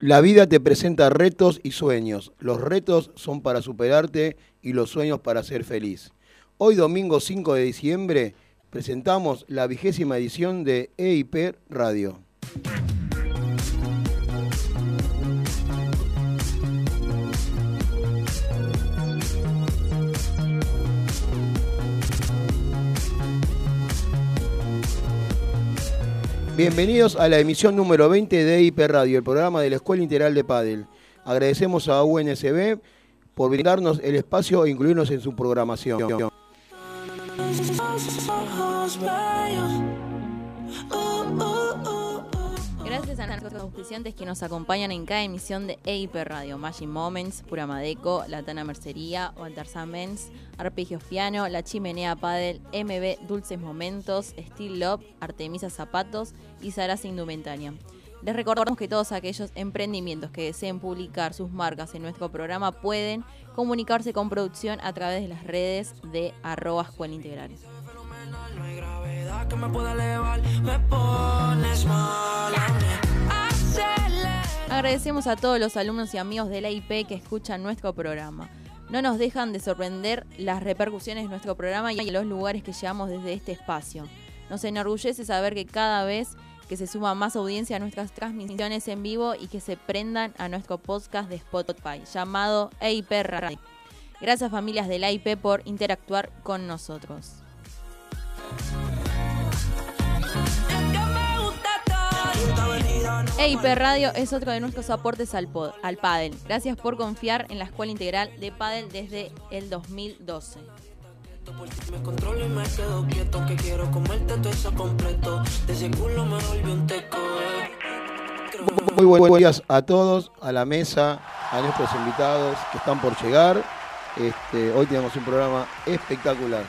La vida te presenta retos y sueños. Los retos son para superarte y los sueños para ser feliz. Hoy domingo 5 de diciembre presentamos la vigésima edición de EIP Radio. Bienvenidos a la emisión número 20 de IP Radio, el programa de la Escuela Integral de Padel. Agradecemos a UNSB por brindarnos el espacio e incluirnos en su programación. Gracias a nuestros auspiciantes que nos acompañan en cada emisión de EIP Radio, Magic Moments, Pura Madeco, Latana Mercería, Baltasar Men's, Arpegios Piano, La Chimenea Padel, MB Dulces Momentos, Steel Love, Artemisa Zapatos y Sarasa Indumentaria. Les recordamos que todos aquellos emprendimientos que deseen publicar sus marcas en nuestro programa pueden comunicarse con producción a través de las redes de arroba escuela integral. Que me pueda elevar, me pones mal. Agradecemos a todos los alumnos y amigos de la IP que escuchan nuestro programa. No nos dejan de sorprender las repercusiones de nuestro programa y los lugares que llevamos desde este espacio. Nos enorgullece saber que cada vez que se suma más audiencia a nuestras transmisiones en vivo y que se prendan a nuestro podcast de Spotify llamado EIP Radio. Gracias familias de la IP por interactuar con nosotros. EIP Radio es otro de nuestros aportes al, pod- al pádel. Gracias por confiar en la Escuela Integral de Pádel desde el 2012. por ti me controlo y me quedo quieto que quiero comerte todo eso completo. De ese culo me volvió un teco. eh. Creo- Muy buenos días a todos, a la mesa, a nuestros invitados que están por llegar. Este, hoy tenemos un programa espectacular,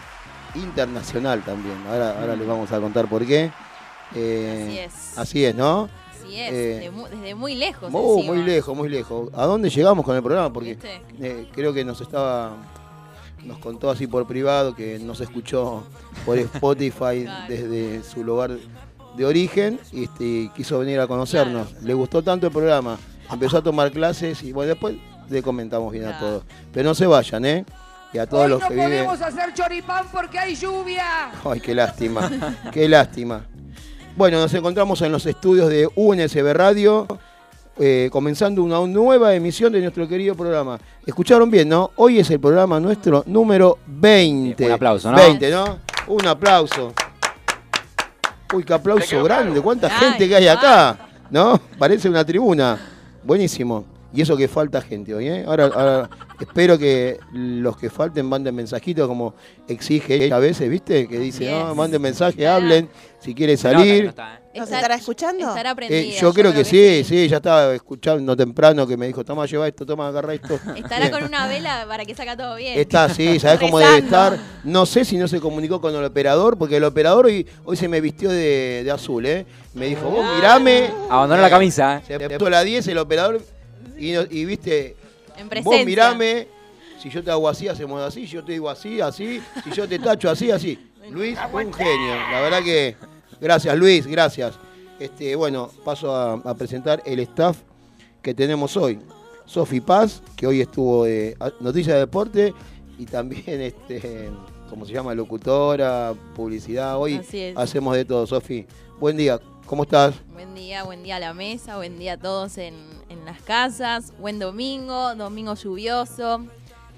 internacional también. Ahora, ahora les vamos a contar por qué. Eh, Así es. Así es, ¿no? Así es, Eh, desde muy lejos. Muy, encima. muy lejos, muy lejos. ¿A dónde llegamos con el programa? Porque eh, creo que nos estaba, nos contó así por privado que nos escuchó por Spotify Claro. desde su lugar de origen y este, quiso venir a conocernos. Le gustó tanto el programa, empezó a tomar clases y bueno, después le comentamos bien a todos. Pero no se vayan, ¿eh? Y a todos Hoy los no que viven. podemos hacer choripán porque hay lluvia. Ay, qué lástima, qué lástima. Bueno, nos encontramos en los estudios de UNSB Radio, eh, comenzando una nueva emisión de nuestro querido programa. Escucharon bien, ¿no? Hoy es el programa nuestro número 20. Un aplauso, ¿no? 20, ¿no? Un aplauso. Uy, qué aplauso grande, cuánta Ay, gente que hay acá, ¿no? Parece una tribuna. Buenísimo. Y eso que falta gente hoy, ¿eh? Ahora, ahora espero que los que falten manden mensajitos como exige ella a veces, ¿viste? Que dice, Así no, es. manden mensaje, Estará- hablen, si quiere salir. no está, ¿eh? ¿Nos estará escuchando? Estará Eh, yo creo que sí, sí, ya estaba escuchando temprano que me dijo, toma, lleva esto, toma, agarra esto. Estará con una vela para que saca todo bien. Está, sí, ¿sabés cómo debe estar? No sé si no se comunicó con el operador, porque el operador hoy, hoy se me vistió de, de azul, ¿eh? Me dijo, vos mirame. Abandonó la camisa, ¿eh? Se puso la 10 el operador y, no- y viste, En vos mirame. Si yo te hago así, hacemos así. Si yo te digo así, así. Si yo te tacho así, así. Luis, un genio. La verdad que. Gracias, Luis, gracias. Este, bueno, paso a, a presentar el staff que tenemos hoy. Sofi Paz, que hoy estuvo de Noticias de Deporte y también, este, ¿cómo se llama? Locutora, publicidad. Hoy hacemos de todo, Sofi. Buen día, ¿cómo estás? Buen día, buen día a la mesa, buen día a todos en, en las casas, buen domingo, domingo lluvioso.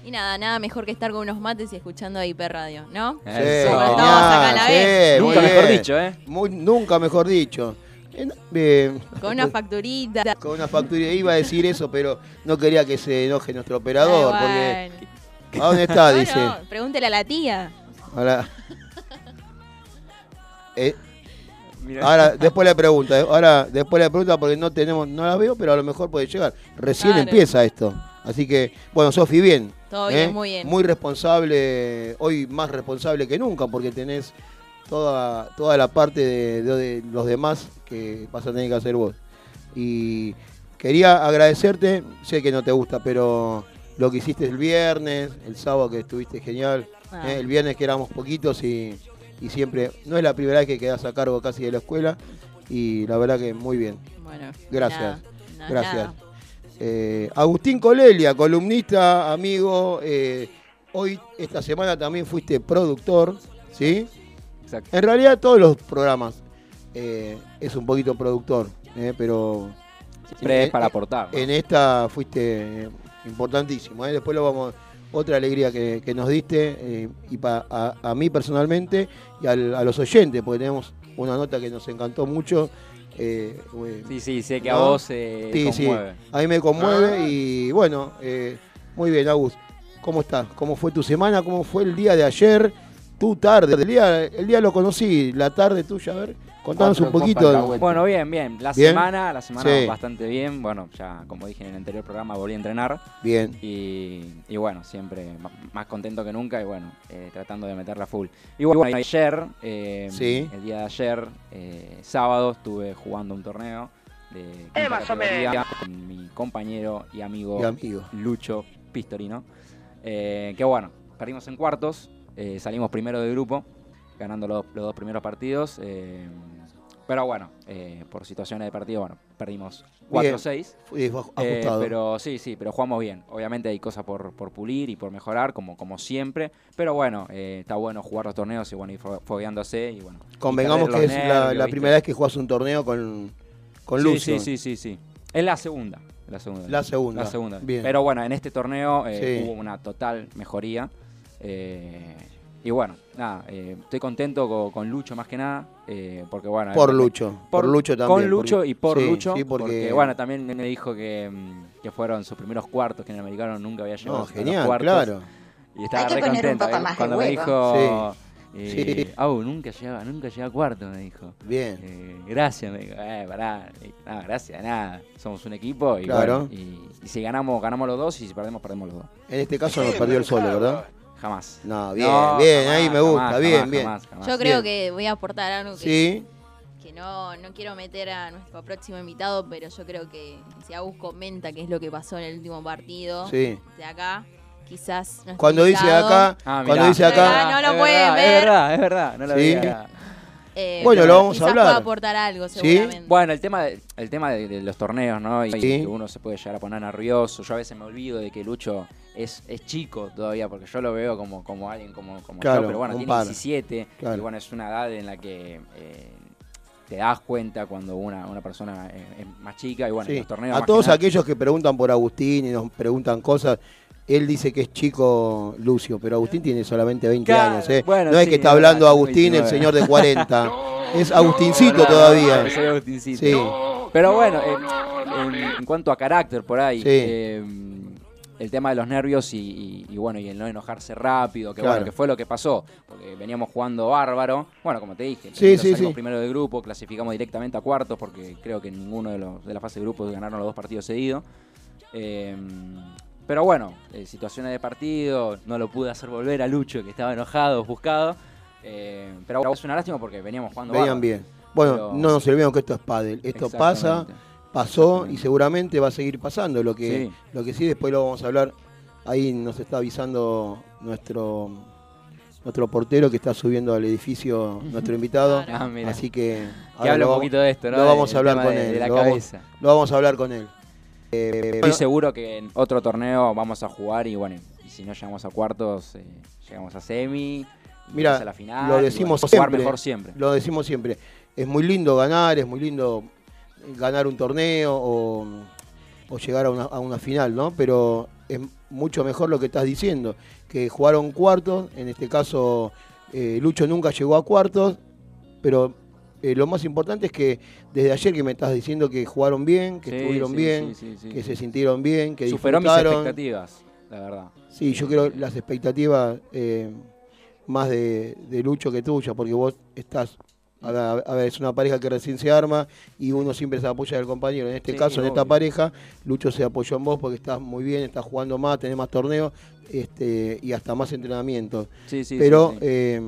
Y nada, nada mejor que estar con unos mates y escuchando a IP Radio, ¿no? Eso. Como estamos acá a la vez. muy Nunca mejor dicho, ¿eh? Muy- nunca mejor dicho. Eh, eh, Con una facturita. con una factura. Iba a decir eso, pero no quería que se enoje nuestro operador. Ay, Porque, bueno. ¿A dónde está? Bueno, Dice. pregúntele a la tía. Ahora, Eh, Mirá. ahora, después le pregunta. eh, Ahora, después le pregunta porque no tenemos, no la veo, pero a lo mejor puede llegar. Recién Claro. empieza esto. Así que, bueno, Sofi, bien. Todo ¿eh? bien, muy bien. Muy responsable, hoy más responsable que nunca, porque tenés toda, toda la parte de, de- de los demás que vas a tener que hacer vos. Y quería agradecerte, sé que no te gusta, pero lo que hiciste el viernes, el sábado que estuviste genial, Ah. ¿eh? el viernes que éramos poquitos y, y siempre, no es la primera vez que quedas a cargo casi de la escuela y la verdad que muy bien. Bueno, Gracias. nada, Gracias. nada. Eh, Agustín Colelia, columnista, amigo. eh, hoy, esta semana también fuiste productor, ¿sí? Exacto. En realidad todos los programas eh, es un poquito productor, eh, pero Siempre en- es para en- aportar. ¿no? En esta fuiste importantísimo. ¿eh? Después lo vamos. Otra alegría que, que nos diste, eh, y pa- a, a mí personalmente y al- a los oyentes, porque tenemos una nota que nos encantó mucho. eh, Sí, sí, sé que a vos eh, Sí, sí, conmueve. a mí me conmueve y bueno, eh, muy bien, Agus. ¿Cómo estás? ¿Cómo fue tu semana? ¿Cómo fue el día de ayer? Tu tarde, el día, el día lo conocí, la tarde tuya, a ver, contanos un poquito. alcahuete. Bueno, bien, bien. La Bien. semana, la semana Sí. bastante bien. Bueno, ya como dije en el anterior programa, volví a entrenar. Bien, Y, y bueno, siempre más contento que nunca y bueno, eh, tratando de meterla full. Y bueno, ayer, eh, Sí. el día de ayer, eh, sábado, estuve jugando un torneo de más o categoría con mi compañero y amigo y amigo. Lucho Pistorino. Eh, que bueno, perdimos en cuartos, eh, salimos primero del grupo, ganando los, los dos primeros partidos. eh, pero bueno, eh, por situaciones de partido, bueno, perdimos 4-6. Fue Eh, pero sí, sí, pero jugamos bien. Obviamente hay cosas por, por pulir y por mejorar, como, como siempre. Pero bueno, eh, está bueno jugar los torneos y bueno, ir fo- fogueándose y bueno. y Convengamos que es la, primera vez que jugás un torneo con, con sí, Lucio. Sí, sí, sí, sí. Es la segunda. La segunda. La segunda. La segunda. Bien. Pero bueno, en este torneo Sí. hubo una total mejoría. eh, y bueno, nada, eh, estoy contento co- con, Lucho más que nada. eh, porque bueno. por él- Lucho. Por, Lucho también. Con Lucho porque- y por sí, Lucho. Sí, porque... porque, bueno, también me dijo que, mm, que fueron sus primeros cuartos, que en el americano nunca había llegado No, a los genial, cuartos. claro. Y estaba re contento. eh, Cuando me dijo. eh, Sí. "Au, nunca llega, nunca llega a cuarto, me dijo. Bien. Eh, gracias, me dijo. Eh, pará. Eh, No, gracias, nada. Somos un equipo y, Claro. bueno, y, y si ganamos, ganamos los dos y si perdemos, perdemos los dos. En este caso nos perdió el solo, ¿verdad? Jamás. No, bien, No, bien, jamás, ahí me gusta, jamás, bien, jamás, bien. jamás, jamás. Yo creo Bien. que voy a aportar algo que, Sí, que no, no quiero meter a nuestro próximo invitado, pero yo creo que si Agus comenta qué es lo que pasó en el último partido sí. de acá, quizás Cuando dice acá, Ah, cuando dice acá, Ah, no lo Es pueden verdad, ver. Es verdad, es verdad. No lo Sí. Eh, Bueno, lo vamos a hablar. pueda aportar algo, ¿Sí? seguramente. Bueno, el tema de, el tema de, de los torneos, ¿no? Y Sí. que uno se puede llegar a poner nervioso. Yo a veces me olvido de que Lucho es, es chico todavía, porque yo lo veo como, como alguien como, como Claro, yo, pero bueno, tiene par. 17 Claro. y bueno, es una edad en la que eh, te das cuenta cuando una, una persona es más chica y bueno, en sí. los torneos a todos nada- aquellos que preguntan por Agustín y nos preguntan cosas, él dice que es chico Lucio, pero Agustín tiene solamente 20 Claro, años. ¿eh? bueno, no es sí, que está es hablando verdad, Agustín, el 29. señor de 40. es Agustincito todavía. Soy Agustincito. Sí, Pero bueno, en, en- en cuanto a carácter por ahí, Sí. eh, el tema de los nervios y, y- y bueno, y el no enojarse rápido, que Claro. bueno, que fue lo que pasó, porque veníamos jugando bárbaro. Bueno, como te dije, Sí, primero sí, sí. primero del grupo, clasificamos directamente a cuartos, porque creo que ninguno de, los, de la fase de grupos ganaron los dos partidos seguidos. Eh, pero bueno, eh, situaciones de partido, no lo pude hacer volver a Lucho, que estaba enojado, ofuscado. Eh, pero es una lástima porque veníamos jugando venían bien. Bueno, Pero- no nos olvidemos que esto es pádel. Esto pasa, pasó y seguramente va a seguir pasando. Lo que, Sí. lo que sí después lo vamos a hablar. Ahí nos está avisando nuestro nuestro portero que está subiendo al edificio nuestro invitado. Ah. Así que Que habla un poquito de esto, ¿no? lo vamos a hablar con él. Lo vamos a hablar con él. Eh, Estoy seguro que en otro torneo vamos a jugar y bueno, y si no llegamos a cuartos, eh, llegamos a semi, Mira, a la final. lo decimos bueno, jugar siempre. mejor siempre. Lo decimos siempre. Es muy lindo ganar, es muy lindo ganar un torneo o, o llegar a una, a una final, ¿no? Pero es mucho mejor lo que estás diciendo, que jugaron cuartos, en este caso eh, Lucho nunca llegó a cuartos, pero eh, lo más importante es que desde ayer que me estás diciendo que jugaron bien, que Sí, estuvieron sí, bien, sí, que se sintieron bien, que Superó mis disfrutaron. expectativas, la verdad. Sí, yo creo las expectativas eh, más de, de Lucho que tuya, porque vos estás, a ver, a ver, es una pareja que recién se arma y uno siempre se apoya del compañero. En este caso, en esta pareja, Lucho se apoyó en vos porque estás muy bien, estás jugando más, tenés más torneos este, y hasta más entrenamientos. Sí, sí, Pero eh,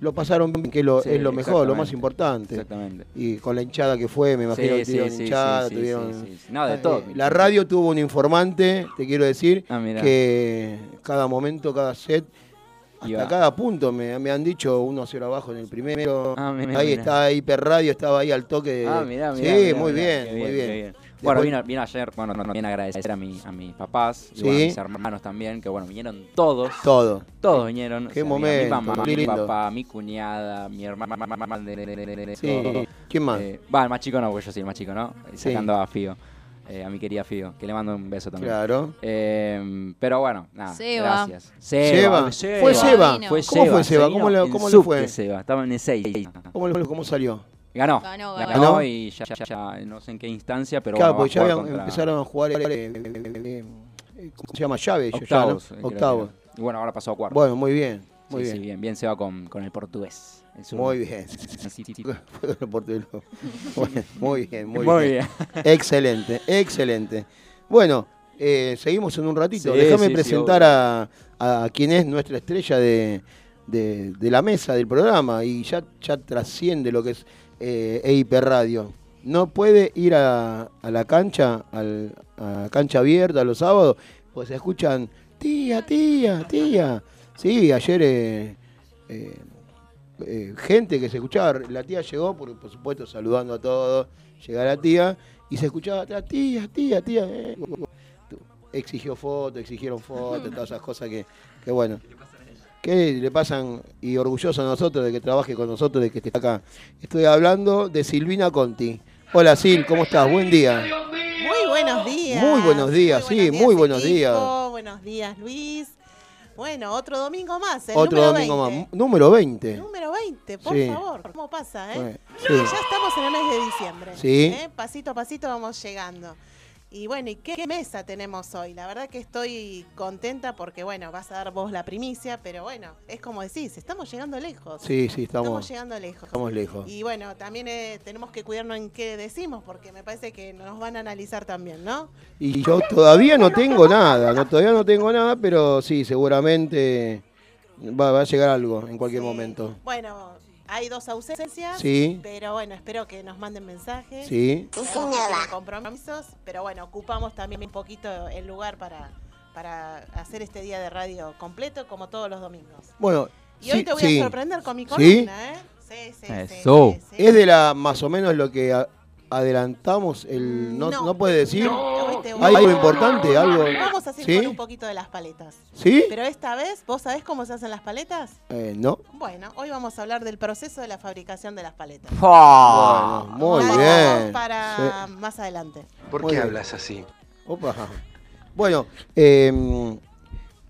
lo pasaron bien, que es lo, Sí, es lo mejor, lo más importante. Exactamente. Y con la hinchada que fue, me imagino que sí, tuvieron sí, hinchada, tuvieron... sí, sí, sí. No, de Eh, todo. La radio tuvo un informante, te quiero decir, Ah, que cada momento, cada set, hasta Iba. cada punto me, me han dicho 1-0 abajo en el primero. Ah, mirá, ahí mirá. está Hiper Radio, estaba ahí al toque de. Ah, mirá, mirá. sí, muy bien, muy bien. Bueno, vino, vino ayer, bueno, no, no, bien agradecer a, mi, a mis papás y Sí. bueno, a mis hermanos también, que bueno, vinieron todos. Todo. Todos vinieron. Qué mi- momento, Mi mamá, mi papá, mi cuñada, mi hermana. Sí. ¿Quién más? Eh, Va, el más chico no, porque yo soy el más chico, ¿no? Sí. Sacando a Fío, eh, a mi querida Fío, que le mando un beso también. claro. Eh, pero bueno, nada, Seba. gracias. Seba. Seba. Fue Seba. Fue ¿Cómo fue Seba? se ¿Cómo le- cómo le fue? Seba, estaba en el 6. ¿Cómo, cómo salió? Ganó. Ganó, Ganó, ganó. y ya, ya- ya no sé en qué instancia, pero claro, bueno, porque ya contra empezaron a jugar. eh, eh, eh, ¿Cómo se llama? Llave. ellos ya, ¿no? octavos. eh, Octavos. era. Y bueno, ahora pasó a cuartos. Bueno, muy bien. Muy Sí, bien. sí, bien. Bien se va con, con el portugués. el. Muy bien. Sí, sí, sí. Fue el portero. Bueno, muy bien, muy, Muy bien. bien. Excelente, excelente. Bueno, eh, seguimos en un ratito. Sí, Déjame presentar a, a quien es nuestra estrella de, de- de la mesa del programa y ya, ya trasciende lo que es eh, EIP Radio. No puede ir a, a la cancha, al- a la cancha abierta los sábados, pues se escuchan, tía, tía, tía. Sí, ayer eh, eh, eh, gente que se escuchaba, la tía llegó, por, por supuesto saludando a todos, llega la tía y se escuchaba tía, tía, tía. eh. Exigió fotos, exigieron fotos, todas esas cosas que, que bueno. Que le pasan y orgulloso a nosotros de que trabaje con nosotros, de que esté acá. Estoy hablando de Silvina Conti. Hola Sil, ¿cómo estás? Buen día. Muy buenos días. Muy buenos días, sí, muy buenos equipo. días. Buenos días, Luis. Bueno, otro domingo más. El Otro número domingo 20. más. Número 20. Número 20, por Sí. favor. ¿Cómo pasa, eh? Bueno, Ya estamos en el mes de diciembre. Sí. ¿eh? Pasito a pasito vamos llegando. Y bueno, ¿y qué mesa tenemos hoy? La verdad que estoy contenta porque, bueno, vas a dar vos la primicia, pero bueno, es como decís, estamos llegando lejos. Sí, sí, Estamos estamos, llegando lejos. estamos lejos. Y bueno, también eh, tenemos que cuidarnos en qué decimos, porque me parece que nos van a analizar también, ¿no? Y yo todavía no tengo nada, no, todavía no tengo nada, pero sí, seguramente va, va a llegar algo en cualquier Sí. momento. Bueno, hay dos ausencias, Sí. pero bueno, espero que nos manden mensajes. Sí, compromisos, pero bueno, ocupamos también un poquito el lugar para, para hacer este día de radio completo, como todos los domingos. bueno, Y hoy te voy sí. a sorprender con mi ¿Sí? columna, ¿eh? Sí, sí, sí, Eso. sí, sí. es de la más o menos lo que adelantamos el no, no, puede decir. No, hoy te voy ¿Hay a- algo importante? ¿Algo? Vamos a seguir ¿Sí? con un poquito de las paletas. ¿Sí? Pero esta vez, ¿vos sabés cómo se hacen las paletas? Eh, no. Bueno, hoy vamos a hablar del proceso de la fabricación de las paletas. Bueno, muy Algo bien. Para más adelante. ¿Por Muy qué bien. hablas así? Opa. Bueno, eh,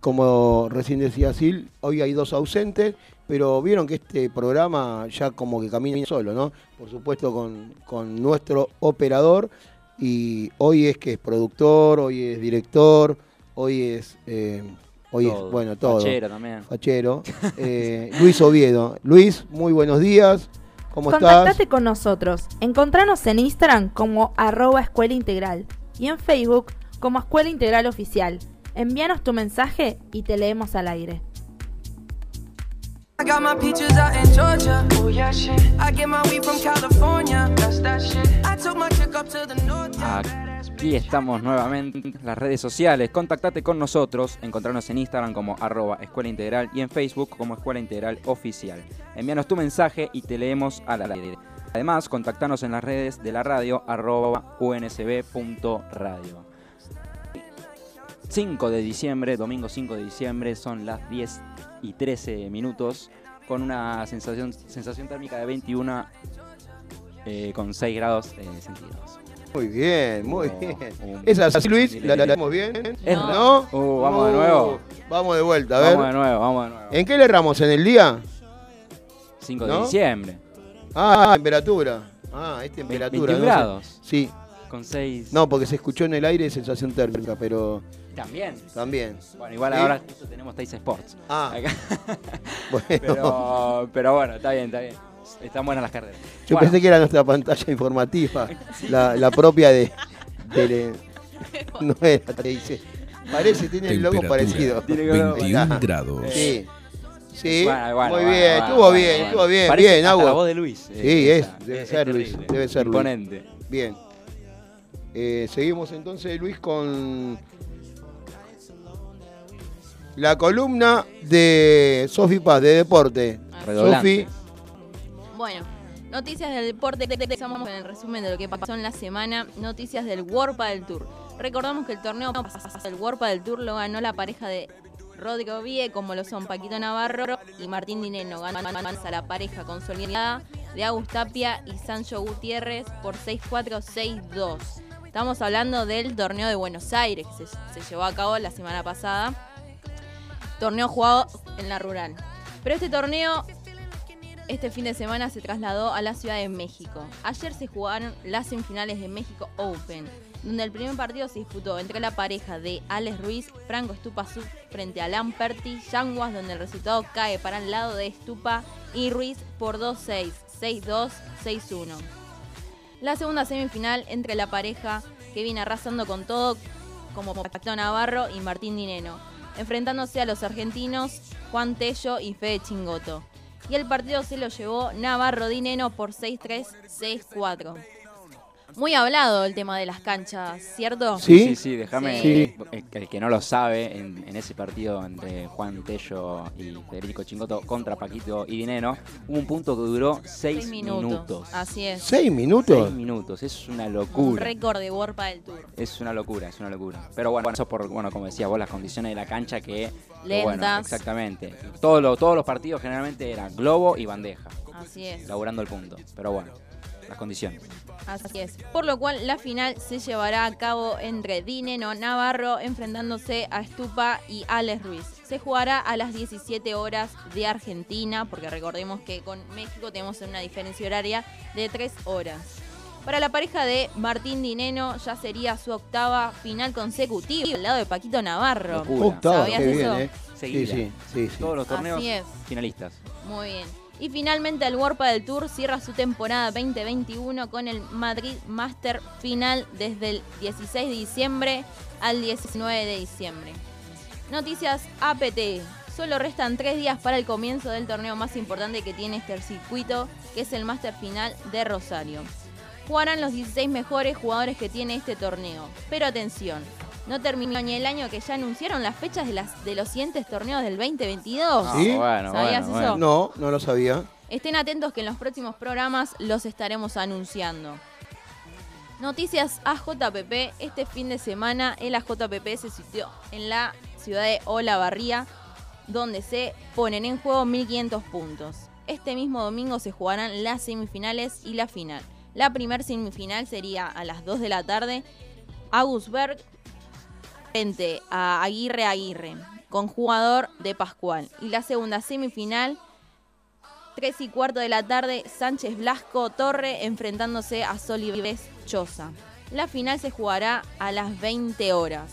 como recién decía Sil, hoy hay dos ausentes, pero vieron que este programa ya como que camina solo, ¿no? Por supuesto con, con nuestro operador y hoy es que es productor, hoy es director, hoy es, eh, hoy Todo. es, bueno, todo. Fachero también. Fachero. Eh, Luis Oviedo. Luis, muy buenos días. ¿Cómo estás? Contactate con nosotros. Encontranos en Instagram como arroba escuela integral y en Facebook como Escuela Integral Oficial. Envíanos tu mensaje y te leemos al aire. I got my peaches out in Georgia. Oh yeah, shit. I get my weed from California. That's that shit. I took my chick up to the north. Yeah, badass Aquí estamos nuevamente en las redes sociales. Contactate con nosotros. Encontrarnos en Instagram como arroba Escuela Integral y en Facebook como Escuela Integral Oficial. Envíanos tu mensaje y te leemos al aire. Además, contactanos en las redes de la radio arroba unsb.radio. 5 de diciembre, domingo 5 de diciembre, son las 10 y 13 minutos, con una sensación, sensación térmica de 21 eh, con 6 grados eh, centígrados. Muy bien, muy Oh, bien. un- ¿Es así, Luis? ¿La tenemos bien? Es- ¿No? Uh, vamos de nuevo. Vamos de vuelta, a ver. Vamos de nuevo, vamos de nuevo. ¿En qué le erramos? ¿En el día? 5 de ¿No? diciembre. Ah, temperatura. Ah, es temperatura. 21 no sé. grados. Sí. Con 6. No, porque se escuchó en el aire sensación térmica, pero También. también. Bueno, igual ¿Sí? ahora justo tenemos Tays Sports. Ah, Acá. bueno. Pero, pero bueno, está bien, está bien. Están buenas las carreras. Yo Bueno, pensé que era nuestra pantalla informativa, la, la propia de... de- no era, te dice. Parece, tiene el logo parecido. Tiene que ver- 21 grados. Sí. Sí, bueno, bueno, muy bien, bueno, estuvo bueno, bien, bueno. estuvo bien, Parece bien, hasta Agua. la voz de Luis. eh, Sí, es, debe ser Luis, debe ser Luis. Imponente. Bien. Eh, seguimos entonces, Luis, con la columna de Sofi Paz, de deporte. Ah, Sofi. Bueno, Noticias del deporte, empezamos con el resumen de lo que pasó en la semana. Noticias del World del Tour. Recordamos que el torneo del World del Tour lo ganó la pareja de Rodrigo Vie, como lo son Paquito Navarro y Martín Dineno. Ganó a la pareja consolidada de Agustapia y Sancho Gutiérrez por 6-4, 6-2. Estamos hablando del torneo de Buenos Aires, que se, llevó a cabo la semana pasada. Torneo jugado en la rural. Pero este torneo este fin de semana se trasladó a la Ciudad de México. Ayer se jugaron las semifinales de México Open, donde el primer partido se disputó entre la pareja de Alex Ruiz, Franco Estupazú frente a Lamperti, Yanguas, donde el resultado cae para el lado de Estupa y Ruiz por 2-6, 6-2, 6-1. La segunda semifinal entre la pareja que viene arrasando con todo, como Pacto Navarro y Martín Dineno, enfrentándose a los argentinos Juan Tello y Fede Chingoto y el partido se lo llevó Navarro Dineno por 6-3, 6-4. Muy hablado el tema de las canchas, ¿cierto? Sí, sí, sí, déjame. Sí. El, que no lo sabe, en, ese partido entre Juan Tello y Federico Chingoto contra Paquito y Dineno, hubo un punto que duró seis, minutos. Así es. ¿Seis minutos? Seis minutos, es una locura. Un récord de Warpa del Tour. Es una locura, es una locura. Pero bueno, eso por, bueno, como decía vos, las condiciones de la cancha que. Lentas. exactamente. Todos todos los partidos generalmente eran globo y bandeja. Así es. Laburando el punto. Pero bueno las condiciones. Así es. Por lo cual la final se llevará a cabo entre Dineno Navarro enfrentándose a Estupa y Alex Ruiz. Se jugará a las 17 horas de Argentina, porque recordemos que con México tenemos una diferencia horaria de 3 horas. Para la pareja de Martín Dineno ya sería su octava final consecutiva al lado de Paquito Navarro. Octava, qué bien, ¿eh? Sí, sí, sí, Todos los torneos finalistas. Muy bien. Y finalmente el Warpa del Tour cierra su temporada 2021 con el Madrid Master Final desde el 16 de diciembre al 19 de diciembre. Noticias APT. Solo restan tres días para el comienzo del torneo más importante que tiene este circuito, que es el Master Final de Rosario. Jugarán los 16 mejores jugadores que tiene este torneo. Pero atención, no terminó ni el año que ya anunciaron las fechas de, las, de los siguientes torneos del 2022. ¿Sí? Bueno, ¿Sabías eso? No, no lo sabía. Estén atentos que en los próximos programas los estaremos anunciando. Noticias AJPP. Este fin de semana el AJPP se sitió en la ciudad de Olavarría, donde se ponen en juego 1.500 puntos. Este mismo domingo se jugarán las semifinales y la final. La primera semifinal sería a las 2 de la tarde. Augustberg frente a Aguirre Aguirre, con jugador de Pascual. Y la segunda semifinal, 3 y cuarto de la tarde, Sánchez Blasco Torre enfrentándose a Solives Choza. La final se jugará a las 20 horas.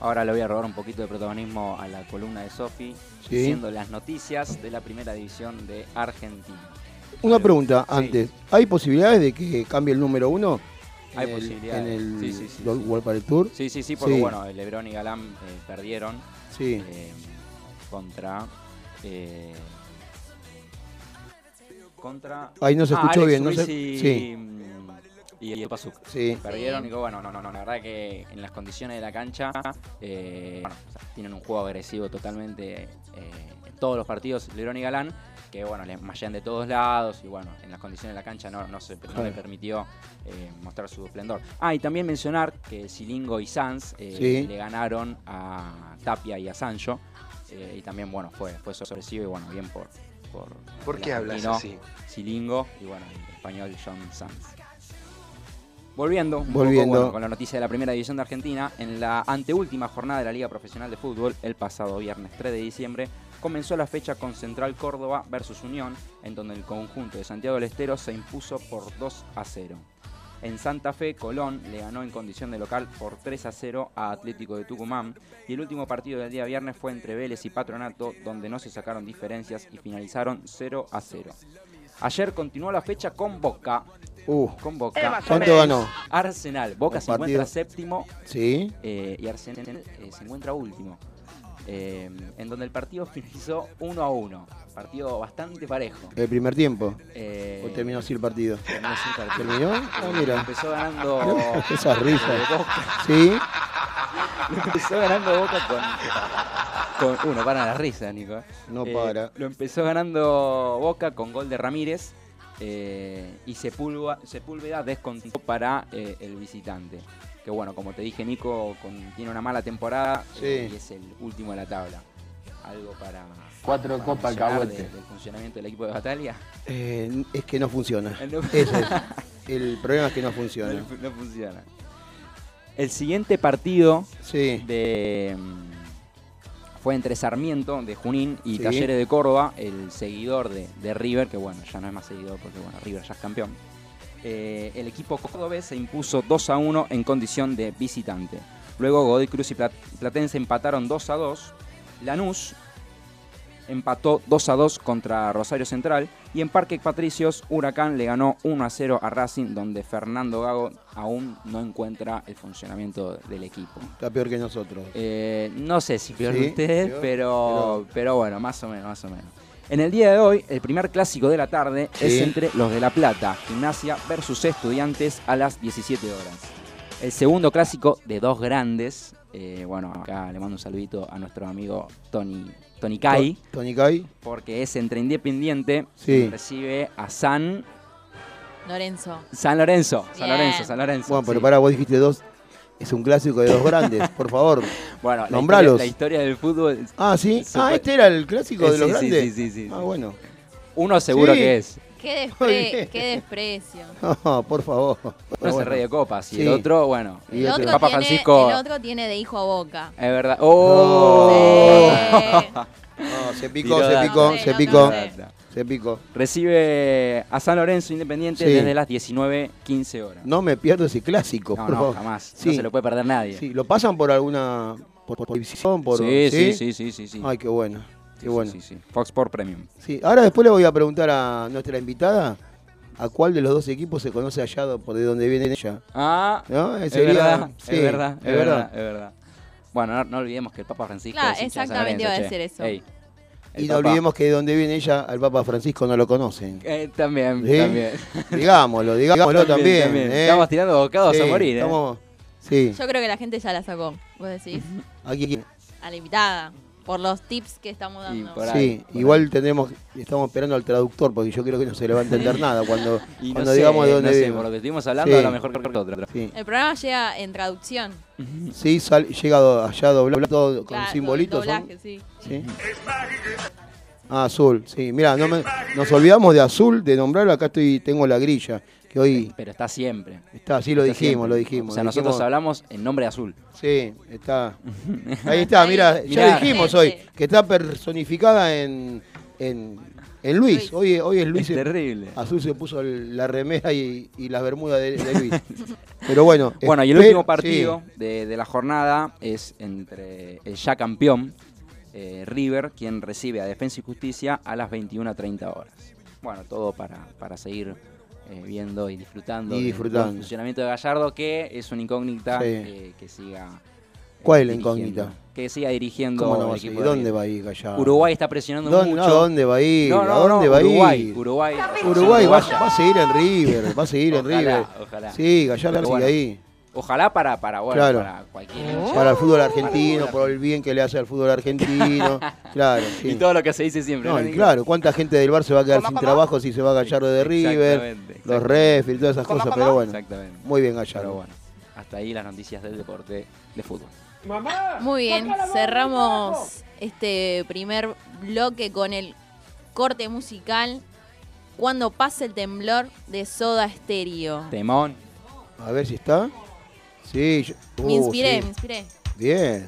Ahora le voy a robar un poquito de protagonismo a la columna de Sofi, diciendo las noticias de la primera división de Argentina. Una pregunta antes. ¿Hay posibilidades de que cambie el número uno? Hay posibilidades. En el sí, sí, sí, World Tour. Sí, sí, sí, porque bueno, Lebron y Galán eh, perdieron sí. eh, contra. Eh, contra. Ahí no se ah, escuchó Alex bien, no sé. Y, sí. y el Pazuk. Sí. Perdieron y digo, bueno, no, no, no, la verdad que en las condiciones de la cancha eh, bueno, o sea, tienen un juego agresivo totalmente eh, todos los partidos, Lebron y Galán, que bueno, le mallan de todos lados y bueno, en las condiciones de la cancha no, no, se, no le permitió eh, mostrar su esplendor. Ah, y también mencionar que Silingo y Sanz eh, Sí. le ganaron a Tapia y a Sancho eh, y también, bueno, fue, fue sorpresivo y bueno, bien por... ¿Por, ¿Por qué hablas así? Silingo y bueno, el español John Sanz. Volviendo, un Volviendo. poco, bueno, con la noticia de la primera división de Argentina, en la anteúltima jornada de la Liga Profesional de Fútbol, el pasado viernes 3 de diciembre, comenzó la fecha con Central Córdoba versus Unión, en donde el conjunto de Santiago del Estero se impuso por 2 a 0. En Santa Fe, Colón le ganó en condición de local por 3 a 0 a Atlético de Tucumán. Y el último partido del día viernes fue entre Vélez y Patronato, donde no se sacaron diferencias y finalizaron 0 a 0. Ayer continuó la fecha con Boca. Uh, Con Boca. ¿Cuánto ganó? Arsenal. Boca se encuentra séptimo Sí. eh, y Arsenal eh, se encuentra último. Eh, en donde el partido finalizó 1 a 1. Partido bastante parejo. El primer tiempo. Eh, ¿O terminó así el partido? terminó sin partido. ¿Terminó? Ah, mira. Empezó ganando. Esas risas. Boca. Sí. Empezó ganando Boca con. con uno, para la risa, Nico. No Eh, para. Lo empezó ganando Boca con gol de Ramírez. eh, y Sepúlveda, Sepúlveda descontó para el visitante. Que bueno, como te dije, Nico con- tiene una mala temporada Sí. eh, y es el último de la tabla. Algo para. Cuatro para copas de- del funcionamiento del equipo de Batalia. Eh, es que no funciona. El no- Ese es. El problema es que no funciona. No, no funciona. El siguiente partido Sí. de mm, fue entre Sarmiento de Junín y Sí. Talleres de Córdoba, el seguidor de, de River, que bueno, ya no es más seguidor porque bueno, River ya es campeón. Eh, el equipo cordobés se impuso 2 a 1 en condición de visitante. Luego Godoy Cruz y Plat- Platense empataron 2 a 2. Lanús empató 2 a 2 contra Rosario Central. Y en Parque Patricios, Huracán le ganó 1 a 0 a Racing, donde Fernando Gago aún no encuentra el funcionamiento del equipo. Está peor que nosotros. Eh, no sé si peor Sí, que ustedes, peor, pero, pero bueno, más o menos, más o menos. En el día de hoy, el primer clásico de la tarde Sí. es entre los de La Plata, Gimnasia versus Estudiantes a las 17 horas. El segundo clásico de dos grandes, eh, bueno, acá le mando un saludito a nuestro amigo Tony, Tony Kai, To- Tony Kai. porque es entre Independiente, Sí. recibe a San, Lorenzo. San Lorenzo, San Bien. Lorenzo, San Lorenzo. Bueno, pero sí. pará, vos dijiste dos. Es un clásico de dos grandes, por favor. Bueno, la nombralos. historia, la historia del fútbol, Ah, sí. Ah, este era el clásico de Sí, los sí, grandes. sí, sí, sí, Ah, bueno. uno seguro Sí. que es. Qué, despre- desprecio. No, por favor. Uno se bueno. rey de copas y Sí. el otro, bueno, Y El otro- Papa tiene, Francisco- el otro tiene de hijo a boca. es verdad. ¡Oh! Sí. No, se picó, se picó, No sé, se no picó. sé. Se picó. Recibe a San Lorenzo Independiente Sí. desde las 19.15 horas. No me pierdo ese clásico, No, no, jamás. Sí. No se lo puede perder nadie. Sí, ¿Lo pasan por alguna por, por televisión? Por, sí, sí, sí, sí, sí, sí. Ay, qué bueno. Qué Sí, bueno. sí, sí, sí. Fox Sport Premium. Sí, ahora después le voy a preguntar a nuestra invitada a cuál de los dos equipos se conoce allá por de dónde viene ella. Ah, ¿No? es Sería- verdad, sí, es verdad, es es verdad. es verdad. Bueno, no, no olvidemos que el Papa Francisco Claro, es exactamente iba a decir eso. Ey, el Y no Papa- olvidemos que de dónde viene ella, al Papa Francisco no lo conocen. Eh, también, ¿Sí? también. Digámoslo, digámoslo también. ¿eh? Estamos tirando bocados Sí, a morir, ¿eh? estamos- Sí, Yo creo que la gente ya la sacó. Vos decís. aquí. A la invitada. Por los tips que estamos Y dando. por ahí. Sí, igual tendremos, estamos esperando al traductor porque yo creo que no se le va a entender nada cuando, Y no cuando sé, digamos de no dónde sé, viene. por lo que estuvimos hablando, Sí. a lo mejor que otro. Sí, El programa llega en traducción. sí sal- llega allá doblado todo con Claro, simbolitos. ¿son? doblaje, sí. ¿Sí? Ah, azul, sí. Mira, no me- nos olvidamos de azul, de nombrarlo. Acá estoy, tengo la grilla, que hoy Pero está siempre. está, sí lo Está dijimos, siempre. lo dijimos. O sea, lo nosotros dijimos. hablamos en nombre azul. Sí, está. Ahí está, mira, ya Mirá. dijimos hoy que está personificada en, en, en Luis. Hoy, hoy es Luis. es terrible. Azul se puso el- la remera y, y las bermudas de, de Luis. Pero bueno. Bueno, y el último partido de, de la jornada es entre el ya campeón eh, River, quien recibe a Defensa y Justicia a las 21.30 horas. Bueno, todo para, para seguir eh, viendo y disfrutando Y disfrutando. funcionamiento de Gallardo, que es una incógnita Sí. eh, que siga. eh, ¿Cuál es la incógnita? Que siga dirigiendo ¿Cómo no el va equipo ¿Dónde va a ir Gallardo? Uruguay está presionando ¿Dónde, mucho. no, ¿Dónde va a ir? No, ¿A no, no, dónde va a Uruguay, ir? Uruguay. Uruguay va, Uruguaya. va a seguir en River, va a seguir en Ojalá, River. ojalá. Sí, Gallardo sigue bueno, ahí. Ojalá para, para, bueno, Claro. para cualquier hincha. Para el fútbol argentino, por el bien que le hace al fútbol argentino. Claro, sí. Y todo lo que se dice siempre. No, ¿no? y claro, ¿cuánta gente del bar se va a quedar sin trabajo si se va a Gallardo de River? Exactamente, Los refs y todas esas cosas, pero bueno. Exactamente. Muy bien Pero Gallardo. bueno, hasta ahí las noticias del deporte de fútbol. Muy bien, cerramos este primer bloque con el corte musical Cuando pase el temblor de Soda Stereo. Temón. A ver si está. Sí, yo- Me uh, inspiré, sí. me inspiré. Bien.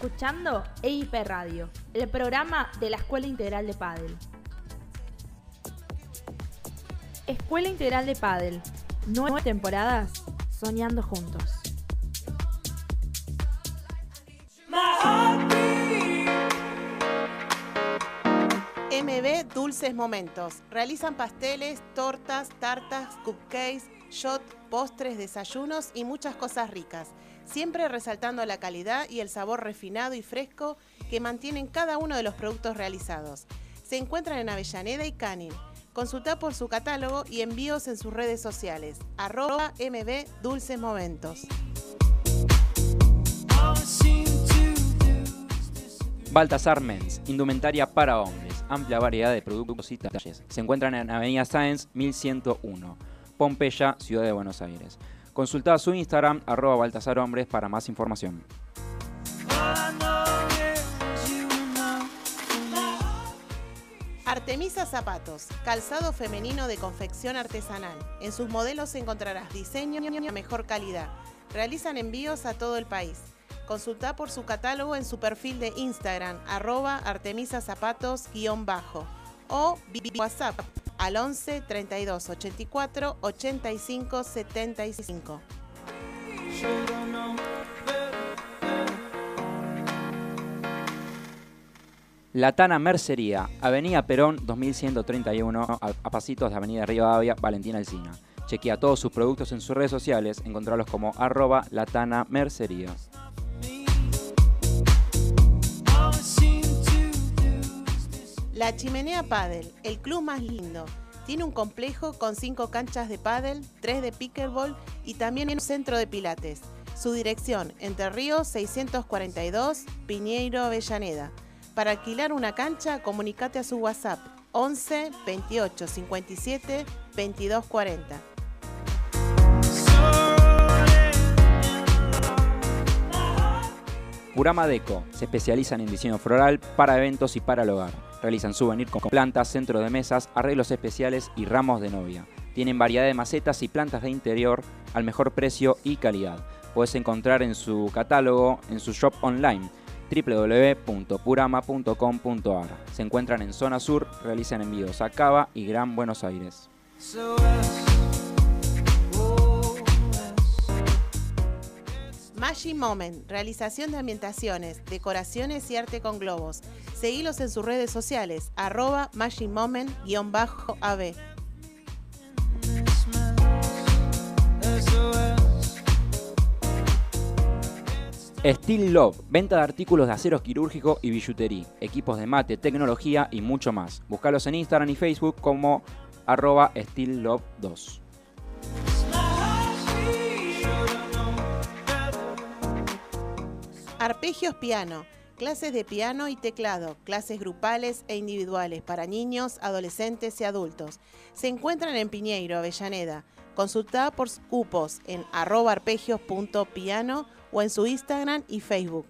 Escuchando EIP Radio, el programa de la Escuela Integral de Padel. Escuela Integral de Padel. Nueve temporadas soñando juntos. MB Dulces Momentos. Realizan pasteles, tortas, tartas, cupcakes, shot, postres, desayunos y muchas cosas ricas. Siempre resaltando la calidad y el sabor refinado y fresco que mantienen cada uno de los productos realizados. Se encuentran en Avellaneda y Canin. Consulta por su catálogo y envíos en sus redes sociales. Arroba MB Dulces Momentos. Baltasar Men's, indumentaria para hombres, amplia variedad de productos y talles. Se encuentran en Avenida Sáenz 1101, Pompeya, Ciudad de Buenos Aires. Consulta su Instagram, arroba Baltasar Hombres, para más información. Artemisa Zapatos, calzado femenino de confección artesanal. En sus modelos encontrarás diseño y mejor calidad. Realizan envíos a todo el país. Consulta por su catálogo en su perfil de Instagram, arroba artemisazapatos-bajo o WhatsApp al 11 32 84 85 75. La Tana Mercería, Avenida Perón 2131, a, pasitos de Avenida Rivadavia, Valentina Alcina. Chequea todos sus productos en sus redes sociales, encontrarlos como arroba latana La Chimenea Padel, el club más lindo. Tiene un complejo con cinco canchas de pádel, tres de pickleball y también un centro de pilates. Su dirección, Entre Ríos 642, Piñeiro, Avellaneda. Para alquilar una cancha, comunicate a su WhatsApp 11 28 57 22 40. Purama Deco, se especializan en diseño floral para eventos y para el hogar. Realizan souvenir con plantas, centro de mesas, arreglos especiales y ramos de novia. Tienen variedad de macetas y plantas de interior al mejor precio y calidad. Puedes encontrar en su catálogo en su shop online www.purama.com.ar. Se encuentran en zona sur, realizan envíos a Cava y Gran Buenos Aires. Magic Moment, realización de ambientaciones, decoraciones y arte con globos. Seguilos en sus redes sociales, arroba Magic Moment-AB. Steel Love, venta de artículos de acero quirúrgico y billutería, equipos de mate, tecnología y mucho más. Búscalos en Instagram y Facebook como arroba Steel Love 2. Arpegios Piano, clases de piano y teclado, clases grupales e individuales para niños, adolescentes y adultos. Se encuentran en Piñeiro, Avellaneda. Consulta por cupos en arroba arpegios.piano o en su Instagram y Facebook.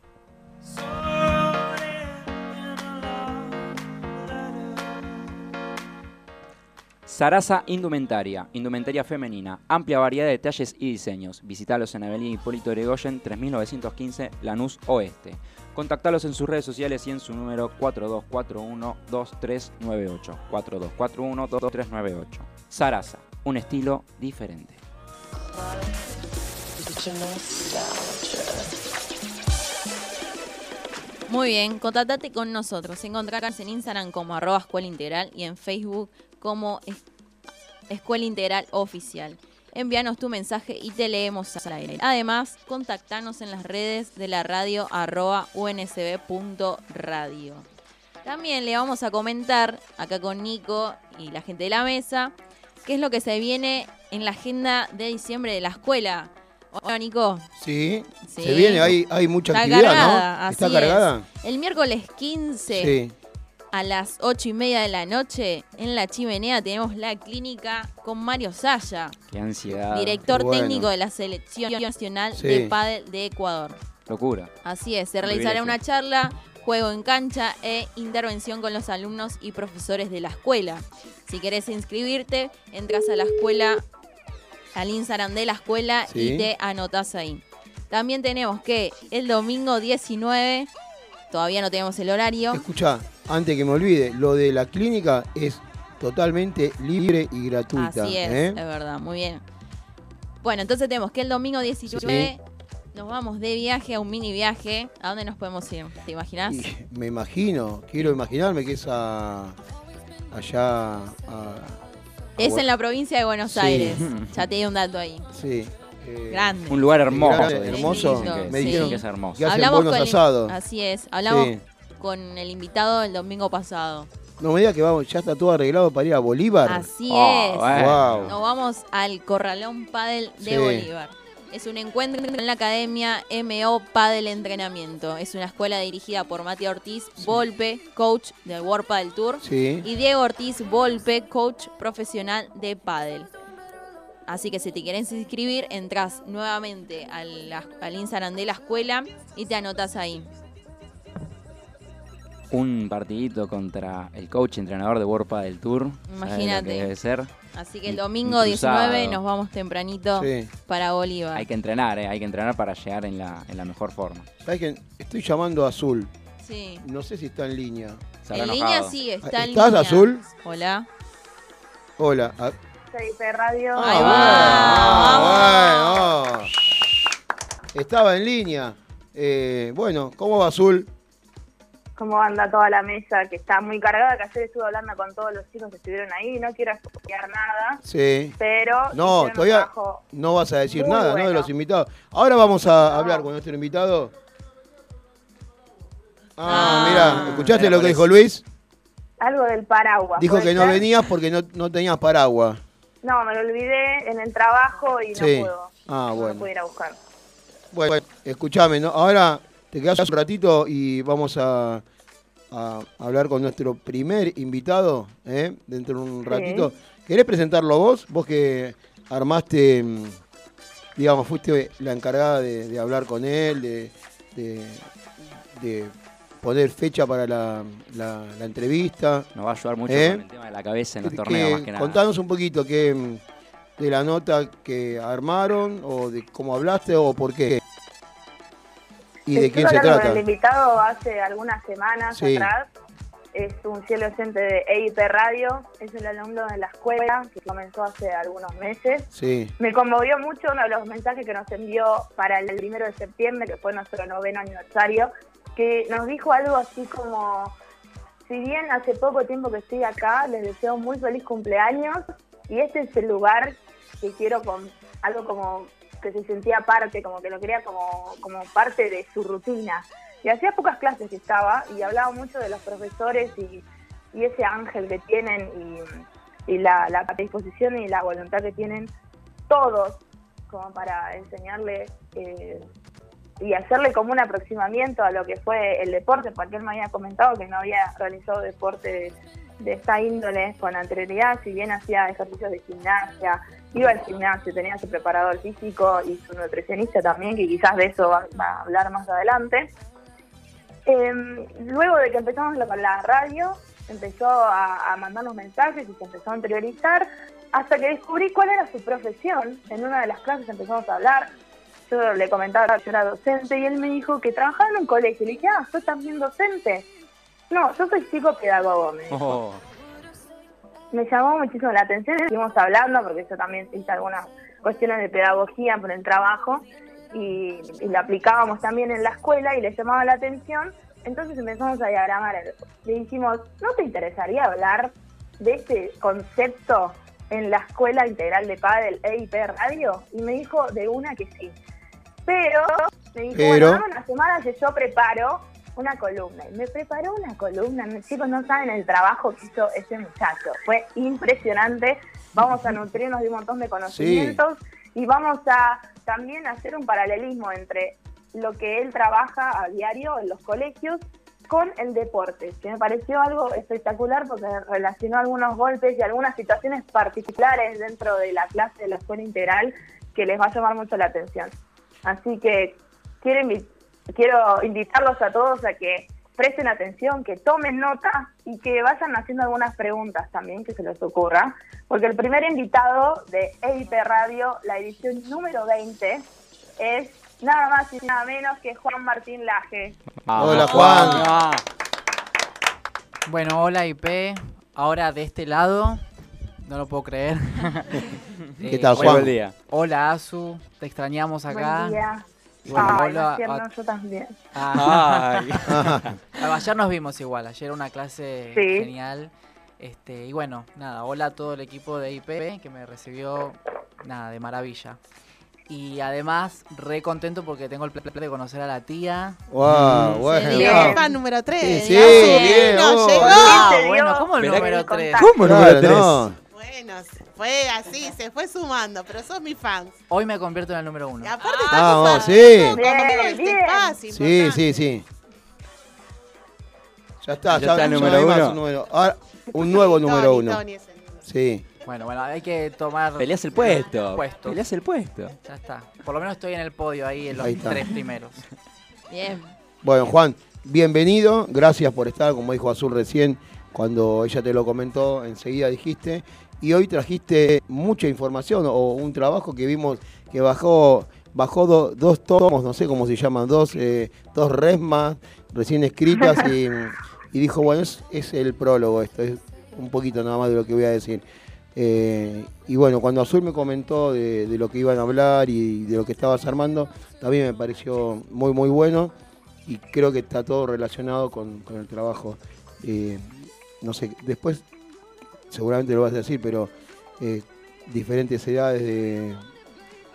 Sarasa Indumentaria, indumentaria femenina, amplia variedad de detalles y diseños. Visitalos en Avenida Hipólito Yrigoyen 3915 Lanús Oeste. Contactalos en sus redes sociales y en su número 4241-2398. 4241-2398. Sarasa, un estilo diferente. Muy bien, contactate con nosotros. Encontrarás en Instagram como arroba escuela integral y en Facebook como es- Escuela Integral Oficial. Envíanos tu mensaje y te leemos al aire. Además, contactanos en las redes de la radio arroba unsb.radio. También le vamos a comentar acá con Nico y la gente de la mesa qué es lo que se viene en la agenda de diciembre de la escuela. Hola Nico. Sí, Sí. se viene, hay, hay mucha Está actividad, cargada, ¿no? ¿Está cargada? es. El miércoles 15 Sí. A las 8 y media de la noche en la chimenea tenemos la clínica con Mario Saya, Qué ansiedad. director bueno. técnico de la selección nacional Sí. de pádel de Ecuador. Locura. Así es, se realizará una charla, juego en cancha e intervención con los alumnos y profesores de la escuela. Si querés inscribirte, entras a la escuela, al Instagram de la escuela Sí. y te anotás ahí. También tenemos que el domingo 19, todavía no tenemos el horario. Escucha, antes que me olvide, lo de la clínica es totalmente libre y gratuita. Así es, ¿eh? es verdad, muy bien. Bueno, entonces tenemos que el domingo 19 nos vamos de viaje a un mini viaje. ¿A dónde nos podemos ir? ¿Te imaginas? Y me imagino, quiero imaginarme que es a, allá a, Es a- en la provincia de Buenos Sí. Aires. Ya te di un dato ahí. Sí. eh, Grande. Un lugar hermoso. Grande, hermoso. que- Me dijeron que es hermoso. que hacen Hablamos buenos con el- asados. así es. Hablamos Sí. Con el invitado el domingo pasado. No me digas que vamos, ya está todo arreglado para ir a Bolívar. Así Oh, es. bueno. Wow. Nos vamos al Corralón Padel de Sí. Bolívar. Es un encuentro en la Academia MO Padel Entrenamiento. Es una escuela dirigida por Mati Ortiz Volpe, coach del World Padel Tour, Sí. y Diego Ortiz Volpe, coach profesional de Padel. Así que si te querés inscribir, entras nuevamente al, al Instagram de la escuela y te anotas ahí. Un partidito contra el coach entrenador de Warpa del Tour. ¿Sabes lo Imagínate. que debe ser. Así que el domingo un 19 cruzado. nos vamos tempranito Sí. para Bolívar. Hay que entrenar, ¿eh? hay que entrenar para llegar en la, en la mejor forma. Estoy llamando a Azul. Sí. No sé si está en línea. En enojado. línea sí, está en ¿Estás, línea. Azul? Hola. Hola. Ah, CIP Radio. Ahí ah, bueno. Estaba en línea. Eh, bueno, ¿cómo va Azul? Cómo anda toda la mesa, que está muy cargada, que ayer estuve hablando con todos los chicos que estuvieron ahí, no quiero explicar nada, Sí. pero No, todavía no vas a decir nada, ¿no? De los invitados. Ahora vamos a No. hablar con nuestro invitado. Ah, Ah. mira, ¿escuchaste lo que dijo Luis? algo del paraguas. Dijo ¿puede que no venías porque no, no tenías paraguas. No, me lo olvidé en el trabajo y no Sí. puedo. Ah, No bueno. lo pude ir a buscar. Bueno, escúchame, ¿no? ahora te quedas un ratito y vamos a, a hablar con nuestro primer invitado, ¿eh? dentro de un Sí. ratito. ¿Querés presentarlo vos? Vos que armaste, mm, digamos, fuiste la encargada de, de hablar con él, de, de- de poner fecha para la, la- la entrevista. Nos va a ayudar mucho ¿Eh? con el tema de la cabeza en los Que- torneos, más que nada. Contanos un poquito que, de la nota que armaron, o de cómo hablaste, o por qué. ¿Y de quién se trata? el invitado hace algunas semanas Sí. atrás. Es un cielo oyente de EIP Radio, es el alumno de la escuela que comenzó hace algunos meses. Sí, Me conmovió mucho uno de los mensajes que nos envió para el primero de septiembre, que fue nuestro noveno aniversario, que nos dijo algo así como, si bien hace poco tiempo que estoy acá, les deseo muy feliz cumpleaños y este es el lugar que quiero con algo como que se sentía parte, como que lo quería como, como parte de su rutina. Y hacía pocas clases estaba y hablaba mucho de los profesores y, ese ángel que tienen y, la, la predisposición y la voluntad que tienen todos como para enseñarle eh, y hacerle como un aproximamiento a lo que fue el deporte, porque él me había comentado que no había realizado deporte de, esta índole con anterioridad, si bien hacía ejercicios de gimnasia, iba al gimnasio, tenía su preparador físico y su nutricionista también, que quizás de eso va, a hablar más adelante. Eh, luego de que empezamos la, radio, empezó a, mandarnos mensajes y se empezó a interiorizar, hasta que descubrí cuál era su profesión. En una de las clases empezamos a hablar, yo le comentaba que yo era docente y él me dijo que trabajaba en un colegio. Le dije, ah, ¿sos también docente? No, yo soy psicopedagogo, me dijo. Oh, Me llamó muchísimo la atención, seguimos hablando porque yo también hice algunas cuestiones de pedagogía por el trabajo y, y lo aplicábamos también en la escuela y le llamaba la atención, entonces empezamos a diagramar. Le dijimos, ¿no te interesaría hablar de este concepto en la Escuela Integral de Padel EIP Radio? Y me dijo de una que sí. Pero me dijo, Pero- bueno, dame una semana que yo preparo una columna. Y me preparó una columna. Chicos, no saben el trabajo que hizo ese muchacho. Fue impresionante. Vamos a nutrirnos de un montón de conocimientos y vamos a también hacer un paralelismo entre lo que él trabaja a diario en los colegios con el deporte, que me pareció algo espectacular porque relacionó algunos golpes y algunas situaciones particulares dentro de la clase de la escuela integral que les va a llamar mucho la atención. Así que quiero, invi- quiero invitarlos a todos a que presten atención, que tomen nota y que vayan haciendo algunas preguntas también que se les ocurra, porque el primer invitado de EIP Radio, la edición número 20, es nada más y nada menos que Juan Martín Laje. Hola, Juan. Ah, Bueno, hola IP. Ahora de este lado, no lo puedo creer. ¿Qué Eh, tal, buen Juan? día. Hola Azu, te extrañamos acá. Buen día. Bueno, Ay, hola no, a- yo también. Ay. ayer nos vimos igual, ayer una clase Sí. genial. Este, y bueno, nada, hola a todo el equipo de IP que me recibió nada, de maravilla. Y además, re contento porque tengo el placer de conocer a la tía. Wow, Mm, bueno. Bien, wow. fan número 3. Sí, sí, bien, oh, llegó. Ah, se dio bueno, ¿cómo el número el 3? contacto. ¿Cómo Claro, número 3? Fue así, se fue sumando, pero sos mi fan. Hoy me convierto en el número uno. Y aparte Ah, estás vamos, sí. Bien, este bien. espacio, Sí, sí, sí. Ya está, Ya ya, está el número uno. un número. Ahora, un nuevo número Tony, uno. Tony es el número. Sí. Bueno, bueno, hay que tomar. Peleas el puesto. Puestos. Peleas el puesto. Ya está. Por lo menos estoy en el podio ahí en los Ahí tres primeros. Bien. Bueno, Juan, bienvenido. Gracias por estar, como dijo Azul recién, cuando ella te lo comentó, enseguida dijiste. Y hoy trajiste mucha información o un trabajo que vimos que bajó bajó do- dos tomos, no sé cómo se llaman, dos, eh, dos resmas recién escritas y, y dijo, bueno, es, es el prólogo esto, es un poquito nada más de lo que voy a decir. Eh, y bueno, cuando Azul me comentó de, de lo que iban a hablar y de lo que estabas armando, también me pareció muy, muy bueno y creo que está todo relacionado con, con el trabajo. Eh, no sé, después seguramente lo vas a decir, pero eh, diferentes edades de,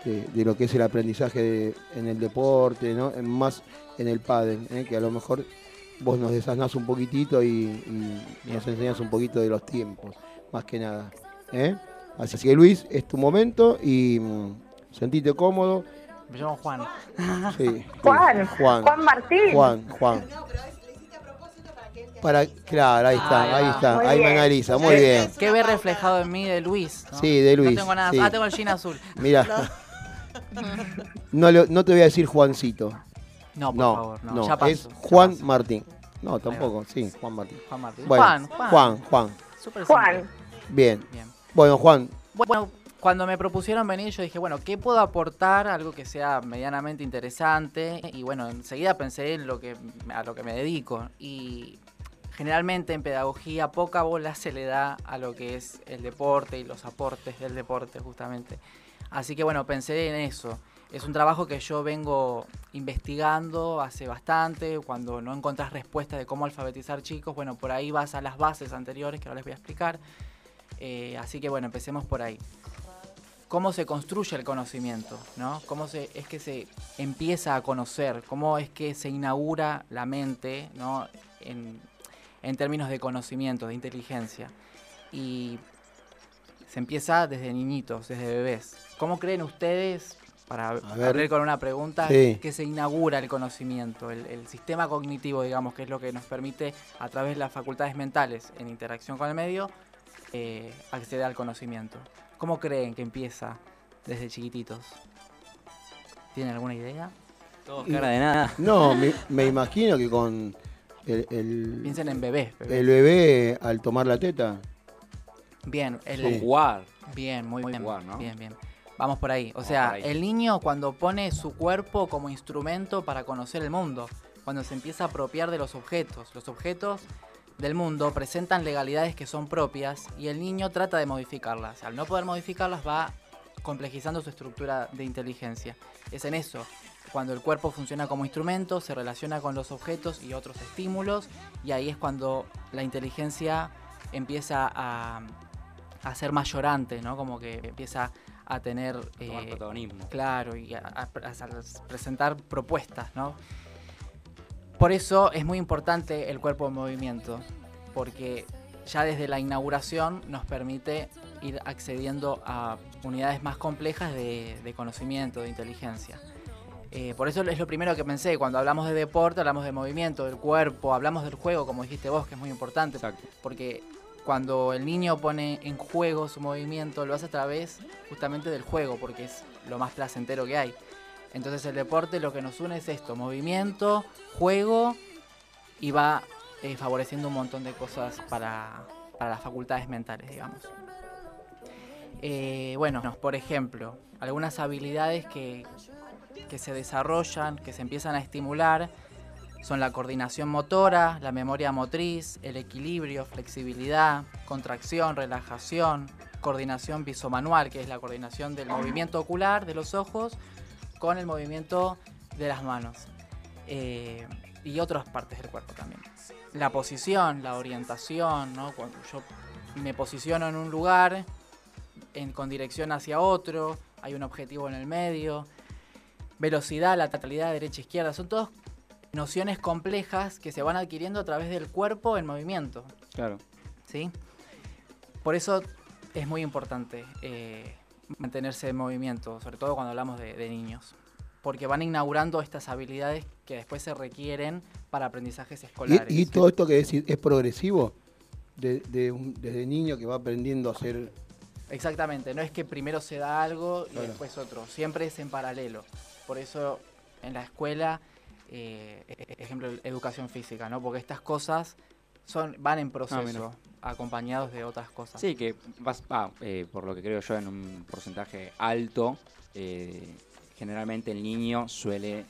de- de lo que es el aprendizaje de- en el deporte, ¿no? En- más en el pádel, ¿eh? que a lo mejor vos nos desasnás un poquitito y, y nos enseñas un poquito de los tiempos, más que nada. ¿eh? Así que Luis, es tu momento y mm, sentite cómodo. Me llamo Juan. Sí. Juan, Juan, Juan Martín. Juan, Juan. Para que claro, ahí está, Ahí está, Muy ahí me bien. analiza, muy bien. ¿Qué ve reflejado en mí de Luis? no? Sí, de Luis. No tengo nada. sí. Ah, tengo el jean azul. Mira, no, no te voy a decir Juancito. No, por No, favor, no. no, ya paso, es ya Juan paso. Martín. No, tampoco, sí, Juan Martín. Juan Martín. Bueno, Juan, Juan. Juan, Juan. Súper Juan. Bien. Bien. Bueno, Juan, Bueno, cuando me propusieron venir, yo dije, bueno, ¿qué puedo aportar? Algo que sea medianamente interesante. Y bueno, enseguida pensé en lo que, a lo que me dedico. Y generalmente en pedagogía poca bola se le da a lo que es el deporte y los aportes del deporte, justamente. Así que bueno, pensé en eso. Es un trabajo que yo vengo investigando hace bastante. Cuando no encontrás respuesta de cómo alfabetizar chicos, bueno, por ahí vas a las bases anteriores que ahora les voy a explicar. Eh, así que bueno, empecemos por ahí. ¿Cómo se construye el conocimiento? ¿no? ¿Cómo se, es que se empieza a conocer? ¿Cómo es que se inaugura la mente ¿no? en, en términos de conocimiento, de inteligencia? Y se empieza desde niñitos, desde bebés. ¿Cómo creen ustedes, para ver. abrir con una pregunta, Sí. que se inaugura el conocimiento, el, el sistema cognitivo, digamos, que es lo que nos permite, a través de las facultades mentales, en interacción con el medio, eh, acceder al conocimiento? ¿Cómo creen que empieza desde chiquititos? ¿Tienen alguna idea? Todos cara de nada. no, me, me imagino que con el, el, Piensen en bebés. bebés. el bebé al tomar la teta. Bien, el, Sí. Jugar. bien, muy bien. Jugar, ¿no? Bien, bien. Vamos por ahí. O Vamos sea, ahí. el niño cuando pone su cuerpo como instrumento para conocer el mundo, cuando se empieza a apropiar de los objetos. Los objetos del mundo presentan legalidades que son propias y el niño trata de modificarlas. Al no poder modificarlas va complejizando su estructura de inteligencia. Es en eso, cuando el cuerpo funciona como instrumento, se relaciona con los objetos y otros estímulos y ahí es cuando la inteligencia empieza a, a ser mayorante, ¿no? Como que empieza a tener... Tomar eh, protagonismo. Claro, y a, a- a presentar propuestas, ¿no? Por eso es muy importante el cuerpo en movimiento, porque ya desde la inauguración nos permite ir accediendo a unidades más complejas de, de conocimiento, de inteligencia. Eh, por eso es lo primero que pensé, cuando hablamos de deporte, hablamos de movimiento, del cuerpo, hablamos del juego, como dijiste vos, que es muy importante, Exacto. porque cuando el niño pone en juego su movimiento, lo hace a través justamente del juego, porque es lo más placentero que hay. Entonces el deporte lo que nos une es esto, movimiento, juego, y va eh, favoreciendo un montón de cosas para, para las facultades mentales, digamos. Eh, bueno, por ejemplo, algunas habilidades que que se desarrollan, que se empiezan a estimular, son la coordinación motora, la memoria motriz, el equilibrio, flexibilidad, contracción, relajación, coordinación visomanual, que es la coordinación del movimiento ocular de los ojos con el movimiento de las manos. Eh, y otras partes del cuerpo también. La posición, la orientación, ¿no? Cuando yo me posiciono en un lugar en- con dirección hacia otro, hay un objetivo en el medio, velocidad, lateralidad, derecha, izquierda, son todas nociones complejas que se van adquiriendo a través del cuerpo en movimiento. Claro. ¿sí? Por eso es muy importante eh, mantenerse en movimiento, sobre todo cuando hablamos de, de niños, porque van inaugurando estas habilidades que después se requieren para aprendizajes escolares. Y, y todo esto que decís, ¿es progresivo? De, de un- desde niño que va aprendiendo a hacer... Exactamente, no es que primero se da algo y Claro. después otro, siempre es en paralelo. Por eso en la escuela, eh, ejemplo, educación física, ¿no? Porque estas cosas son, van en proceso, mira. acompañados de otras cosas. Sí, que vas, ah, eh, por lo que creo yo, en un porcentaje alto, eh, generalmente el niño suele eh,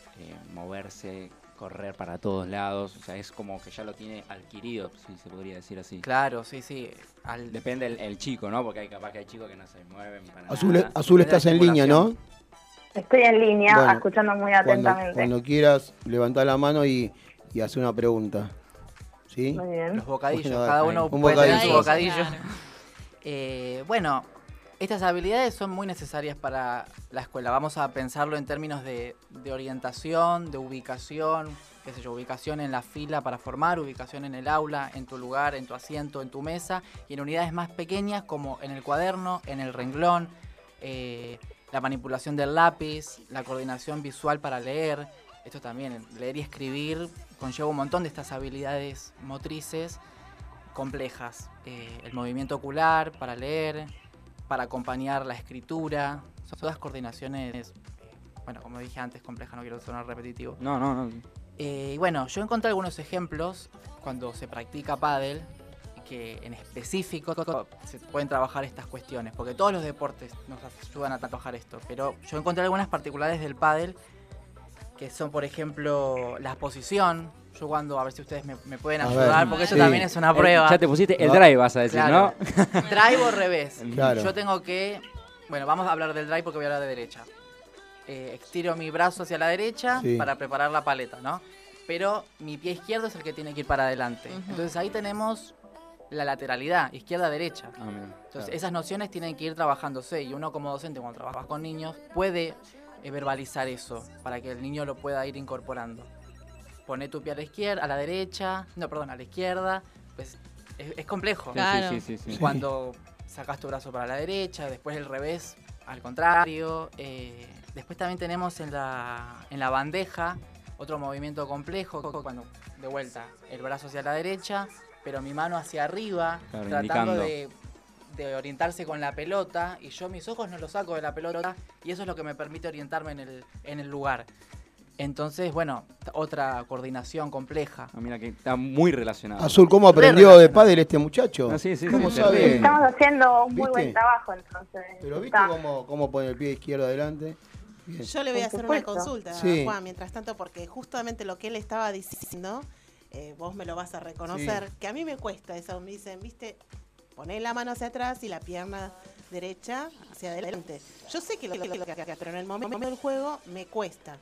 moverse, correr para todos lados, o sea, es como que ya lo tiene adquirido, si se podría decir así. Claro, sí, sí. al- Depende el, el chico, ¿no? Porque hay capaz que hay chicos que no se mueven para Azul, nada. Azul estás en línea, ¿no? Estoy en línea, Bueno, escuchando muy atentamente. cuando quieras, levantá la mano y, y hace una pregunta. ¿Sí? Muy bien. Los bocadillos, Bueno, cada uno Un puede tener su bocadillo. bocadillo. Eh, bueno, estas habilidades son muy necesarias para la escuela. Vamos a pensarlo en términos de, de orientación, de ubicación, qué sé yo, ubicación en la fila para formar, ubicación en el aula, en tu lugar, en tu asiento, en tu mesa, y en unidades más pequeñas como en el cuaderno, en el renglón, eh, la manipulación del lápiz, la coordinación visual para leer. Esto también, leer y escribir conlleva un montón de estas habilidades motrices complejas. Eh, el movimiento ocular para leer, para acompañar la escritura. Son todas coordinaciones, bueno, como dije antes, complejas, no quiero sonar repetitivo. No, no, no. Eh, y bueno, yo encontré algunos ejemplos cuando se practica pádel que en específico se pueden trabajar estas cuestiones, porque todos los deportes nos ayudan a trabajar esto, pero yo encontré algunas particulares del pádel que son, por ejemplo, la posición. Yo cuando, a ver si ustedes me, me pueden A ayudar, ver, porque eso sí. también es una Eh, prueba. ya te pusiste el drive, vas a decir, Claro. ¿no? Drive o revés. Claro. Yo tengo que. Bueno, vamos a hablar del drive porque voy a hablar de derecha. Eh, estiro mi brazo hacia la derecha Sí. para preparar la paleta, ¿no? Pero mi pie izquierdo es el que tiene que ir para adelante. Ujú. Entonces ahí tenemos la lateralidad, izquierda-derecha. Ah. Entonces Claro. esas nociones tienen que ir trabajándose y uno como docente cuando trabaja con niños puede eh, verbalizar eso para que el niño lo pueda ir incorporando. Poné tu pie a la izquierda, a la derecha, no, perdón, a la izquierda. Pues es, es complejo. Sí, Claro. sí, sí, sí, sí. Cuando sacas tu brazo para la derecha, después el revés, al contrario. eh, después también tenemos en la, en la bandeja otro movimiento complejo, cuando de vuelta el brazo hacia la derecha, pero mi mano hacia arriba, Claro, tratando de, de orientarse con la pelota, y yo mis ojos no los saco de la pelota, y eso es lo que me permite orientarme en el, en el lugar. Entonces, bueno, otra coordinación compleja. Ah, mira que está muy relacionado. Azul, ¿cómo aprendió de pádel este muchacho? Ah, sí, sí, ¿Cómo sí, sabe? Estamos haciendo un muy buen trabajo entonces. Pero viste cómo, cómo pone el pie izquierdo adelante. Bien. Yo le voy a hacer una consulta, Sí. Juan, mientras tanto, porque justamente lo que él estaba diciendo, eh, vos me lo vas a reconocer, que a mí me cuesta eso. Me dicen, viste, poné la mano hacia atrás y la pierna derecha hacia adelante. Yo sé que lo que, lo que- que- pero en el momento del juego me cuesta.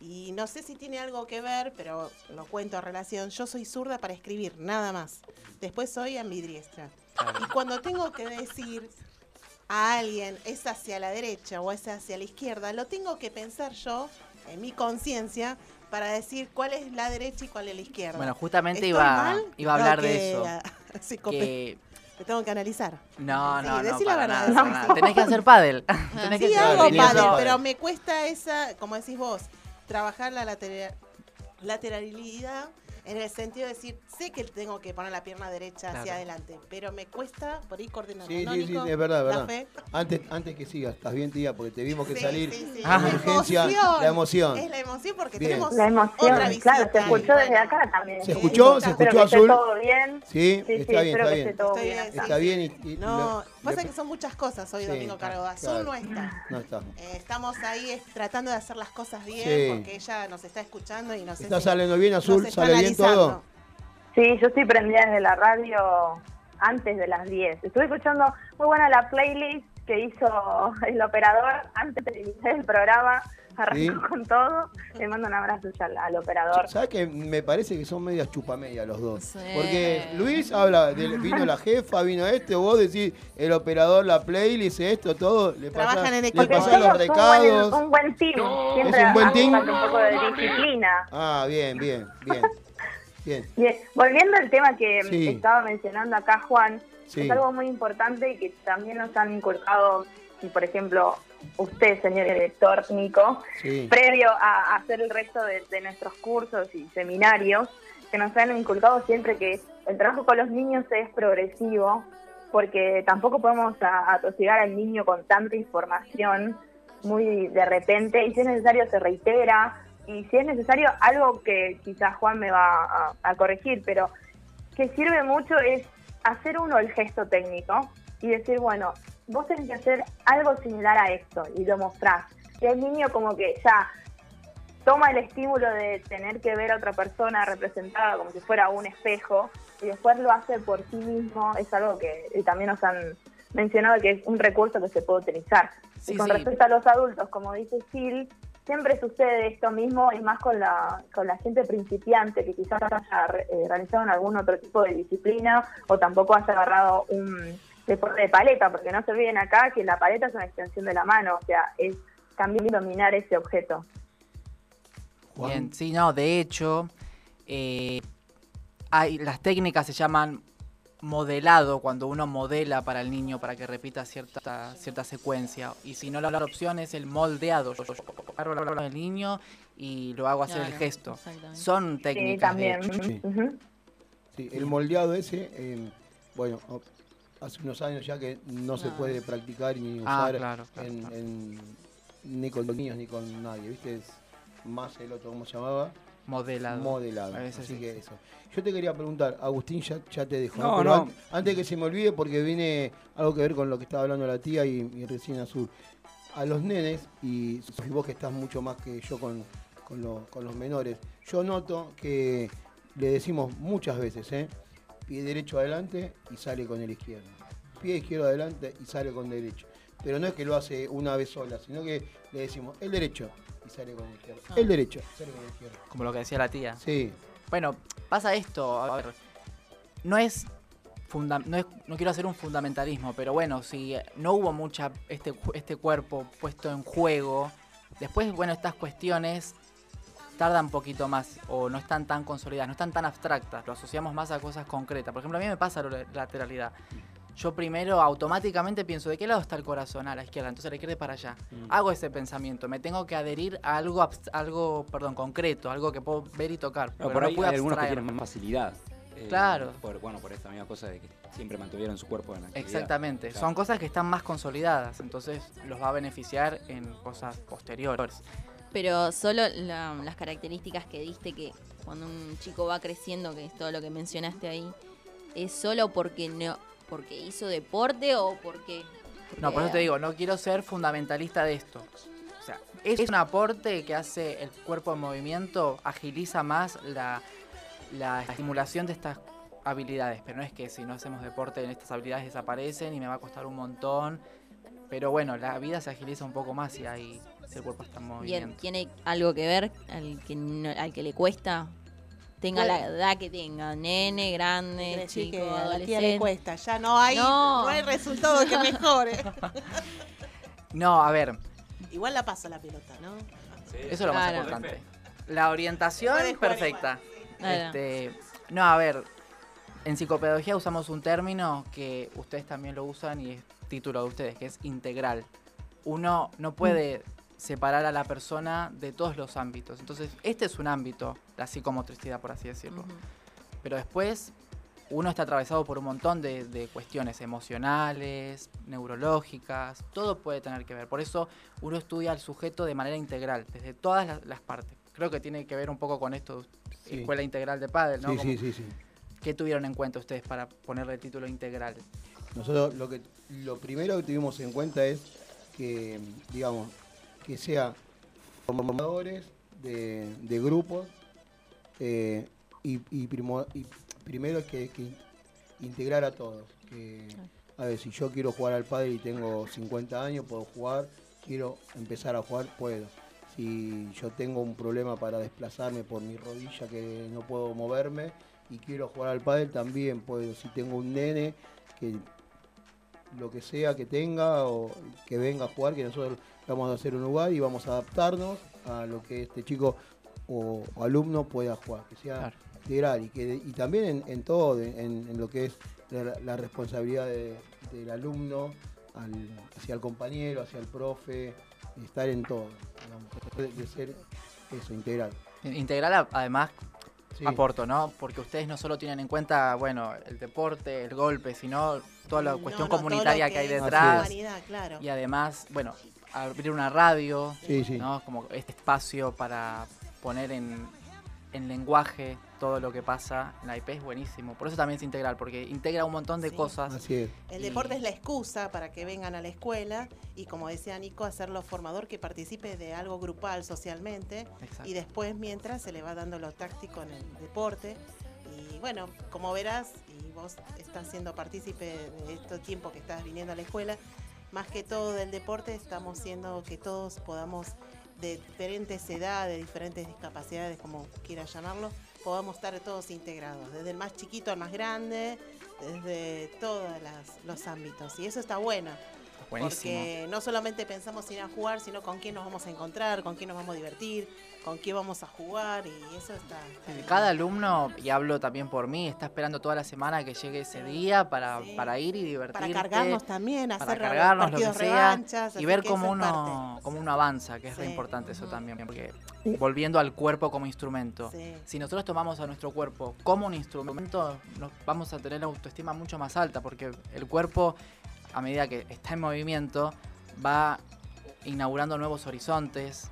Y no sé si tiene algo que ver, pero lo cuento a relación. Yo soy zurda para escribir, nada más. Después soy ambidiestra. Y cuando tengo que decir a alguien es hacia la derecha o es hacia la izquierda, lo tengo que pensar yo en mi conciencia para decir cuál es la derecha y cuál es la izquierda. Bueno, justamente ¿Estoy iba, iba a hablar de que, eso. Que Me tengo que analizar. No, Sí, no, no, para nada, la nada. Tenés que hacer pádel. Tenés que Sí, hacer hago que hacer pádel, pádel. pero me cuesta esa, como decís vos, trabajar la lateral- lateralidad en el sentido de decir, sé que tengo que poner la pierna derecha hacia adelante, pero me cuesta por ir coordinando. Sí, ¿no, sí, sí, es verdad, es ¿La verdad. fe? Antes, antes que sigas, estás bien, tía, porque te vimos que Sí, salir sí, sí, Ah. urgencia, emoción. la emoción. Es la emoción porque Bien. tenemos La emoción, otra visita. claro, se escuchó desde acá también. ¿Se escuchó? ¿Se escuchó, esté Azul? todo bien. Sí, Sí, sí, está bien, está que bien. esté todo bien. Está bien y, y No, lo, pasa que son muchas cosas hoy Domingo Cargo. Azul no está. No está. Eh, estamos ahí tratando de hacer las cosas bien porque ella nos está escuchando y nos ¿Está saliendo bien, Azul? ¿Sale bien todo? Sí, yo estoy prendida desde la radio antes de las 10. Estuve escuchando muy buena la playlist que hizo el operador antes de iniciar el programa. Arrancó Sí. con todo. Le mando un abrazo ya al, al operador. ¿Sabes que Me parece que son medias chupamedias los dos. Sí. Porque Luis habla, de, vino la jefa, vino este, vos decís el operador, la playlist, esto, todo. Le pasa, Trabajan en le equipo. Porque pasás los somos un recados. buen, un buen team. Siempre ¿Es un buen team? un poco de disciplina. Ah, bien, bien, bien. Bien. Bien, volviendo al tema que Sí. estaba mencionando acá Juan, Sí. es algo muy importante y que también nos han inculcado, por ejemplo, usted, señor director Nico, Sí. previo a, hacer el resto de, de nuestros cursos y seminarios, que nos han inculcado siempre que el trabajo con los niños es progresivo, porque tampoco podemos atosigar al niño con tanta información muy de repente, y si es necesario se reitera, y si es necesario algo que quizás Juan me va a, a corregir, pero que sirve mucho es hacer uno el gesto técnico y decir, bueno, vos tenés que hacer algo similar a esto y lo mostrás. Y el niño como que ya toma el estímulo de tener que ver a otra persona representada como si fuera un espejo y después lo hace por sí mismo, es algo que también nos han mencionado que es un recurso que se puede utilizar. Sí, y con sí. respecto a los adultos, como dice Sil, siempre sucede esto mismo y más con la, con la gente principiante que quizás haya eh, realizado en algún otro tipo de disciplina o tampoco haya agarrado un deporte de paleta, porque no se olviden acá que la paleta es una extensión de la mano, o sea, es también dominar ese objeto. Bien, sí, no, de hecho, eh, hay, las técnicas se llaman modelado, cuando uno modela para el niño para que repita cierta, cierta secuencia. Y si no, la otra opción es el moldeado. Yo agarro al niño y lo hago hacer el gesto. Son Sí, técnicas. de también. Sí. El moldeado ese, eh, bueno, hace unos años ya que no se puede practicar ni Ah, usar claro, claro, en- en- ni con niños ni con nadie, ¿viste? Es más el otro, ¿cómo se llamaba? Modelado. Modelado. A veces Así sí, que eso. Yo te quería preguntar, Agustín, ya, ya te dejo. No, no. an- antes que se me olvide, porque viene algo que ver con lo que estaba hablando la tía y, y recién Azul. A los nenes, y vos que estás mucho más que yo con, con, lo- con los menores, yo noto que le decimos muchas veces, ¿eh? Pie derecho adelante y sale con el izquierdo. Pie izquierdo adelante y sale con derecho. Pero no es que lo hace una vez sola, sino que le decimos el derecho y sale con el izquierdo. Ah. El derecho, sale con el izquierdo. Como lo que decía la tía. Sí, Bueno, pasa esto, a ver, no es, funda- no es- no quiero hacer un fundamentalismo, pero bueno, si no hubo mucha este, este cuerpo puesto en juego, después, bueno, estas cuestiones tardan un poquito más o no están tan consolidadas, no están tan abstractas, lo asociamos más a cosas concretas. Por ejemplo, a mí me pasa la lateralidad. Yo primero automáticamente pienso, ¿de qué lado está el corazón? A la izquierda, entonces a la izquierda es para allá. Hago ese pensamiento, me tengo que adherir a algo, algo perdón, concreto, algo que puedo ver y tocar. No, por no ahí puedo hay algunos que tienen más facilidad. eh, Claro. Por, bueno, por esta misma cosa de que siempre mantuvieron su cuerpo en actividad. Exactamente, Claro. son cosas que están más consolidadas, entonces los va a beneficiar en cosas posteriores. Pero solo la- las características que diste que cuando un chico va creciendo, que es todo lo que mencionaste ahí, es solo porque no porque hizo deporte o porque No, por eso te digo, no quiero ser fundamentalista de esto. O sea, es un aporte que hace el cuerpo en movimiento, agiliza más la, la estimulación de estas habilidades, pero no es que si no hacemos deporte estas habilidades desaparecen y me va a costar un montón. Pero bueno, la vida se agiliza un poco más si hay si el cuerpo está en movimiento. tiene algo que ver al que no- al que le cuesta tenga la edad que tenga, nene, grande, chico, que a la tía le cuesta, ya no hay, No. no. hay resultado que mejore. No, a ver, Igual la pasa la pelota, ¿no? Eso es lo más Claro. importante. La orientación jugar perfecta. Este, no, a ver, en psicopedagogía usamos un término que ustedes también lo usan y es título de ustedes, que es integral. Uno no puede separar a la persona de todos los ámbitos. Entonces, este es un ámbito, la psicomotricidad, por así decirlo. Pero después, uno está atravesado por un montón de, de cuestiones emocionales, neurológicas, todo puede tener que ver. Por eso uno estudia al sujeto de manera integral, desde todas las, las partes. Creo que tiene que ver un poco con esto, Sí. escuela integral de pádel, ¿no? sí, Como- sí, sí, sí. ¿Qué tuvieron en cuenta ustedes para ponerle el título integral? Nosotros lo que lo primero que tuvimos en cuenta es que, digamos, que sea formadores de, grupos eh, y, primero que, que integrar a todos. A ver, si yo quiero jugar al padre y tengo 50 años, puedo jugar, quiero empezar a jugar, puedo. Si yo tengo un problema para desplazarme por mi rodilla que no puedo moverme y quiero jugar al pádel, también puedo. Si tengo un nene que lo que sea que tenga o que venga a jugar, que nosotros vamos a hacer un lugar y vamos a adaptarnos a lo que este chico o, o alumno pueda jugar, que sea Claro. integral y que y también en, en todo, en, en lo que es la, la responsabilidad de- del alumno al- hacia el compañero, hacia el profe, estar en todo, digamos, de, de ser eso, integral. Integral, además, Sí. aporto, ¿no? Porque ustedes no solo tienen en cuenta, bueno, el deporte, el golpe, sino toda la No, cuestión no, comunitaria que, hay detrás. humanidad, claro. Y además, bueno, abrir una radio, Sí, sí. ¿no? Como este espacio para poner en, en lenguaje todo lo que pasa en la IP es buenísimo. Por eso también es integral, porque integra un montón de Sí. cosas. Así es. El deporte es la excusa para que vengan a la escuela y, como decía Nico, hacerlo formador que participe de algo grupal socialmente Exacto. y después, mientras, se le va dando lo táctico en el deporte. Y bueno, como verás, y vos estás siendo partícipe de este tiempo que estás viniendo a la escuela, más que todo del deporte, estamos siendo que todos podamos, de diferentes edades, diferentes discapacidades, como quieras llamarlo, podamos estar todos integrados, desde el más chiquito al más grande, desde todos los ámbitos. Y eso está bueno, Buenísimo. porque no solamente pensamos ir a jugar, sino con quién nos vamos a encontrar, con quién nos vamos a divertir, con quién vamos a jugar, y eso está... está. Cada alumno, y hablo también por mí, está esperando toda la semana que llegue ese día para, Sí. para ir y divertirse. Para cargarnos también, para hacer cargarnos, lo partidos que sea, revanchas, y así ver cómo uno, cómo uno avanza, que es re Sí. importante eso también, porque volviendo al cuerpo como instrumento. Sí. si nosotros tomamos a nuestro cuerpo como un instrumento, nos vamos a tener la autoestima mucho más alta, porque el cuerpo, a medida que está en movimiento, va inaugurando nuevos horizontes,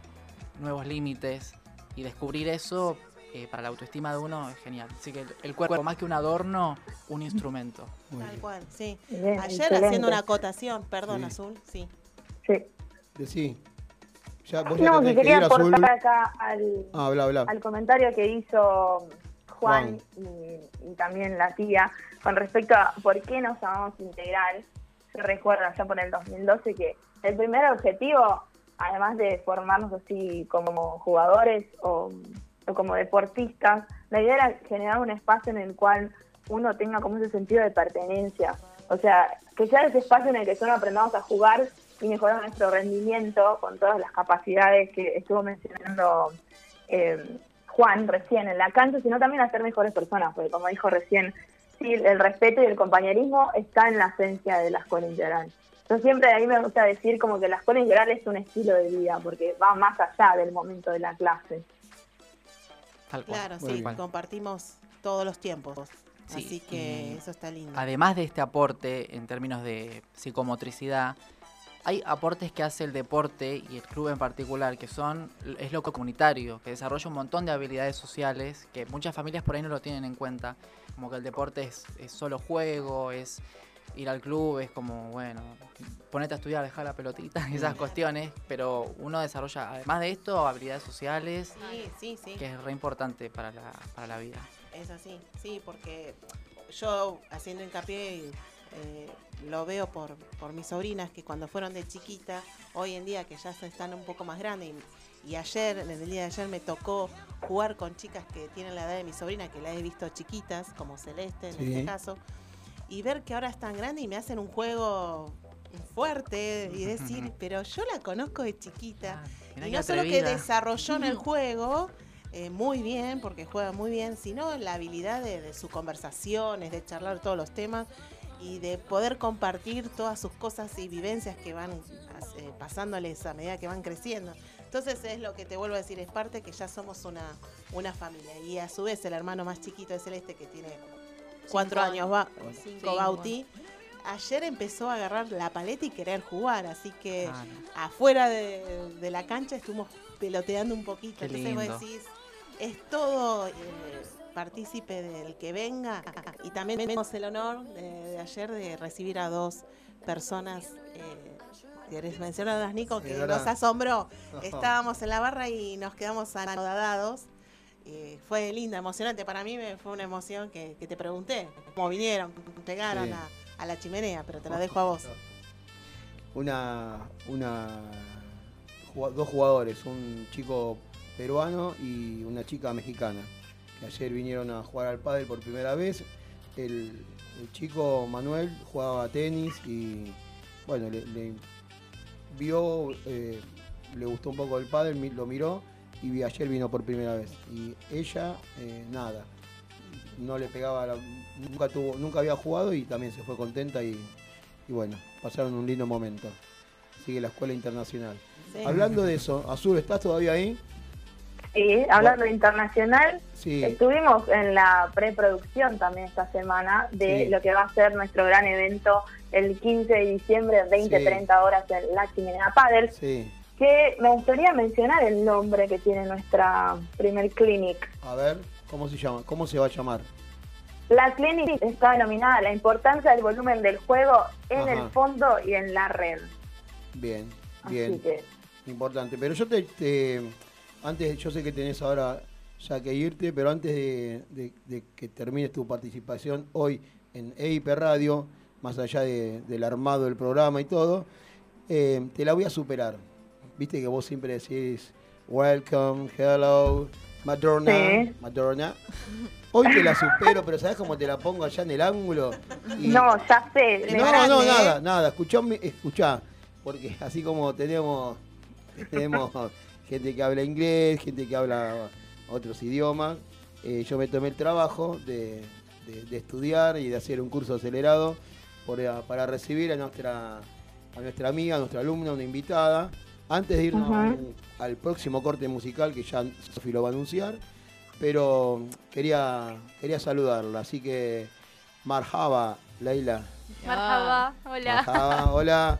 nuevos límites, y descubrir eso eh, para la autoestima de uno es genial. Así que el, el cuerpo, más que un adorno, un instrumento. Muy Tal bien. cual, sí. Bien, Ayer excelente. haciendo una acotación, perdón, Sí. Azul, sí. Sí. Decí. Ya, vos No, que que quería Azul. aportar acá al, Ah, al comentario que hizo Juan, Y, y también la tía con respecto a por qué nos llamamos integral. Yo recuerdo ya por el 2012 que el primer objetivo, además de formarnos así como jugadores o, como deportistas, la idea era generar un espacio en el cual uno tenga como ese sentido de pertenencia. O sea, que sea ese espacio en el que solo aprendamos a jugar y mejorar nuestro rendimiento con todas las capacidades que estuvo mencionando eh, Juan recién en la cancha, sino también a ser mejores personas, porque como dijo recién, sí, el respeto y el compañerismo está en la esencia de la escuela integral. Yo siempre de ahí me gusta decir como que la escuela integral es un estilo de vida, porque va más allá del momento de la clase. Tal cual. Claro, Muy sí, bien. compartimos todos los tiempos. Sí, Así que y eso está lindo. Además de este aporte en términos de psicomotricidad, hay aportes que hace el deporte y el club en particular, que son, es lo comunitario, que desarrolla un montón de habilidades sociales que muchas familias por ahí no lo tienen en cuenta. Como que el deporte es, es solo juego, es ir al club, es como, bueno, ponete a estudiar, dejar la pelotita, esas cuestiones, pero uno desarrolla, además de esto, habilidades sociales, Sí, sí, sí. que es re importante para la, para la vida. Es así, sí, porque yo haciendo hincapié eh, lo veo por, por mis sobrinas que cuando fueron de chiquita, hoy en día que ya se están un poco más grandes y, y ayer, en el día de ayer me tocó jugar con chicas que tienen la edad de mi sobrina, que la he visto chiquitas, como Celeste en Sí. este caso, y ver que ahora están grandes y me hacen un juego fuerte y decir, pero yo la conozco de chiquita. Mirá Y no solo que desarrolló en el juego eh, muy bien, porque juega muy bien, sino la habilidad de, de sus conversaciones, de charlar todos los temas y de poder compartir todas sus cosas y vivencias que van eh, pasándoles a medida que van creciendo. Entonces es lo que te vuelvo a decir, es parte que ya somos una, una familia. Y a su vez el hermano más chiquito de Celeste, que tiene cuatro Cinco años, va, cinco, Cinco. Bauti, ayer empezó a agarrar la paleta y querer jugar, así que Ah, no. afuera de, de la cancha estuvimos peloteando un poquito. Qué Entonces vos decís, es todo eh, partícipe del que venga. Y también tenemos el honor de, de ayer de recibir a dos personas. Eh, ¿Querés mencionarlas, Nico? Que Sí, nos asombró. Estábamos en la barra y nos quedamos anodados. Eh, fue linda, emocionante. Para mí me fue una emoción que, que te pregunté. ¿Cómo vinieron? Pegaron Sí. a, a la chimenea, pero te la dejo a vos. Una, una, dos jugadores, un chico peruano y una chica mexicana, que ayer vinieron a jugar al pádel por primera vez. El, el chico Manuel jugaba tenis y bueno, le, le vio, eh, le gustó un poco el pádel, lo miró y vi- ayer vino por primera vez. Y ella, eh, nada, no le pegaba, la- nunca tuvo, nunca había jugado y también se fue contenta y, y bueno, pasaron un lindo momento. Sigue la escuela internacional. Sí. Hablando de eso, Azul, ¿estás todavía ahí? Sí, hablando de internacional, Sí. estuvimos en la preproducción también esta semana de Sí. lo que va a ser nuestro gran evento el 15 de diciembre, 20-30 horas en La Chimenea Padel, Sí. Que me gustaría mencionar el nombre que tiene nuestra primer clinic. A ver, ¿cómo se llama? ¿Cómo se va a llamar? La clinic está denominada La importancia del volumen del juego en Ajá. el fondo y en la red. Bien, Así bien. que Importante. Pero yo te, te- antes, yo sé que tenés ahora ya que irte, pero antes de, de- de que termines tu participación hoy en EIP Radio, más allá de- del armado del programa y todo, eh, te la voy a superar. Viste que vos siempre decís welcome, hello, Madonna, Sí. Madonna. Hoy te la supero, pero ¿sabés cómo te la pongo allá en el ángulo? Y- no, ya sé. no, grande, no, ¿eh? nada, nada. Escuchá, escuchá, porque así como tenemos, tenemos gente que habla inglés, gente que habla otros idiomas, eh, yo me tomé el trabajo de, de- de estudiar y de hacer un curso acelerado por- para recibir a nuestra, a nuestra amiga, a nuestra alumna, una invitada, antes de irnos al- al próximo corte musical que ya Sofi lo va a anunciar, pero quería, quería saludarla, así que marhaba, Leila. Marhaba, hola. Marhaba, hola.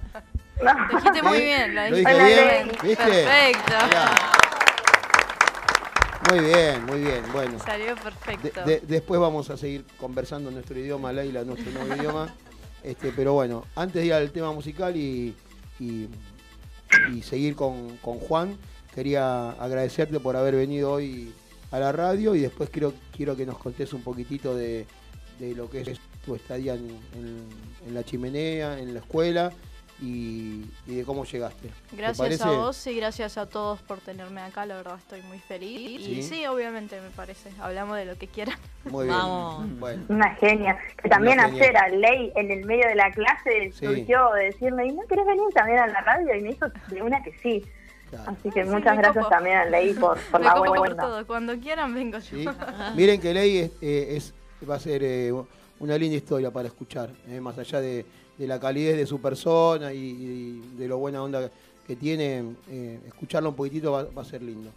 Lo dijiste muy bien, lo ¿Lo dijiste dije muy bien? bien. ¿Viste? Perfecto. Mirá. Muy bien, muy bien. Bueno, Salió de- perfecto. de- después vamos a seguir conversando en nuestro idioma, Leila, nuestro nuevo idioma. Este, pero bueno, antes de ir al tema musical y, y- y seguir con, con Juan, quería agradecerte por haber venido hoy a la radio y después quiero, quiero que nos contés un poquitito de, de lo que es tu estadía en- en la chimenea, en la escuela y, y de cómo llegaste. ¿Te Gracias a vos y gracias a todos por tenerme acá, la verdad estoy muy feliz. Sí. Y sí, obviamente me parece, hablamos de lo que quieran. Muy bien. Vamos. Bueno. Una genia. Que también Una genia. ayer a Ley en el medio de la clase Sí. surgió de decirme, ¿y no querés venir también a la radio? Y me hizo de una que sí. Claro. Así que Sí, muchas gracias copo. también a Ley por, por me la buena por todo, cuando quieran vengo yo. ¿sí? Miren que Ley es, eh, es- va a ser eh, una linda historia para escuchar, eh, más allá de, de la calidez de su persona y, y de lo buena onda que tiene, eh, escucharla un poquitito va, va a ser lindo.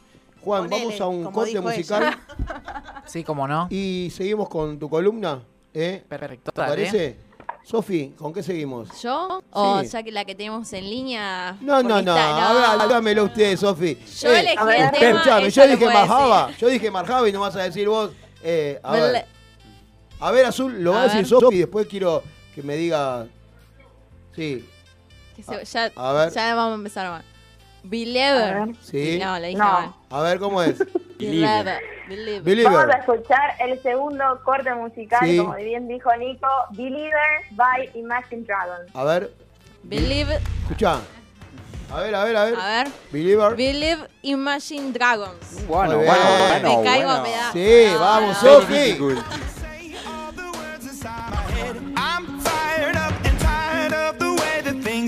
Juan, Ponele, vamos a un corte musical Sí, como no. y seguimos con tu columna. ¿eh? Perfecto. ¿Te parece? Sofi, ¿con qué seguimos? ¿Yo? ¿O Sí. ya que la que tenemos en línea? No, no, no, habla- háblamelo usted, Sofi. Yo Eh, elegí a ver, el tema. Escuchame, yo dije Marjaba, yo dije Marjaba y no vas a decir vos. eh, a ver, a ver, Azul, lo va a decir. Sofi y después quiero que me diga. Sí, que se- ya, a ver. ya vamos a empezar mal. Believer. Ver. sí. No, la dije No. mal. A ver cómo es. Believer. Believer. Believer. Vamos a escuchar el segundo corte musical, Sí. como bien dijo Nico, Believer by Imagine Dragons. A ver, Believe. escuchá. A ver, a ver, a ver. A ver. Believer. Believe Imagine Dragons. Bueno, bueno, bueno. Me caigo a pedazos. Sí, vamos. Sofi. I'm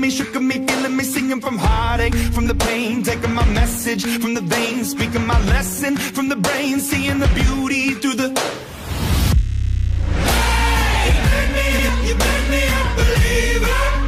me, shook me, feeling me, singing from heartache, from the pain, taking my message from the veins, speaking my lesson from the brain, seeing the beauty through the. Hey, you made me, you made me a believer.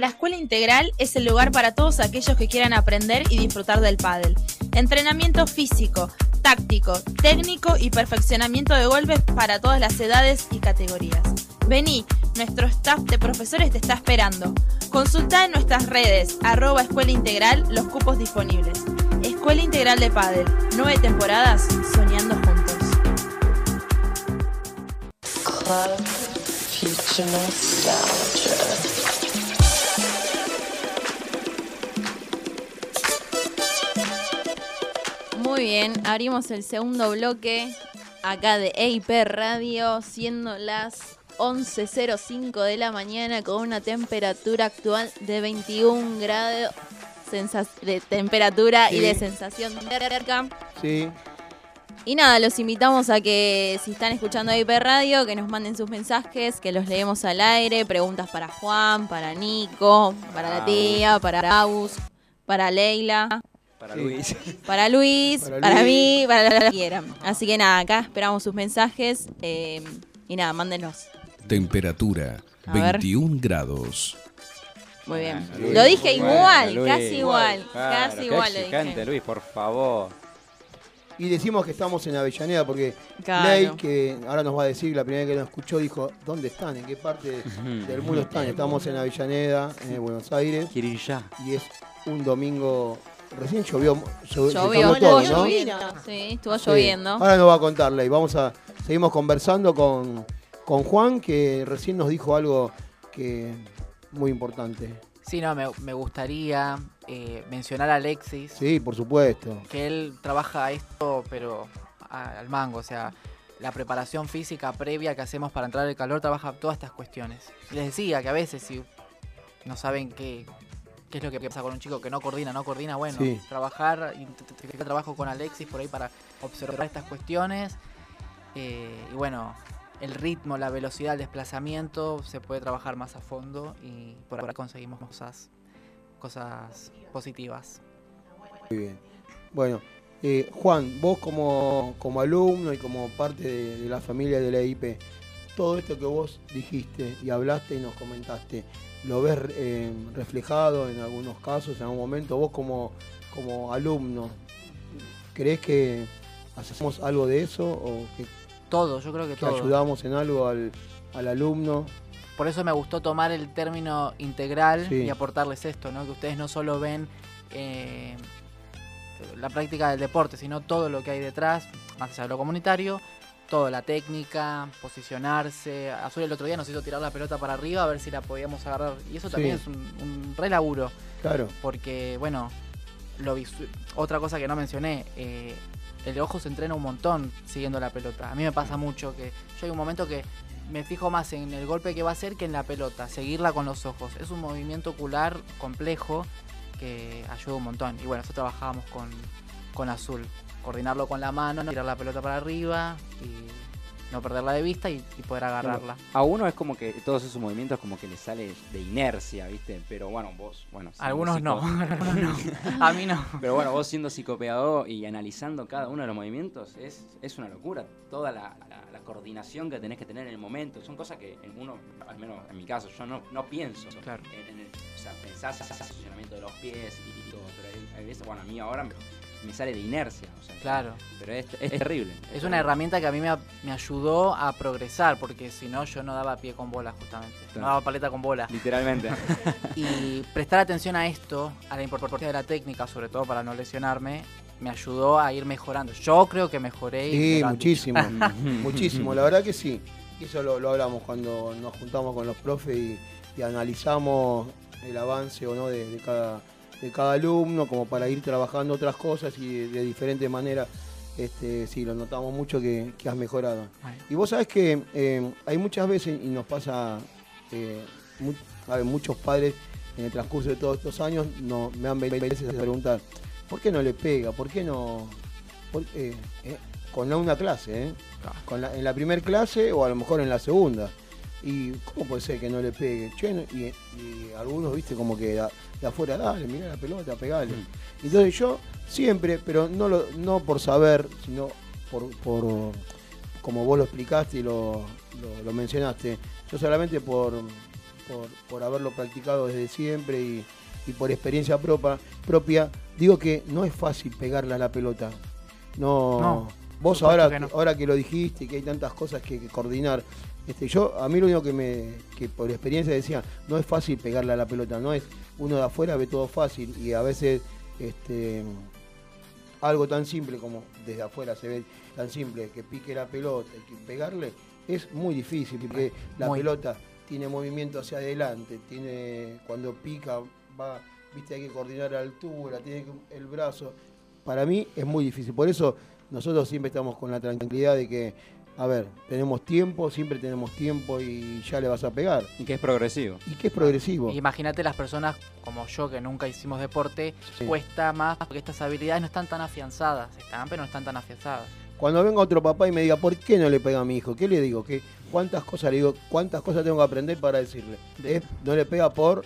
La Escuela Integral es el lugar para todos aquellos que quieran aprender y disfrutar del pádel. Entrenamiento físico, táctico, técnico y perfeccionamiento de golpes para todas las edades y categorías. Vení, nuestro staff de profesores te está esperando. Consulta en nuestras redes, arroba Escuela Integral, los cupos disponibles. Escuela Integral de Pádel, nueve temporadas soñando juntos. Muy bien, abrimos el segundo bloque acá de EIP Radio, siendo las 11.05 de la mañana con una temperatura actual de 21 grados de temperatura y de sensación térmica. Sí. Y nada, los invitamos a que si están escuchando EIP Radio, que nos manden sus mensajes, que los leemos al aire, preguntas para Juan, para Nico, para la tía, para Agus, para Leila. Para Sí. Luis. Para Luis, Para para, Luis. mí, para la que quieran. Así que nada, acá esperamos sus mensajes eh, y nada, mándenos. Temperatura A ver. 21 grados. Muy bien. Luis, Lo dije bueno, igual, casi igual, Claro, casi igual lo dije. Luis, por favor. Y decimos que estamos en Avellaneda porque Claro. Ley, que ahora nos va a decir, la primera vez que nos escuchó, dijo, ¿dónde están? ¿En qué parte del mundo están? Estamos en Avellaneda, en Buenos Aires, Quiero ir ya. y es un domingo, recién llovió, llo- Llovió, dejamos todo, ¿no? Sí, estuvo Sí. lloviendo. Ahora nos va a contar Ley, vamos a, seguimos conversando con, con Juan, que recién nos dijo algo que muy importante. Sí, no, me, me gustaría eh, mencionar a Alexis, Sí, por supuesto. que él trabaja esto, pero al mango, o sea, la preparación física previa que hacemos para entrar al calor trabaja todas estas cuestiones. Les decía que a veces si no saben qué, qué es lo que pasa con un chico que no coordina, no coordina, bueno, Sí. trabajar, trabajo con Alexis por ahí para observar estas cuestiones. eh, y bueno, el ritmo, la velocidad, el desplazamiento se puede trabajar más a fondo y por ahora conseguimos cosas, cosas positivas. Muy bien. Bueno, eh, Juan, vos como, como alumno y como parte de, de la familia de la IP, todo esto que vos dijiste y hablaste y nos comentaste, ¿lo ves eh, reflejado en algunos casos, en algún momento? Vos como, como alumno, ¿crees que hacemos algo de eso o que, Todo, yo creo que que todo. ayudamos en algo al, al alumno? Por eso me gustó tomar el término integral Sí. y aportarles esto, ¿no? Que ustedes no solo ven eh, la práctica del deporte, sino todo lo que hay detrás, más allá de lo comunitario, toda la técnica, posicionarse. Azul el otro día nos hizo tirar la pelota para arriba a ver si la podíamos agarrar. Y eso también Sí. es un, un re laburo. Claro. Porque, bueno, lo otra cosa que no mencioné, eh, el ojo se entrena un montón siguiendo la pelota. A mí me pasa mucho que yo hay un momento que me fijo más en el golpe que va a hacer que en la pelota, seguirla con los ojos. Es un movimiento ocular complejo que ayuda un montón. Y bueno, eso trabajábamos con, con azul. Coordinarlo con la mano, tirar la pelota para arriba y no perderla de vista y, y poder agarrarla. A uno es como que todos esos movimientos como que le sale de inercia, ¿viste? Pero bueno, vos, bueno. Algunos no, algunos no. A mí no. Pero bueno, vos siendo psicopedagog y analizando cada uno de los movimientos, es, es una locura. Toda la, la- la coordinación que tenés que tener en el momento. Son cosas que en uno, al menos en mi caso, yo no, no pienso. Claro. En, en el- o sea, pensás en el posicionamiento de los pies y, y todo. Pero hay, hay veces, bueno, a mí ahora me, me sale de inercia. O sea, Claro. Pero es, es terrible. Es una herramienta que a mí me, ayudó a progresar, porque si no, yo no daba pie con bola, justamente. No daba paleta con bola. Literalmente. Y prestar atención a esto, a la importancia de la técnica, sobre todo para no lesionarme, me ayudó a ir mejorando. Yo creo que mejoré. y me Sí, muchísimo, muchísimo, la verdad que sí. Y Eso lo, lo hablamos cuando nos juntamos con los profes y, y analizamos el avance o no de, de cada, de cada alumno, como para ir trabajando otras cosas y de, de diferente manera. Este, sí, lo notamos mucho que, que has mejorado. Y vos sabés que eh, hay muchas veces, y nos pasa, eh, mu- ver, muchos padres en el transcurso de todos estos años no, me han venido veces a preguntar, ¿por qué no le pega? ¿Por qué no...? por- eh, eh, con la- una clase, ¿eh? Con la- en la primera clase o a lo mejor en la segunda. ¿Y cómo puede ser que no le pegue? Che, no- y, y algunos, viste, como que de, de afuera, dale, mirá la pelota, pegale. Entonces yo siempre, pero no, lo, no por saber, sino por, por como vos lo explicaste y lo, lo- lo mencionaste, yo solamente por, por, por haberlo practicado desde siempre y, y por experiencia propia, propia, digo que no es fácil pegarle a la pelota. No, No, vos ahora que que, no. ahora que lo dijiste, que hay tantas cosas que, que coordinar, este, yo a mí lo único que me que por experiencia decía, no es fácil pegarle a la pelota, no es uno de afuera ve todo fácil y a veces este algo tan simple como desde afuera se ve tan simple que pique la pelota y que pegarle es muy difícil porque la Muy. pelota tiene movimiento hacia adelante, tiene cuando pica va, viste hay que coordinar la altura, tiene que- el brazo. Para mí es muy difícil, por eso nosotros siempre estamos con la tranquilidad de que a ver, tenemos tiempo, siempre tenemos tiempo y ya le vas a pegar. Y que es progresivo. Y que es progresivo. Imagínate las personas como yo que nunca hicimos deporte, Sí. cuesta más porque estas habilidades no están tan afianzadas. Están, pero no están tan afianzadas. Cuando venga otro papá y me diga, ¿por qué no le pega a mi hijo? ¿Qué le digo? ¿Qué, ¿Cuántas cosas le digo? ¿Cuántas cosas tengo que aprender para decirle? No le pega por...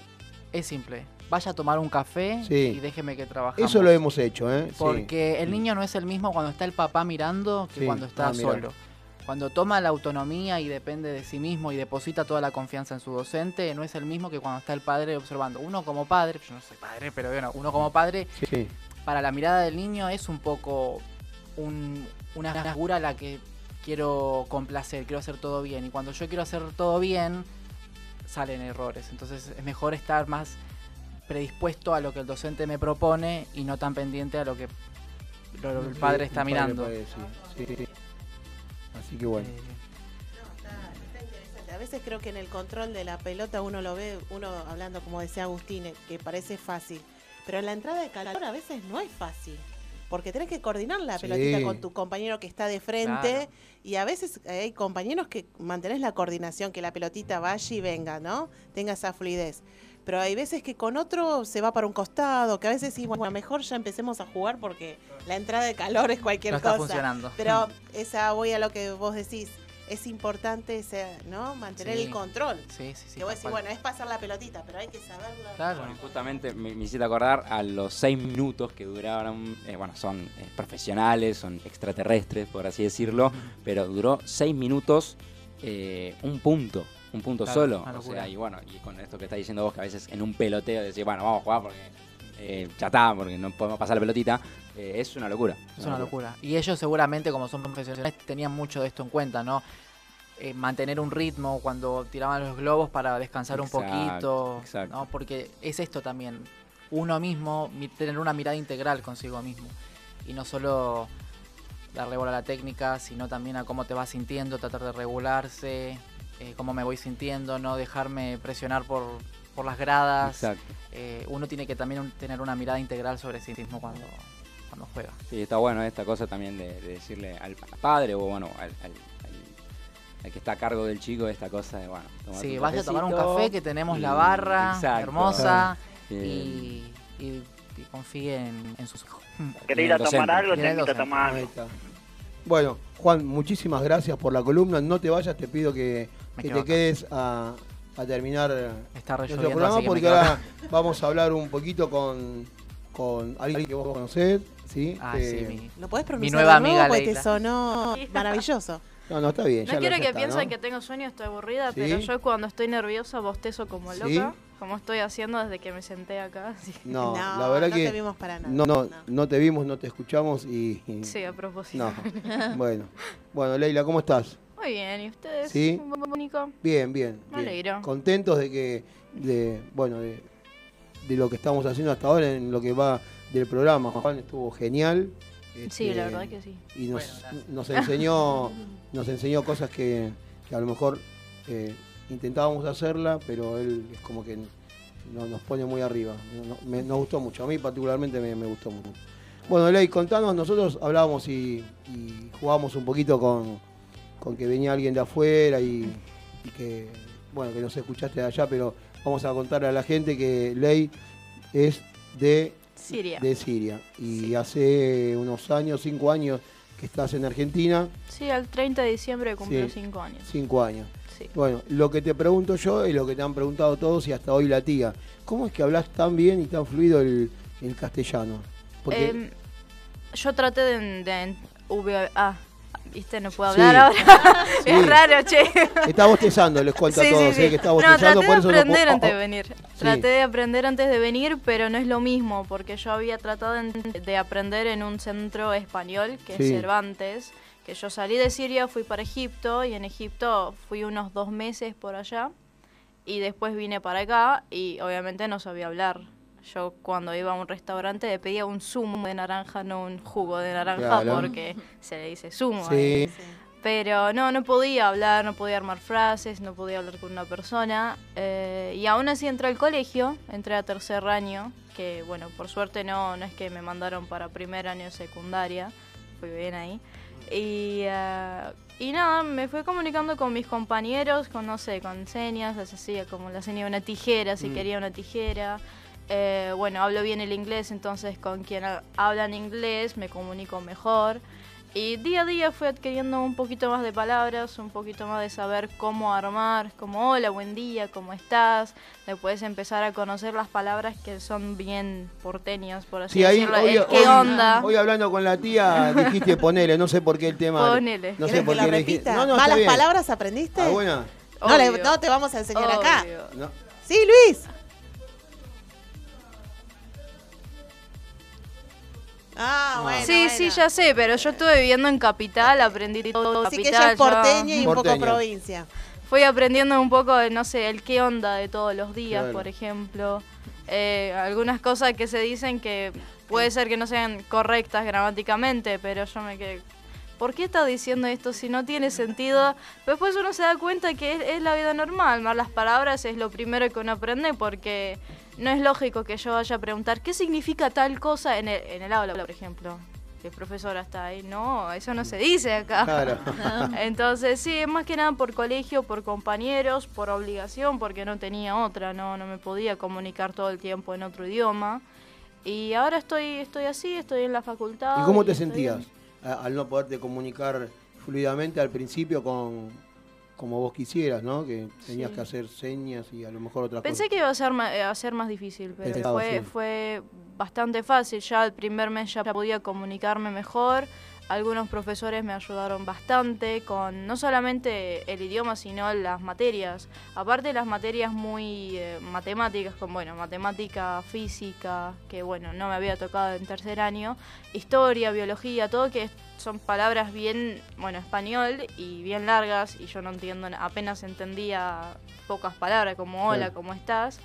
Es simple. Vaya a tomar un café Sí. y déjeme que trabajemos. Eso lo hemos hecho, ¿eh? Sí. Porque el niño no es el mismo cuando está el papá mirando que Sí. cuando está Ah, solo. Cuando toma la autonomía y depende de sí mismo y deposita toda la confianza en su docente, no es el mismo que cuando está el padre observando. Uno como padre, yo no soy padre, pero bueno, uno como padre, Sí. para la mirada del niño es un poco un- una figura a la que quiero complacer, quiero hacer todo bien. Y cuando yo quiero hacer todo bien, salen errores. Entonces es mejor estar más predispuesto a lo que el docente me propone y no tan pendiente a lo que el Sí, padre está padre mirando. puede, sí, sí. Así que bueno. A veces creo que en el control de la pelota uno lo ve, uno hablando como decía Agustín, eh, que parece fácil, pero en la entrada de calor a veces no es fácil, porque tenés que coordinar la Sí. pelotita con tu compañero que está de frente Claro. y a veces eh, hay compañeros que mantenés la coordinación, que la pelotita vaya y venga, ¿no? Tenga esa fluidez. Pero hay veces que con otro se va para un costado, que a veces sí, bueno, mejor ya empecemos a jugar porque la entrada de calor es cualquier No está cosa. funcionando. Pero esa voy a lo que vos decís. Es importante ese, ¿no? mantener Sí. el control. Sí, sí, sí. que vos decís, bueno, es pasar la pelotita, pero hay que saberlo. Claro. Bueno, justamente me, me hiciste acordar a los seis minutos que duraron, eh, bueno, son eh, profesionales, son extraterrestres, por así decirlo, pero duró seis minutos eh, un punto, un punto Claro, solo. O sea, y bueno, y con esto que está diciendo vos, que a veces en un peloteo decís, bueno, vamos a jugar porque eh, ya está, porque no podemos pasar la pelotita, eh, es una locura. Es una locura. Y ellos seguramente, como son profesionales, tenían mucho de esto en cuenta, ¿no? Eh, mantener un ritmo cuando tiraban los globos para descansar un poquito, exacto. ¿no? Porque es esto también, uno mismo, mi- tener una mirada integral consigo mismo. Y no solo darle bola a la técnica, sino también a cómo te vas sintiendo, tratar de regularse, eh, cómo me voy sintiendo, no dejarme presionar por, por las gradas. Exacto. Eh, uno tiene que también un- tener una mirada integral sobre sí mismo cuando, cuando juega. Sí, está bueno esta cosa también de, de decirle al padre o bueno, al, al- al- al que está a cargo del chico esta cosa de, bueno, Sí, vaya a tomar un café que tenemos la barra exacto. hermosa Bien. y, y- y confíe en, en sus hijos. ¿Querés ir a tomar algo? Te invito a tomar algo. Bueno, Juan, muchísimas gracias por la columna. No te vayas, te pido que, que te quedes a, a terminar Está nuestro programa porque ahora vamos a hablar un poquito con, con alguien que vos conocés. ¿sí? Ah, Eh, sí, mi- ¿Lo podés Mi pronunciar nueva de nuevo? amiga te Leila. sonó maravilloso. No, no, está bien. No quiero que piensen ¿no? que tengo sueño, estoy aburrida, ¿Sí? pero yo cuando estoy nerviosa bostezo como ¿Sí? loca, como estoy haciendo desde que me senté acá. así que- No, No, la verdad no que te vimos para nada. No, no, no te vimos, no te escuchamos y, y- Sí, a propósito. no. Bueno, bueno, Leila, ¿cómo estás? Muy bien, ¿y ustedes? Sí. Bien, bien. Me bien. alegro. Contentos de que, de, bueno, de, de lo que estamos haciendo hasta ahora en lo que va del programa. Juan estuvo genial. Sí, este, la verdad que sí. Y nos, nos enseñó, nos enseñó cosas que, que a lo mejor eh, intentábamos hacerla, pero él es como que no- nos pone muy arriba. No- no- me- nos gustó mucho, a mí particularmente me, me gustó mucho. Bueno, Ley, contanos, nosotros hablábamos y, y jugábamos un poquito con, con que venía alguien de afuera y, y que, bueno, que nos escuchaste de allá, pero vamos a contarle a la gente que Ley es de Siria. de Siria. Y hace unos años, cinco años, que estás en Argentina. Sí, al 30 de diciembre cumplió Sí, 5 años. Cinco años. Sí. Bueno, lo que te pregunto yo y lo que te han preguntado todos y hasta hoy la tía, ¿cómo es que hablas tan bien y tan fluido el, el castellano? Porque Em, yo traté de... de ah, viste, no puedo Sí. hablar ahora. Sí. es raro, che. está bostezando, les cuento a todos, eh, que está No, bostezando, traté por de eso aprender antes de venir. Sí. Traté de aprender antes de venir, pero no es lo mismo, porque yo había tratado de aprender en un centro español, que es Cervantes, que yo salí de Siria, fui para Egipto, y en Egipto fui unos dos meses por allá, y después vine para acá, y obviamente no sabía hablar. Yo cuando iba a un restaurante le pedía un zumo de naranja, no un jugo de naranja, Claro. porque se le dice zumo. Sí. ahí. Pero no, no podía hablar, no podía armar frases, no podía hablar con una persona. eh, y aún así entré al colegio, entré a tercer año, que bueno, por suerte no, no es que me mandaron para primer año secundaria, fui bien ahí. Y, eh, y nada, me fui comunicando con mis compañeros, con no sé, con señas, les hacía como la seña de una tijera, si Mm. quería una tijera. Eh, bueno, hablo bien el inglés, entonces con quien ha- habla en inglés me comunico mejor. Y día a día fui adquiriendo un poquito más de palabras, un poquito más de saber cómo armar, como hola, buen día, ¿cómo estás? Después empezar a conocer las palabras que son bien porteñas, por así Sí, ahí decirlo. hoy, el qué hoy- onda. hoy hablando con la tía dijiste ponele, no sé por qué el tema. Ponele. No sé ¿Querés por qué le dijiste- repita? No, no, ¿Malas palabras aprendiste? Ah, buena. No, le- no te vamos a enseñar acá. Obvio. No. Sí, Luis. Ah, bueno. sí, sí, ya sé, pero yo estuve viviendo en Capital, aprendí todo Así Capital. que ella es yo- porteña y un poco provincia. Fui aprendiendo un poco, de, no sé, el qué onda de todos los días, Claro. por ejemplo. Eh, algunas cosas que se dicen que puede ser que no sean correctas gramáticamente, pero yo me quedé... ¿Por qué está diciendo esto si no tiene sentido? Pero después uno se da cuenta que es, es la vida normal. Más las palabras es lo primero que uno aprende porque no es lógico que yo vaya a preguntar qué significa tal cosa en el, en el aula, por ejemplo. Que el profesor está ahí. No, eso no se dice acá. Claro. Entonces, sí, más que nada por colegio, por compañeros, por obligación, porque no tenía otra, no, no me podía comunicar todo el tiempo en otro idioma. Y ahora estoy, estoy así, estoy en la facultad. ¿Y cómo te sentías al no poderte comunicar fluidamente al principio con como vos quisieras, ¿no? Que tenías Sí. que hacer señas y a lo mejor otra Pensé que iba a ser, ma- eh, a ser más difícil, pero fue, sí. fue bastante fácil. Ya el primer mes ya podía comunicarme mejor. Algunos profesores me ayudaron bastante con no solamente el idioma, sino las materias. Aparte las materias muy eh, matemáticas, como bueno, matemática, física, que bueno, no me había tocado en tercer año, historia, biología, todo que son palabras bien, bueno, español y bien largas y yo no entiendo, na- apenas entendía pocas palabras como hola, Claro. ¿cómo estás?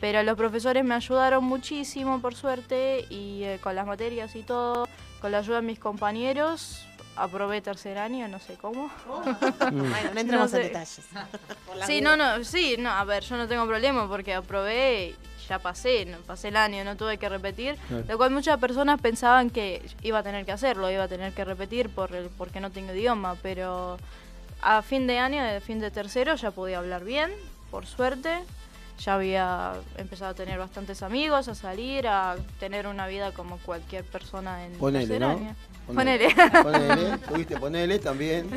Pero los profesores me ayudaron muchísimo, por suerte, y eh, con las materias y todo, con la ayuda de mis compañeros, aprobé tercer año, no sé cómo. Bueno, no entremos en sé. detalles. Sí, no, no, sí, no, a ver, yo no tengo problema porque aprobé, y ya pasé, no, pasé el año, no tuve que repetir, Claro. lo cual muchas personas pensaban que iba a tener que hacerlo, iba a tener que repetir por el, porque no tengo idioma, pero a fin de año, a fin de tercero, ya podía hablar bien, por suerte. Ya había empezado a tener bastantes amigos, a salir, a tener una vida como cualquier persona en Ponele, ¿no? Ponele. Ponele. Ponele. ¿Tuviste ponele también?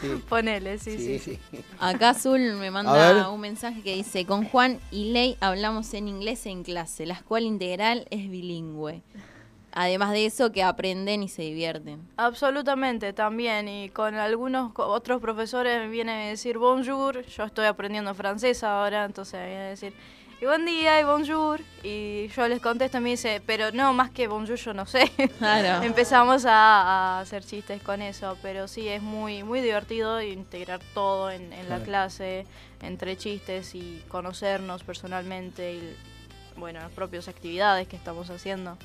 Sí. Ponele, sí, sí. Sí, sí. Acá Azul me manda un mensaje que dice, con Juan y Ley hablamos en inglés en clase, la escuela integral es bilingüe. Además de eso, que aprenden y se divierten. Absolutamente, también. Y con algunos co- otros profesores me vienen a decir bonjour. Yo estoy aprendiendo francés ahora, entonces me vienen a decir y buen día y bonjour. Y yo les contesto y me dice, pero no, más que bonjour yo no sé. Claro. Empezamos a, a hacer chistes con eso, pero sí, es muy, muy divertido integrar todo en, en la clase, entre chistes y conocernos personalmente y, bueno, las propias actividades que estamos haciendo.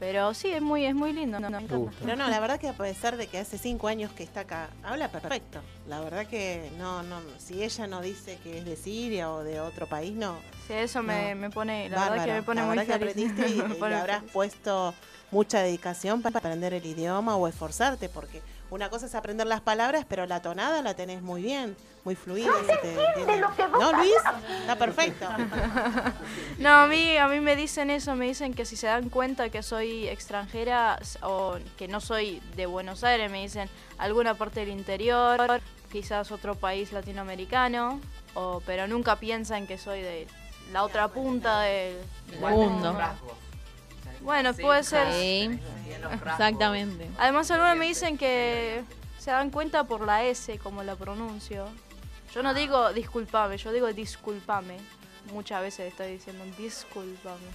Pero sí, es muy, es muy lindo. me encanta. Pero no, la verdad que a pesar de que hace cinco años que está acá, habla perfecto. La verdad que no, no, si ella no dice que es de Siria o de otro país, no. Sí, eso me, No. me pone, la verdad que me pone la muy verdad que feliz. aprendiste y, Me y pone le habrás feliz. puesto mucha dedicación para aprender el idioma o esforzarte, porque una cosa es aprender las palabras, pero la tonada la tenés muy bien, muy fluida. se te entiende. ¿No, Luis? Está perfecto. No, a mí, a mí me dicen eso, me dicen que si se dan cuenta que soy extranjera o que no soy de Buenos Aires, me dicen alguna parte del interior, quizás otro país latinoamericano, o, pero nunca piensan que soy de la otra punta del, del mundo. Bueno, puede ser. Sí, exactamente. Además, algunos me dicen que se dan cuenta por la S, como la pronuncio. Yo no digo disculpame, yo digo disculpame. Muchas veces estoy diciendo disculpame.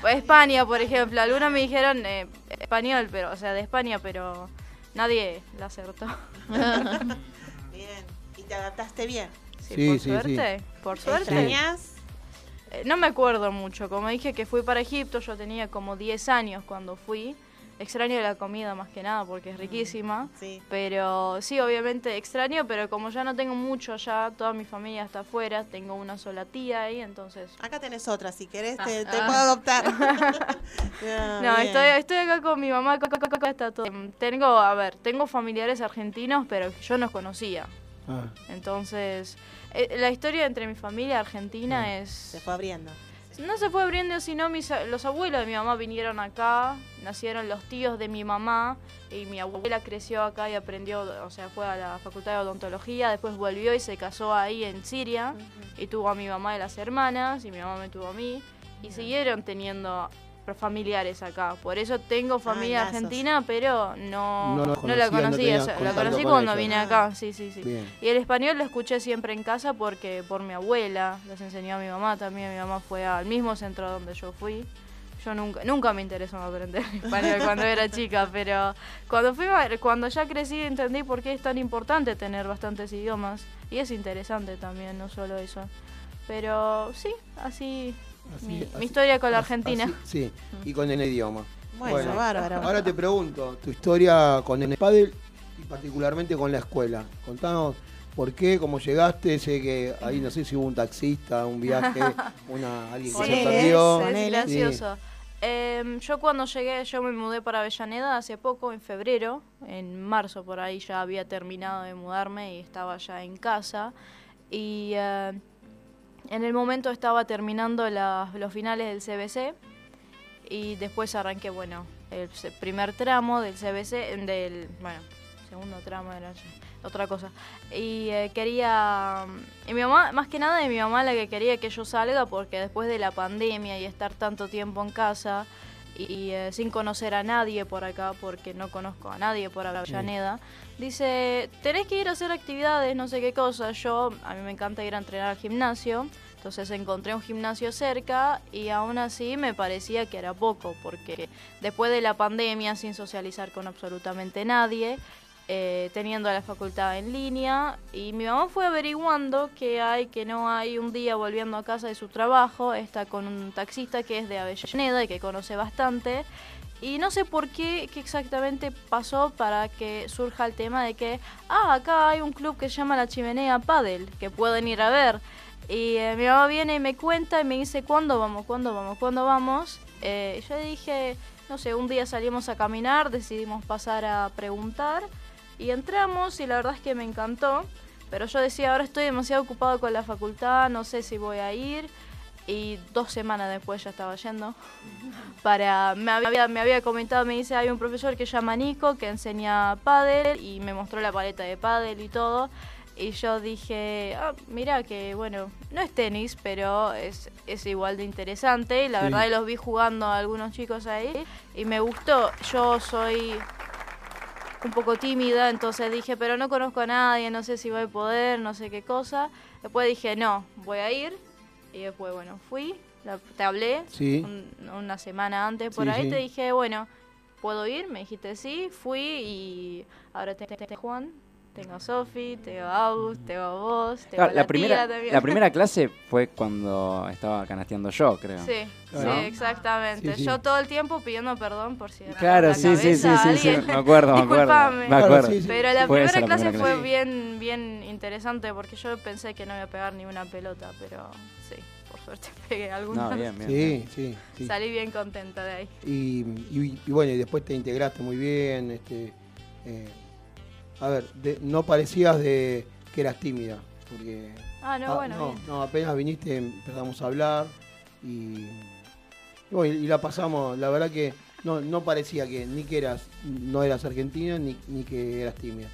Pues España, por ejemplo. Algunos me dijeron eh, español, pero, o sea, de España, pero nadie la acertó. Bien. ¿Y te adaptaste bien? Sí, Sí, por sí, suerte. Por suerte. ¿Extrañas? No me acuerdo mucho. Como dije que fui para Egipto, yo tenía como 10 años cuando fui. Extraño la comida más que nada porque es riquísima. Sí. Pero sí, obviamente extraño, pero como ya no tengo mucho allá, toda mi familia está afuera, tengo una sola tía ahí, entonces... Acá tenés otra, si querés te, te Ah. puedo adoptar. Ah, No, bien. estoy, estoy acá con mi mamá, acá, acá, acá está todo. Tengo, a ver, tengo familiares argentinos, pero yo no conocía. Ah. Entonces, eh, la historia entre mi familia argentina es... Se fue abriendo. No se fue abriendo, sino mis, a- los abuelos de mi mamá vinieron acá, nacieron los tíos de mi mamá y mi abuela creció acá y aprendió, o sea, fue a la facultad de odontología, después volvió y se casó ahí en Siria y tuvo a mi mamá y las hermanas y mi mamá me tuvo a mí y siguieron teniendo familiares acá. Por eso tengo familia lazos. argentina, pero no, No la no o sea, la conocí con cuando ellos. vine Ah. acá, sí, sí, sí. Bien. Y el español lo escuché siempre en casa porque por mi abuela, les enseñó a mi mamá también. Mi mamá fue al mismo centro donde yo fui. Yo nunca, nunca me interesó aprender español cuando era chica, pero cuando fui, a- cuando ya crecí entendí por qué es tan importante tener bastantes idiomas y es interesante también, no solo eso. Pero sí, así, Así- mi, historia con la Argentina. así- sí, y con el idioma. Bueno, bárbaro. Ahora te pregunto, tu historia con el pádel y particularmente con la escuela. Contanos por qué, cómo llegaste, sé que ahí no sé si hubo un taxista, un viaje, una alguien que Sí, se perdió. es, es Sí. gracioso. Em, yo cuando llegué, yo me mudé para Avellaneda hace poco, en febrero, en marzo por ahí ya había terminado de mudarme y estaba ya en casa. Y eh, en el momento estaba terminando la- los finales del CBC y después arranqué, bueno, el primer tramo del CBC, del, bueno, segundo tramo era ya otra cosa. Y eh, quería, y mi mamá, más que nada de mi mamá la que quería que yo salga porque después de la pandemia y estar tanto tiempo en casa, y eh, sin conocer a nadie por acá, porque no conozco a nadie por Avellaneda, dice, tenés que ir a hacer actividades, no sé qué cosa. Yo, a mí me encanta ir a entrenar al gimnasio, entonces encontré un gimnasio cerca y aún así me parecía que era poco, porque después de la pandemia, sin socializar con absolutamente nadie, eh, teniendo la facultad en línea y mi mamá fue averiguando que hay, que no hay un día volviendo a casa de su trabajo, está con un taxista que es de Avellaneda y que conoce bastante y no sé por qué, qué exactamente pasó para que surja el tema de que, ah, acá hay un club que se llama La Chimenea Padel, que pueden ir a ver. Y eh, mi mamá viene y me cuenta y me dice, ¿cuándo vamos? ¿Cuándo vamos? ¿Cuándo vamos? Eh, yo dije, no sé, un día salimos a caminar, decidimos pasar a preguntar y entramos y la verdad es que me encantó. Pero yo decía, ahora estoy demasiado ocupado con la facultad, no sé si voy a ir. Y dos semanas después ya estaba yendo. Para, me, había, me había comentado, me dice, hay un profesor que se llama Nico que enseña pádel y me mostró la paleta de pádel y todo. Y yo dije, ah, mira que bueno, no es tenis, pero es, es igual de interesante. Y la Sí. verdad los vi jugando a algunos chicos ahí y me gustó. Yo soy un poco tímida, entonces dije, pero no conozco a nadie, no sé si voy a poder, no sé qué cosa. Después dije, no, voy a ir. Y después, bueno, fui, la- te hablé Sí. un- una semana antes por Sí, ahí, te dije, bueno, ¿puedo ir? Me dijiste sí, fui y ahora tengo a Juan, tengo a Sofi, tengo a August, tengo a vos, tengo Claro, a la, la, primera, tía la primera clase fue cuando estaba canasteando yo, creo. Sí, ¿No? sí, exactamente. Sí, sí. Yo todo el tiempo pidiendo perdón por si Claro, la sí, sí, sí, sí, me acuerdo, me acuerdo. Disculpame. Me acuerdo. Pero la Fue primera la clase primera fue clase. bien, bien interesante porque yo pensé que no iba a pegar ni una pelota, pero sí, por suerte pegué algunas. No, bien, bien. Sí, sí, sí. Salí bien contenta de ahí. Y, y- y bueno, y después te integraste muy bien. Este, eh, a ver, de- no parecías de que eras tímida. Porque, Ah, no, bueno, no, apenas viniste empezamos a hablar y, y bueno, y la pasamos. La verdad que no, no parecía que ni que eras, no eras argentina ni, ni que eras tímida.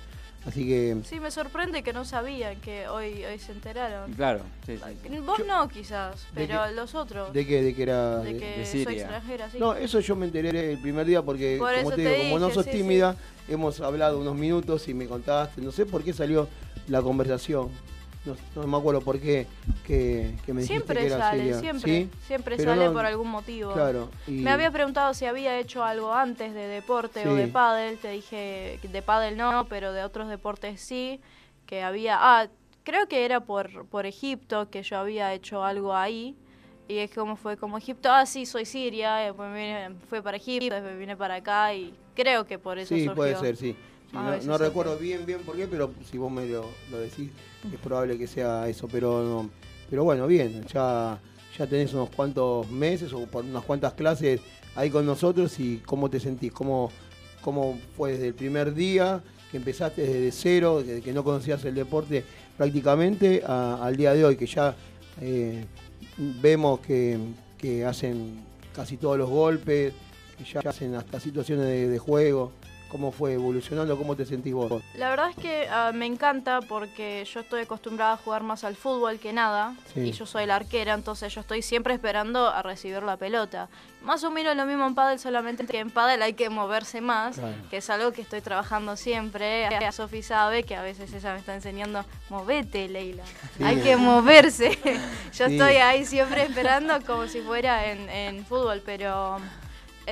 Así que Sí, me sorprende que no sabían que hoy, hoy se enteraron. Claro, sí, sí. Vos no, quizás, ¿De pero los otros. ¿De qué? ¿De que era De que soy extranjera, sí. No, eso yo me enteré el primer día porque, Por como te te digo, como no sos sí, tímida, hemos hablado unos minutos y me contaste, no sé por qué salió la conversación. No, no me acuerdo por qué que, que me dijiste Siempre que sale, siempre, ¿Sí? siempre Pero sale no- por algún motivo. Claro. y- Me había preguntado si había hecho algo antes de deporte o de pádel, te dije que de pádel no, pero de otros deportes sí, que había, ah, creo que era por, por Egipto, que yo había hecho algo ahí, y es como fue como Egipto, ah, sí, soy Siria, después me vine- fui para Egipto, después vine para acá, y creo que por eso Sí, surgió. puede ser, sí. No no recuerdo bien, bien por qué, pero si vos me lo, lo decís, es probable que sea eso. Pero pero bueno, bien, ya, ya tenés unos cuantos meses o unas cuantas clases ahí con nosotros y cómo te sentís, cómo, cómo fue desde el primer día que empezaste desde cero, que, que no conocías el deporte prácticamente, al día de hoy, que ya eh, vemos que, que hacen casi todos los golpes, que ya hacen hasta situaciones de juego. ¿Cómo fue evolucionando? ¿Cómo te sentís vos? La verdad es que ah, me encanta porque yo estoy acostumbrada a jugar más al fútbol que nada Sí. y yo soy la arquera, entonces yo estoy siempre esperando a recibir la pelota. Más o menos lo mismo en pádel, solamente que en pádel hay que moverse más, Claro. que es algo que estoy trabajando siempre. A Sofi sabe que a veces ella me está enseñando, movete, Leila. Sí. Hay que moverse. yo Sí. estoy ahí siempre esperando como si fuera en, en fútbol, pero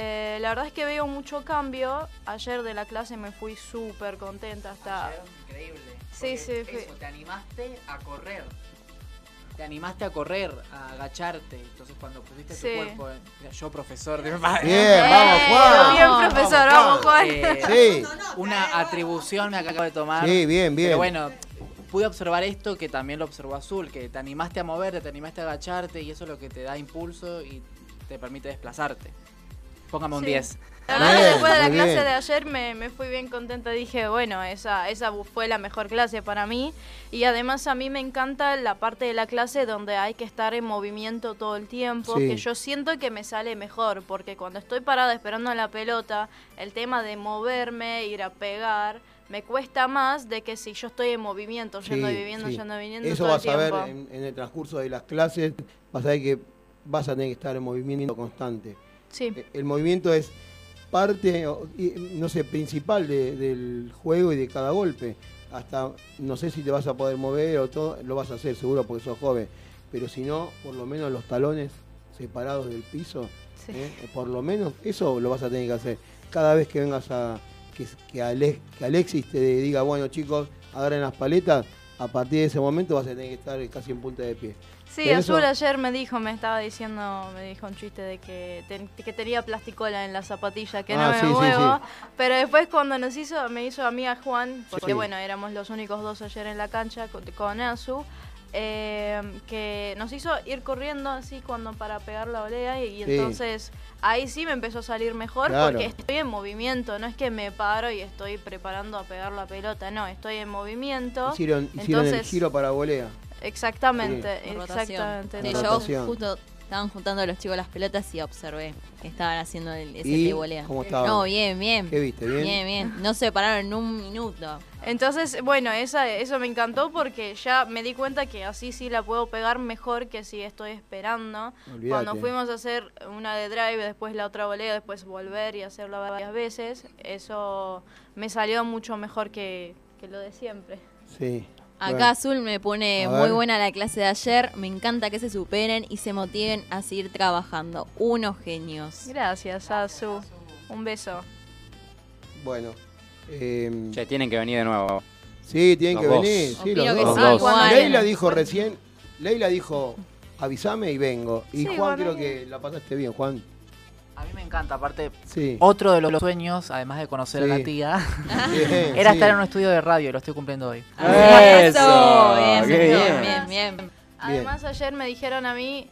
eh, la verdad es que veo mucho cambio. Ayer de la clase me fui súper contenta hasta... Increíble. Sí, sí, eso, te animaste a correr. Te animaste a correr, a agacharte. Entonces cuando pusiste Sí. tu cuerpo, en- yo profesor de Bien, vamos, Juan. Bien, profesor, vamos, Juan. Sí. Una atribución me acabo de tomar. Sí, bien, bien. Pero bueno, pude observar esto que también lo observó Azul, que te animaste a moverte, te animaste a agacharte y eso es lo que te da impulso y te permite desplazarte. Póngame un Sí. 10. La verdad que Bien, después de la clase bien. de ayer me, me fui bien contenta. Dije, bueno, esa, esa fue la mejor clase para mí. Y además a mí me encanta la parte de la clase donde hay que estar en movimiento todo el tiempo, Sí. que yo siento que me sale mejor, porque cuando estoy parada esperando la pelota, el tema de moverme, ir a pegar, me cuesta más de que si yo estoy en movimiento, yendo y Sí, viviendo, sí. yendo y viniendo Eso todo vas el a ver en el transcurso de las clases, vas a ver que vas a tener que estar en movimiento constante. Sí. Eh, El movimiento es parte, no sé, principal de- del juego y de cada golpe. Hasta, no sé si te vas a poder mover o todo, lo vas a hacer seguro porque sos joven. Pero si no, por lo menos los talones separados del piso, Sí. ¿eh? por lo menos eso lo vas a tener que hacer. Cada vez que vengas a, que, que, que Alexis te diga, bueno chicos, agarren las paletas, a partir de ese momento vas a tener que estar casi en punta de pie. Sí, Azul eso- ayer me dijo, me estaba diciendo, me dijo un chiste de que, ten- que tenía plasticola en la zapatilla, que Ah, no me sí, muevo. sí. Pero después cuando nos hizo, me hizo amiga Juan, porque bueno, éramos los únicos dos ayer en la cancha con, con Azu, eh, que nos hizo ir corriendo así cuando para pegar la volea y, y Sí. entonces ahí sí me empezó a salir mejor Claro. porque estoy en movimiento, no es que me paro y estoy preparando a pegar la pelota, no, estoy en movimiento. Hicieron, hicieron el Entonces, giro para volea. Exactamente, exactamente. Sí, yo rotación. justo estaban juntando a los chicos las pelotas y observé que estaban haciendo el, ese ¿Y de volea. cómo estaban? No, bien, bien. ¿Qué viste? ¿Bien? Bien, bien. No se pararon en un minuto. Entonces, bueno, esa, eso me encantó porque ya me di cuenta que así sí la puedo pegar mejor que si estoy esperando. Olvídate. Cuando fuimos a hacer una de drive, después la otra volea, después volver y hacerla varias veces, eso me salió mucho mejor que, que lo de siempre. Sí. Acá. Azul me pone A muy ver. buena la clase de ayer. Me encanta que se superen y se motiven a seguir trabajando. Unos genios. Gracias, Azu. Un beso. Bueno. eh, Che, tienen que venir de nuevo. sí, tienen Los que dos. venir. Sí, los que dos. sí, Los dos. igual. Leila dijo recién, Leila dijo, avísame y vengo. Y Sí, Juan bueno, creo que la pasaste bien, Juan. A mí me encanta, aparte, Sí. otro de los sueños, además de conocer a la tía, Bien, era sí. estar en un estudio de radio y lo estoy cumpliendo hoy. ¡Eso! Bien, ¡Qué bien, bien! bien, bien. Además, ayer me dijeron a mí,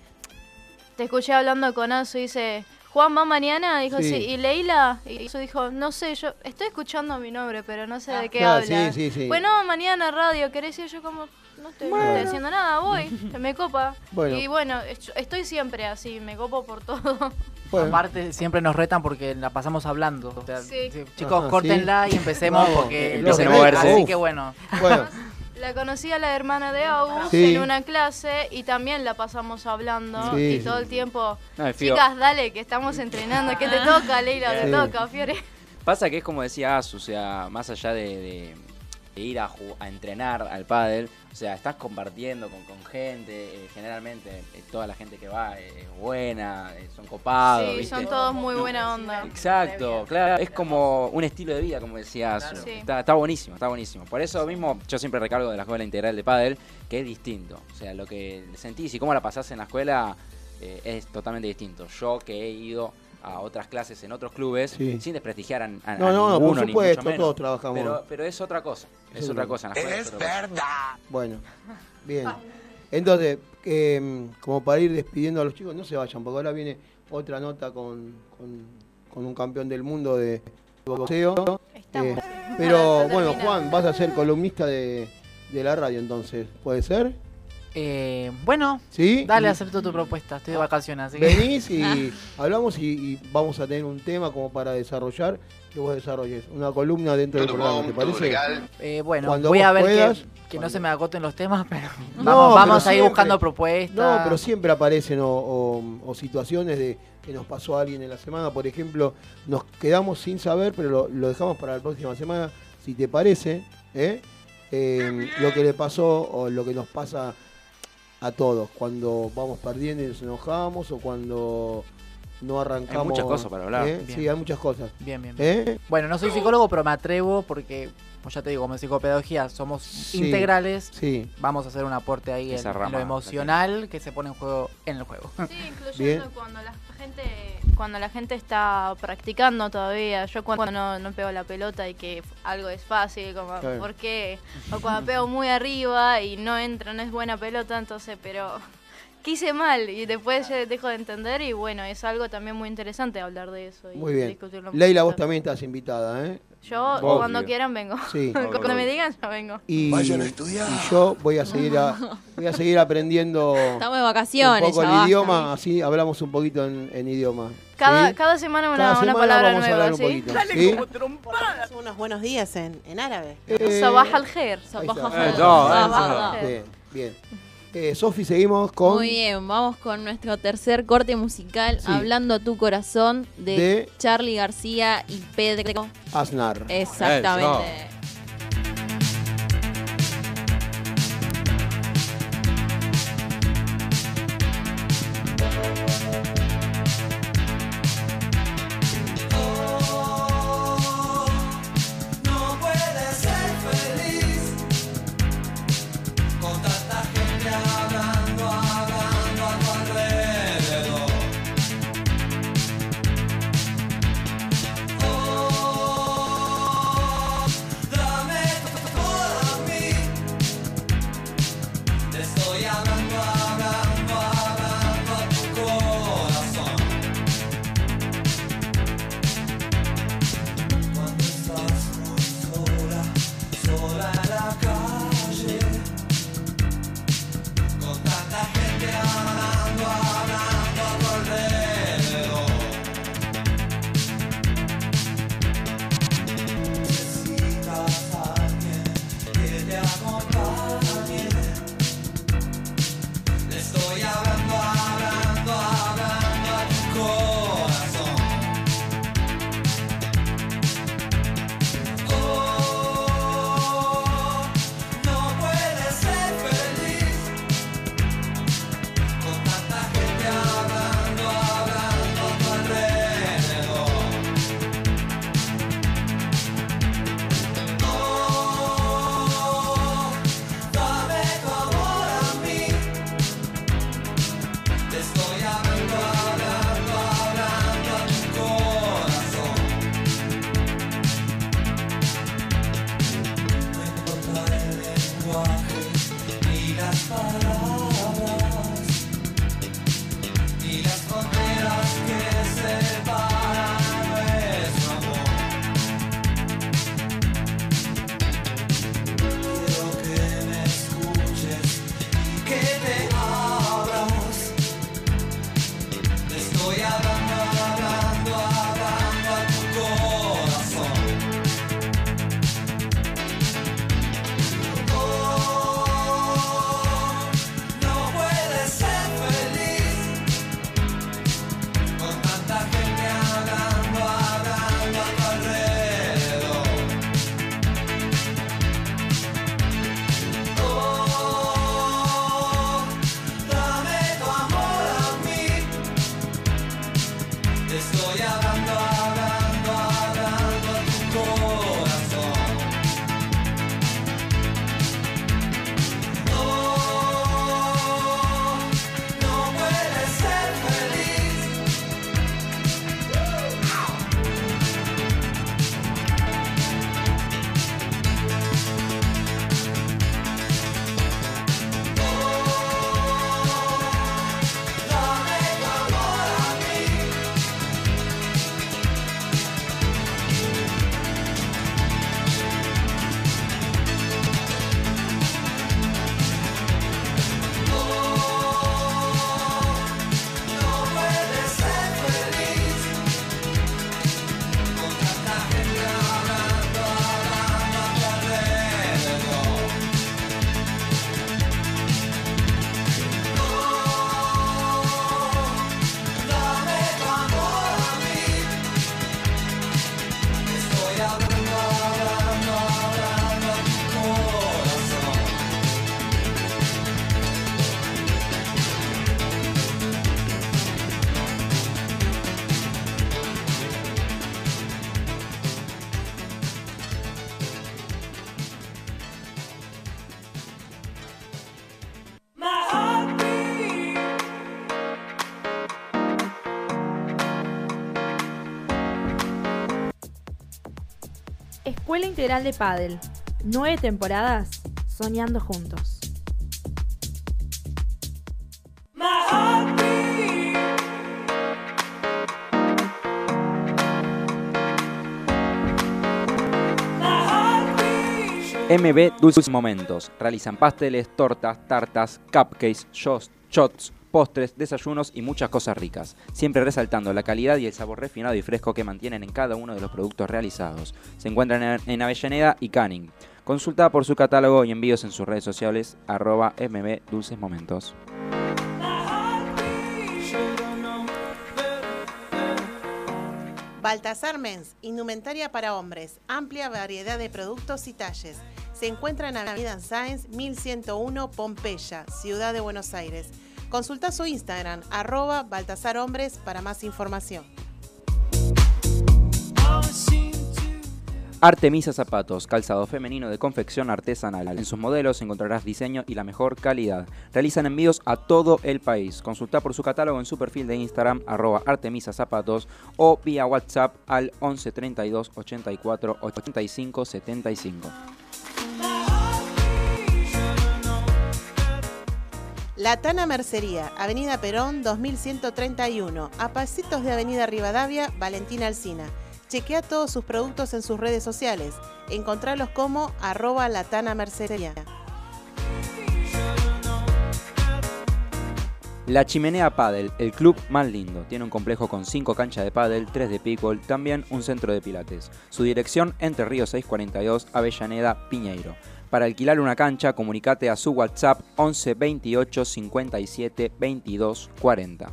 te escuché hablando con Azu y dice, Juan va mañana, dijo Sí. sí. y Leila, y Azu dijo, no sé, yo estoy escuchando mi nombre, pero no sé de qué Claro, habla. sí, sí, sí. Bueno, mañana radio, ¿querés ir? Yo como, no estoy, no estoy haciendo nada, voy, que me copa. Bueno. Y bueno, es- estoy siempre así, me copo por todo. Bueno, Aparte, siempre nos retan porque la pasamos hablando. O sea, Sí. sí, Chicos, Ajá, córtenla sí. y empecemos Vamos, porque empiecen a moverse. Así que bueno. bueno, La conocí a la hermana de Agus Sí. en una clase y también la pasamos hablando Sí, y todo el tiempo, No, chicas, dale, que estamos entrenando, que te toca, Leila, te Sí. toca, Fiore. Pasa que es como decía Asu, o sea, más allá de, de- de ir a, entrenar al pádel, o sea, estás compartiendo con, con gente, eh, generalmente eh, toda la gente que va eh, es buena, son copados, Sí, ¿viste? son todos muy buena onda. Exacto, claro, es como un estilo de vida, como decía Asu. Sí. Está, está buenísimo, está buenísimo. Por eso mismo yo siempre recargo de la escuela integral de pádel, que es distinto. O sea, lo que sentís y cómo la pasás en la escuela es totalmente distinto. Yo que he ido a otras clases en otros clubes, Sí. sin desprestigiar a, a- a No, no, no, por ni supuesto, mucho menos. todos trabajamos. Pero, pero es otra cosa, es, Es otra cosa en la escuela. Es verdad. bueno. Bien. Entonces, eh, como para ir despidiendo a los chicos, no se vayan, porque ahora viene otra nota con, con, con un campeón del mundo de boxeo. Eh, pero bueno. Juan, vas a ser columnista de, de la radio entonces, ¿puede ser? Eh, bueno, ¿Sí? dale, acepto tu propuesta. Estoy de vacaciones, así que. Venís y hablamos y, y vamos a tener un tema como para desarrollar, que vos desarrolles. Una columna dentro del programa, ¿te parece? Eh, bueno, Cuando voy a ver puedas, que, que no se me agoten los temas, pero No, vamos, vamos pero a ir siempre- buscando propuestas. No, pero siempre aparecen o, o- o situaciones de que nos pasó a alguien en la semana. Por ejemplo, nos quedamos sin saber, pero lo, lo dejamos para la próxima semana, si te parece, ¿eh? Eh, lo que le pasó o lo que nos pasa a todos cuando vamos perdiendo y nos enojamos o cuando no arrancamos. Hay muchas cosas para hablar. ¿eh? Sí, hay muchas cosas. Bien, bien. bien. ¿Eh? Bueno, no soy psicólogo, pero me atrevo porque, como ya te digo, como en psicopedagogía somos Sí. integrales. Sí. Vamos a hacer un aporte ahí en, Esa en rama lo emocional que se pone en juego en el juego. Sí, Bien. incluyendo cuando la gente cuando la gente está practicando todavía. Yo cuando no, no pego la pelota y que algo es fácil, como Claro. ¿por qué? O cuando pego muy arriba y no entra, no es buena pelota, entonces, pero ¿qué hice mal? Y después ya dejo de entender y bueno, es algo también muy interesante hablar de eso. Y Muy bien. discutirlo. Leila, vos también estás invitada, ¿eh? Yo Vos. cuando quieran vengo. Sí. cuando me digan ya vengo. Y, y yo voy a seguir a- voy a seguir aprendiendo Estamos de vacaciones, un poco ya el basta. idioma, así hablamos un poquito en, en idioma. Cada, cada semana una, una palabra nueva, a un ¿sí? Dale ¿Sí? como trompadas. Unos buenos días en, en árabe. Eh, sabah al-Khair. Sabah. Eh, bien, bien. Eh, Sofi, seguimos con... Muy bien, vamos con nuestro tercer corte musical, Hablando a tu corazón, de, de... Charlie García y Pedro Aznar. Exactamente. Escuela Integral de Padel. Nueve temporadas soñando juntos. MB Dulces Momentos. Realizan pasteles, tortas, tartas, cupcakes, shots, shots postres, desayunos y muchas cosas ricas. Siempre resaltando la calidad y el sabor refinado y fresco que mantienen en cada uno de los productos realizados. Se encuentran en, Avellaneda y Canning. Consulta por su catálogo y envíos en sus redes sociales arroba. Baltasar Mens, indumentaria para hombres, amplia variedad de productos y talles. Se encuentra en Avenida Sáenz 1101 Pompeya, Ciudad de Buenos Aires. Consulta su Instagram, arroba Baltasar Hombres para más información. Artemisa Zapatos, calzado femenino de confección artesanal. En sus modelos encontrarás diseño y la mejor calidad. Realizan envíos a todo el país. Consulta por su catálogo en su perfil de Instagram, arroba Artemisa Zapatos, o vía WhatsApp al 11 32 84 85 75. La Tana Mercería, Avenida Perón 2131, a pasitos de Avenida Rivadavia, Valentina Alsina. Chequea todos sus productos en sus redes sociales. Encontralos como arroba latana mercería. La Chimenea Paddle, el club más lindo. Tiene un complejo con 5 canchas de paddle, 3 de pickle, también un centro de pilates. Su dirección Entre Ríos 642, Avellaneda, Piñeiro. Para alquilar una cancha, comunicate a su WhatsApp 11 28 57 22 40.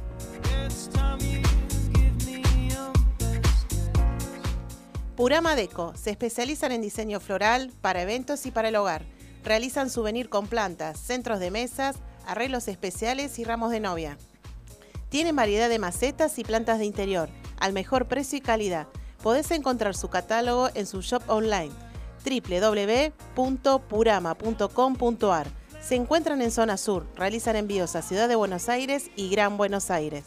Purama Deco, se especializan en diseño floral para eventos y para el hogar. Realizan souvenir con plantas, centros de mesas, arreglos especiales y ramos de novia. Tienen variedad de macetas y plantas de interior, al mejor precio y calidad. Podés encontrar su catálogo en su shop online www.purama.com.ar. Se encuentran en zona sur, realizan envíos a Ciudad de Buenos Aires y Gran Buenos Aires.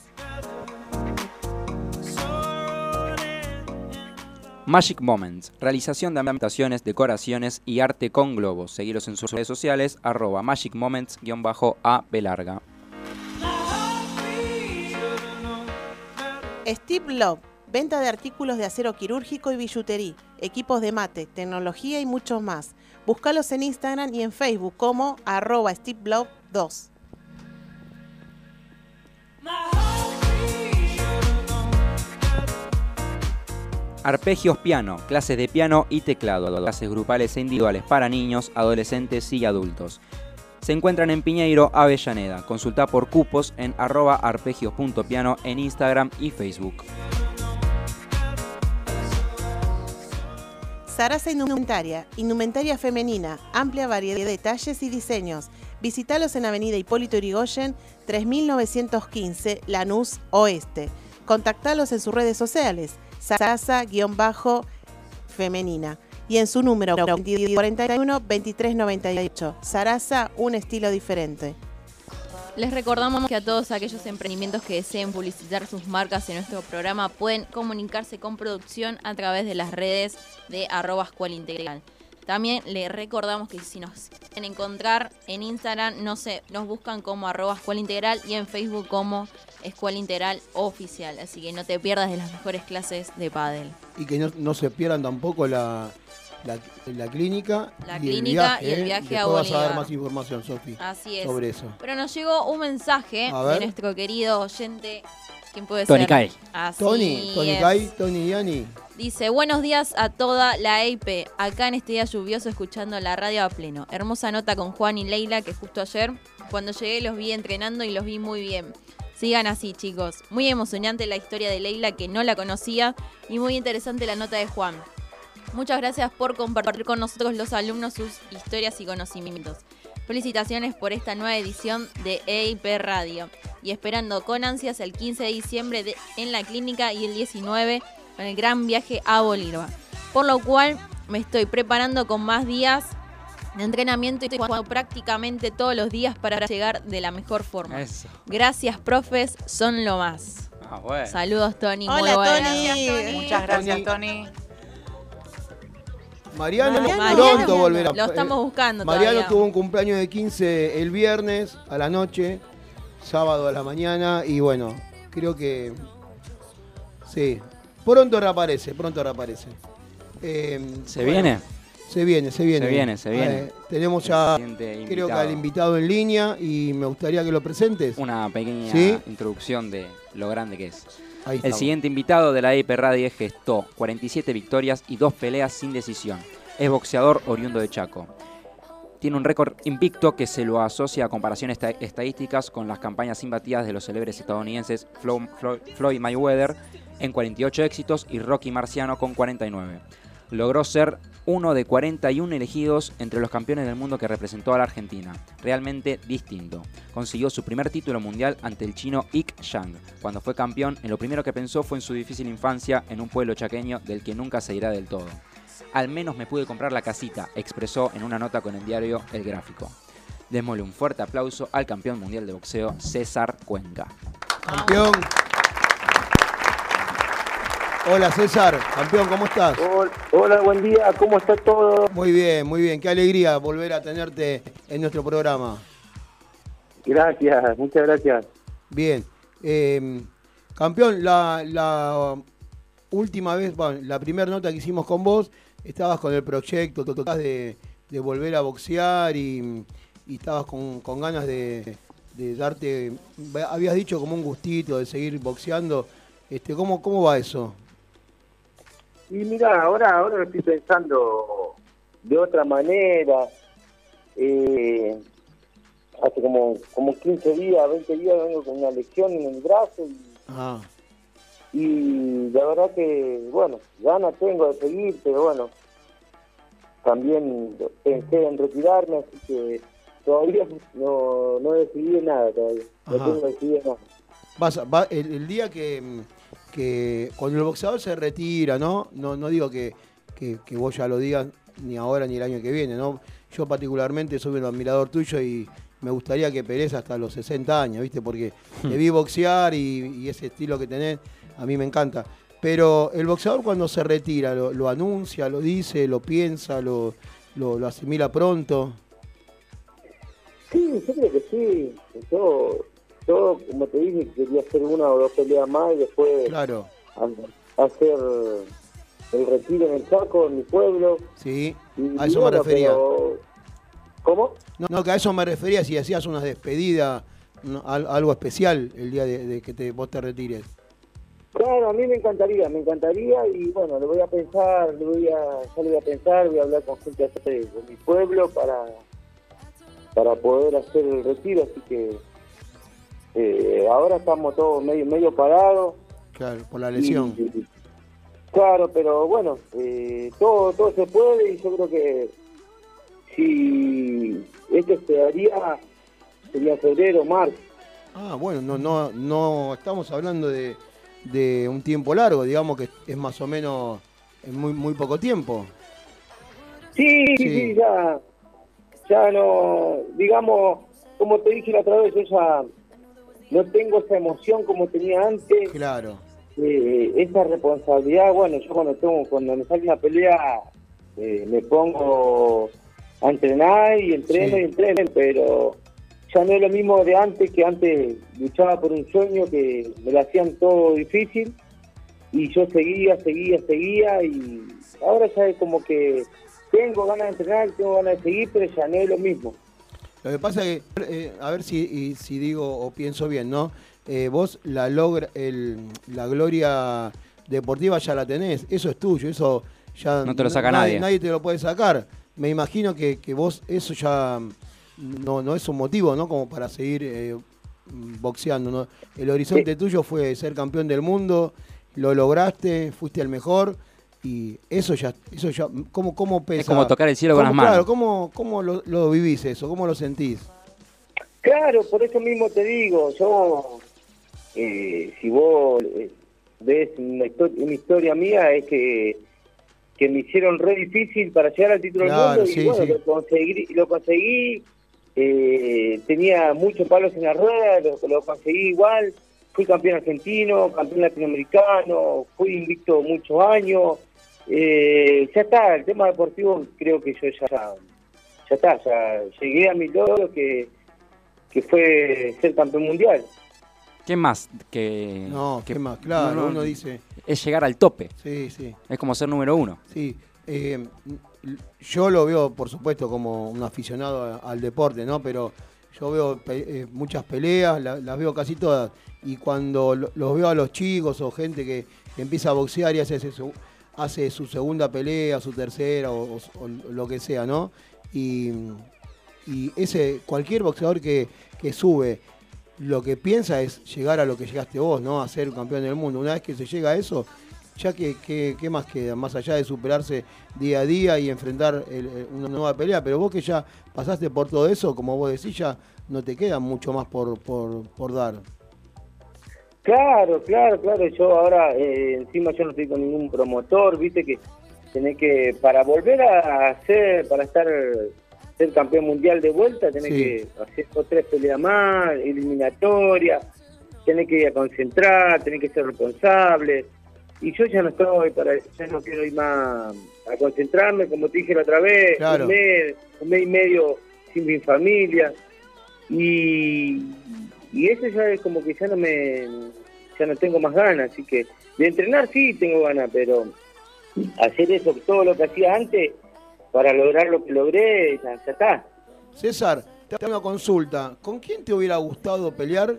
Magic Moments, realización de ambientaciones, decoraciones y arte con globos. Seguiros en sus redes sociales, arroba Magic Moments-a. Steve Love, venta de artículos de acero quirúrgico y billutería, equipos de mate, tecnología y muchos más. Búscalos en Instagram y en Facebook como arroba Steve Love 2. Arpegios Piano, clases de piano y teclado, clases grupales e individuales para niños, adolescentes y adultos. Se encuentran en Piñeiro, Avellaneda. Consulta por cupos en arroba arpegios.piano en Instagram y Facebook. Sarasa Indumentaria, indumentaria femenina, amplia variedad de talles y diseños. Visítalos en Avenida Hipólito Yrigoyen, 3915, Lanús Oeste. Contactalos en sus redes sociales, sarasa-femenina. Y en su número 41-2398. Sarasa, un estilo diferente. Les recordamos que a todos aquellos emprendimientos que deseen publicitar sus marcas en nuestro programa pueden comunicarse con producción a través de las redes de arroba escuela integral. También les recordamos que si nos quieren encontrar en Instagram, no sé, nos buscan como arroba escuela integral y en Facebook como escuela integral oficial. Así que no te pierdas de las mejores clases de pádel. Y que no, no se pierdan tampoco la, la, la clínica, La y, clínica el viaje, y el ¿eh? viaje a vas a dar más información, Sofi, Así es. sobre eso. Pero nos llegó un mensaje de nuestro querido oyente. ¿Quién puede Tony ser? Kai. Así Tony, Tony es. Kai, Tony Yani. Dice, buenos días a toda la EIP, acá en este día lluvioso escuchando la radio a pleno. Hermosa nota con Juan y Leila, que justo ayer, cuando llegué los vi entrenando y los vi muy bien. Sigan así, chicos. Muy emocionante la historia de Leila, que no la conocía, y muy interesante la nota de Juan. Muchas gracias por compartir con nosotros los alumnos sus historias y conocimientos. Felicitaciones por esta nueva edición de EIP Radio y esperando con ansias el 15 de diciembre de- en la clínica y el 19 con el gran viaje a Bolívar. Por lo cual me estoy preparando con más días de entrenamiento y estoy jugando prácticamente todos los días para llegar de la mejor forma. Eso. Gracias, profes, son lo más. Ah, bueno. Saludos, Tony. Hola, muy. Tony. Muchas gracias, Tony. Mariano, Mariano. pronto volverá. Lo estamos buscando Mariano todavía. tuvo un cumpleaños de 15 el viernes a la noche, sábado a la mañana y bueno, creo que sí, pronto reaparece, pronto reaparece. Eh, ¿Se bueno, viene? Se viene, se viene. Se viene, se viene. Eh, tenemos ya, creo que al invitado en línea y me gustaría que lo presentes. Una pequeña ¿Sí? introducción de lo grande que es. Ahí El siguiente invitado de la EP Radio gestó 47 victorias y dos peleas sin decisión. Es boxeador oriundo de Chaco. Tiene un récord invicto que se lo asocia a comparaciones esta- estadísticas con las campañas imbatidas de los célebres estadounidenses Flo- Flo- Floyd Mayweather en 48 éxitos y Rocky Marciano con 49. Logró ser uno de 41 elegidos entre los campeones del mundo que representó a la Argentina. Realmente distinto. Consiguió su primer título mundial ante el chino Ik Yang. Cuando fue campeón, en lo primero que pensó fue en su difícil infancia en un pueblo chaqueño del que nunca se irá del todo. Al menos me pude comprar la casita, expresó en una nota con el diario El Gráfico. Démosle un fuerte aplauso al campeón mundial de boxeo, César Cuenca. Campeón. Hola César, campeón, ¿cómo estás? Hola, buen día, ¿cómo está todo? Muy bien, muy bien, qué alegría volver a tenerte en nuestro programa. Gracias, muchas gracias. Bien, eh, campeón, la, la última vez, bueno, la primera nota que hicimos con vos, estabas con el proyecto tocás de, de volver a boxear y, y estabas con, con ganas de, de darte, habías dicho como un gustito de seguir boxeando. Este, ¿cómo, ¿Cómo va eso? Y mira, ahora, ahora lo estoy pensando de otra manera. Eh, hace como, como 15 días, 20 días vengo con una lesión en el brazo y, Ah, y la verdad que, bueno, ganas tengo de seguir, pero bueno, también pensé en retirarme, así que todavía no, no he decidido nada todavía. No tengo decidido nada. vas va- el, el día que, mm, que cuando el boxeador se retira, ¿no? No, no digo que, que, que vos ya lo digas ni ahora ni el año que viene, ¿no? Yo particularmente soy un admirador tuyo y me gustaría que Pérez hasta los 60 años, ¿viste? Porque te vi boxear y, y ese estilo que tenés, a mí me encanta. Pero el boxeador cuando se retira, lo, lo anuncia, lo dice, lo piensa, lo, lo, lo asimila pronto. Sí, yo creo que sí. Yo, yo, como te dije, quería hacer una o dos peleas más y después Claro. hacer el retiro en el Chaco, en mi pueblo. Sí, Y, a eso me refería. pero- ¿Cómo? No, no, que a eso me refería si hacías unas despedidas, no, al- algo especial el día de, de que te, vos te retires. Claro, a mí me encantaría, me encantaría y bueno, lo voy a pensar, lo voy a, ya lo voy a pensar, voy a hablar con gente de, de mi pueblo para, para poder hacer el retiro, así que eh, ahora estamos todos medio medio parados. Claro, por la lesión. Y- y- claro, pero bueno, eh, todo todo se puede y yo creo que si esto se daría, sería febrero, marzo. Ah, bueno, no, no, no estamos hablando de, de un tiempo largo, digamos que es más o menos en muy, muy poco tiempo. Sí, sí, Sí. sí, ya, ya no, digamos, como te dije la otra vez, yo ya no tengo esa emoción como tenía antes. Claro. Eh, esa responsabilidad, bueno, yo cuando tengo, cuando me sale una pelea, eh, me pongo a entrenar y entreno Sí. y entreno, pero ya no es lo mismo de antes, que antes luchaba por un sueño que me lo hacían todo difícil y yo seguía, seguía, seguía y ahora ya es como que tengo ganas de entrenar, tengo ganas de seguir, pero ya no es lo mismo. Lo que pasa es que, eh, a ver si, y si digo o pienso bien, ¿no? Eh, vos la logra, el, la gloria deportiva ya la tenés, eso es tuyo, eso ya No te lo saca nadie, nadie. nadie te lo puede sacar. Me imagino que, que vos eso ya no, no es un motivo, ¿no? Como para seguir eh, boxeando, ¿no? El horizonte tuyo fue ser campeón del mundo, lo lograste, fuiste el mejor y eso ya, eso ya, ¿cómo, cómo pesa? como tocar el cielo con ¿Cómo- las manos. Claro, ¿cómo, cómo lo, lo vivís eso? ¿Cómo lo sentís? Claro, por eso mismo te digo, yo, eh, si vos eh, ves una, histo- una historia mía, es que, que me hicieron re difícil para llegar al título Claro, del mundo sí, y bueno, sí. lo conseguí, lo conseguí eh, tenía muchos palos en la rueda, lo, lo conseguí igual, fui campeón argentino, campeón latinoamericano, fui invicto muchos años, eh, ya está, el tema deportivo creo que yo ya, ya está, ya llegué a mi logro que que fue ser campeón mundial. ¿Qué más que.? No, que- ¿qué más? Claro, no, no, uno dice. Es llegar al tope. Sí, sí. Es como ser número uno. Sí. eh, yo lo veo, por supuesto, como un aficionado al deporte, ¿no? Pero yo veo pe- eh, muchas peleas, la- las veo casi todas. Y cuando lo- los veo a los chicos o gente que, que empieza a boxear y hace, ese su, hace su segunda pelea, su tercera o, lo que sea, ¿no? Y, y ese cualquier boxeador que, que sube lo que piensa es llegar a lo que llegaste vos, ¿no? A ser campeón del mundo. Una vez que se llega a eso, ya que, que- ¿qué más queda? Más allá de superarse día a día y enfrentar una nueva pelea, pero vos que ya pasaste por todo eso, como vos decís, ya no te queda mucho más por, por, por dar. Claro, claro, claro. Yo ahora, eh, encima yo no estoy con ningún promotor, viste que tenés que, para volver a hacer, para estar, ser campeón mundial de vuelta, tenés Sí. que hacer dos tres peleas más, eliminatoria, tenés que ir a concentrar, tenés que ser responsable. Y yo ya no estoy para, ya no quiero ir más a concentrarme, como te dije la otra vez, Claro. un, mes, un mes y medio sin mi familia. Y, y eso ya es como que ya no me ya no tengo más ganas así que de entrenar sí tengo ganas pero hacer eso todo lo que hacía antes para lograr lo que logré ya, ya está César, te hago una consulta. ¿Con quién te hubiera gustado pelear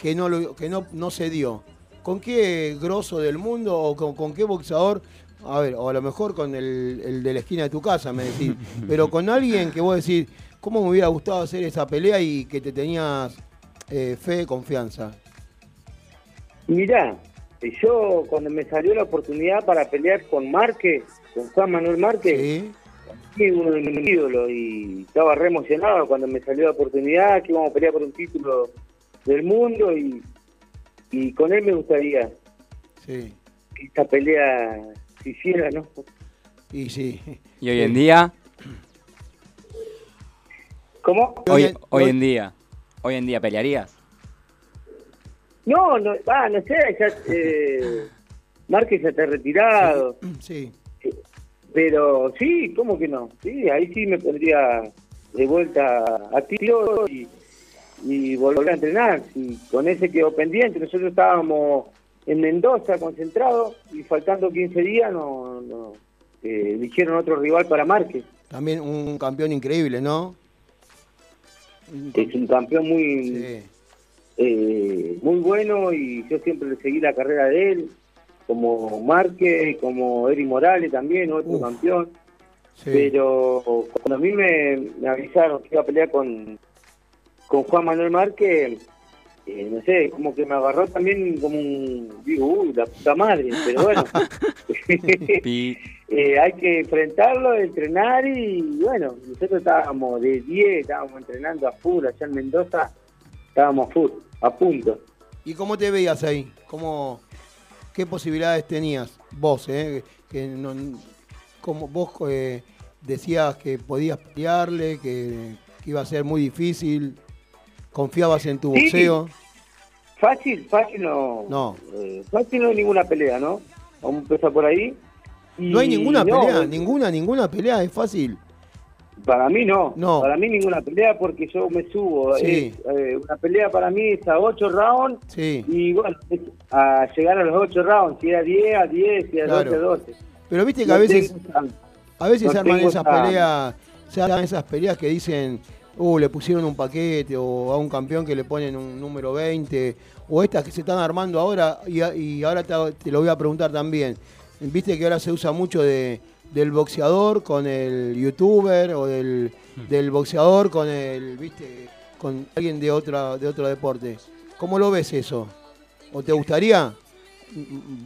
que no, lo- que no, no se dio? ¿Con qué grosso del mundo o con, con qué boxeador? A ver, o a lo mejor con el, el de la esquina de tu casa, me decís. Pero con alguien que vos decís, ¿cómo me hubiera gustado hacer esa pelea y que te tenías eh, fe, confianza? mirá yo cuando me salió la oportunidad para pelear con Márquez con Juan Manuel Márquez sí, uno de mis ídolos y estaba re emocionado cuando me salió la oportunidad que íbamos a pelear por un título del mundo y, y con él me gustaría Sí. que esta pelea se hiciera, ¿no? Y sí. Y hoy en día, ¿Cómo? hoy, hoy en día, hoy en día pelearías. No, no, ah, no sé, ya, eh, Márquez ya está retirado. Sí. Pero sí, ¿cómo que no? Sí, ahí sí me pondría de vuelta a tiro y, y volver a entrenar. Y con ese quedó pendiente. Nosotros estábamos en Mendoza concentrados y faltando 15 días no, no eh, eligieron otro rival para Márquez. También un campeón increíble, ¿no? Es un campeón muy, eh, muy bueno y yo siempre le seguí la carrera de él, como Márquez, como Eri Morales también, otro campeón. Pero cuando a mí me, me avisaron que iba a pelear con, con Juan Manuel Márquez, eh, no sé, como que me agarró también como un, digo, uy, la puta madre, pero bueno. Eh, hay que enfrentarlo, entrenar y bueno, nosotros estábamos de 10, estábamos entrenando a full allá en Mendoza, estábamos a full, a punto. ¿Y cómo te veías ahí? ¿Cómo, ¿Qué posibilidades tenías vos? Eh? Que no, como vos eh, decías que podías pelearle, que, que iba a ser muy difícil, confiabas en tu Sí. boxeo. Fácil, fácil no. No. eh, fácil no hay ninguna pelea, ¿no? Vamos a empezar por ahí. Y No hay ninguna no, pelea, ninguna, ninguna pelea, es fácil. Para mí no. No. Para mí ninguna pelea porque yo me subo. Sí. Es, eh, una pelea para mí es a 8 rounds Sí. y bueno, es a llegar a los 8 rounds. Si era 10, a 10, si era Claro. 12, a 12. Pero viste que No a veces, tengo a veces no arman esas esa- peleas, se arman esas peleas que dicen, uh, le pusieron un paquete, o a un campeón que le ponen un número 20, o estas que se están armando ahora, y, ahora te, te lo voy a preguntar también. Viste que ahora se usa mucho de, del boxeador con el youtuber, o del, del boxeador con el, viste, con alguien de otra, de otro deporte. ¿Cómo lo ves eso? ¿O te gustaría?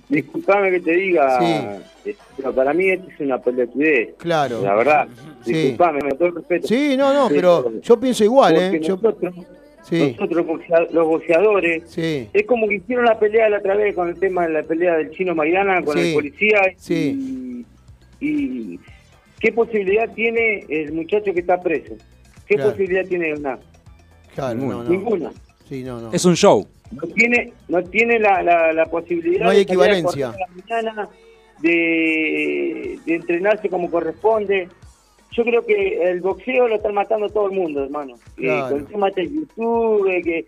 Disculpame que te diga, Sí. eh, pero para mí esto es una pelotudez. Claro. La verdad. Sí. Disculpame, con todo respeto. Sí, no, no, pero yo pienso igual, Porque ¿eh? Yo- nosotros, Sí. nosotros boxea- los boxeadores, Sí. es como que hicieron la pelea la otra vez con el tema de la pelea del chino Maidana con Sí. el policía. Sí. Y, y ¿qué posibilidad tiene el muchacho que está preso? ¿Qué Claro. posibilidad tiene ganar? Claro, no, no. Ninguna. Sí, no, no. Es un show. No tiene, no tiene la, la, la posibilidad No hay de equivalencia. la mañana, de, de entrenarse como corresponde. Yo creo que el boxeo lo están matando todo el mundo, hermano. Eh, con el tema de YouTube, que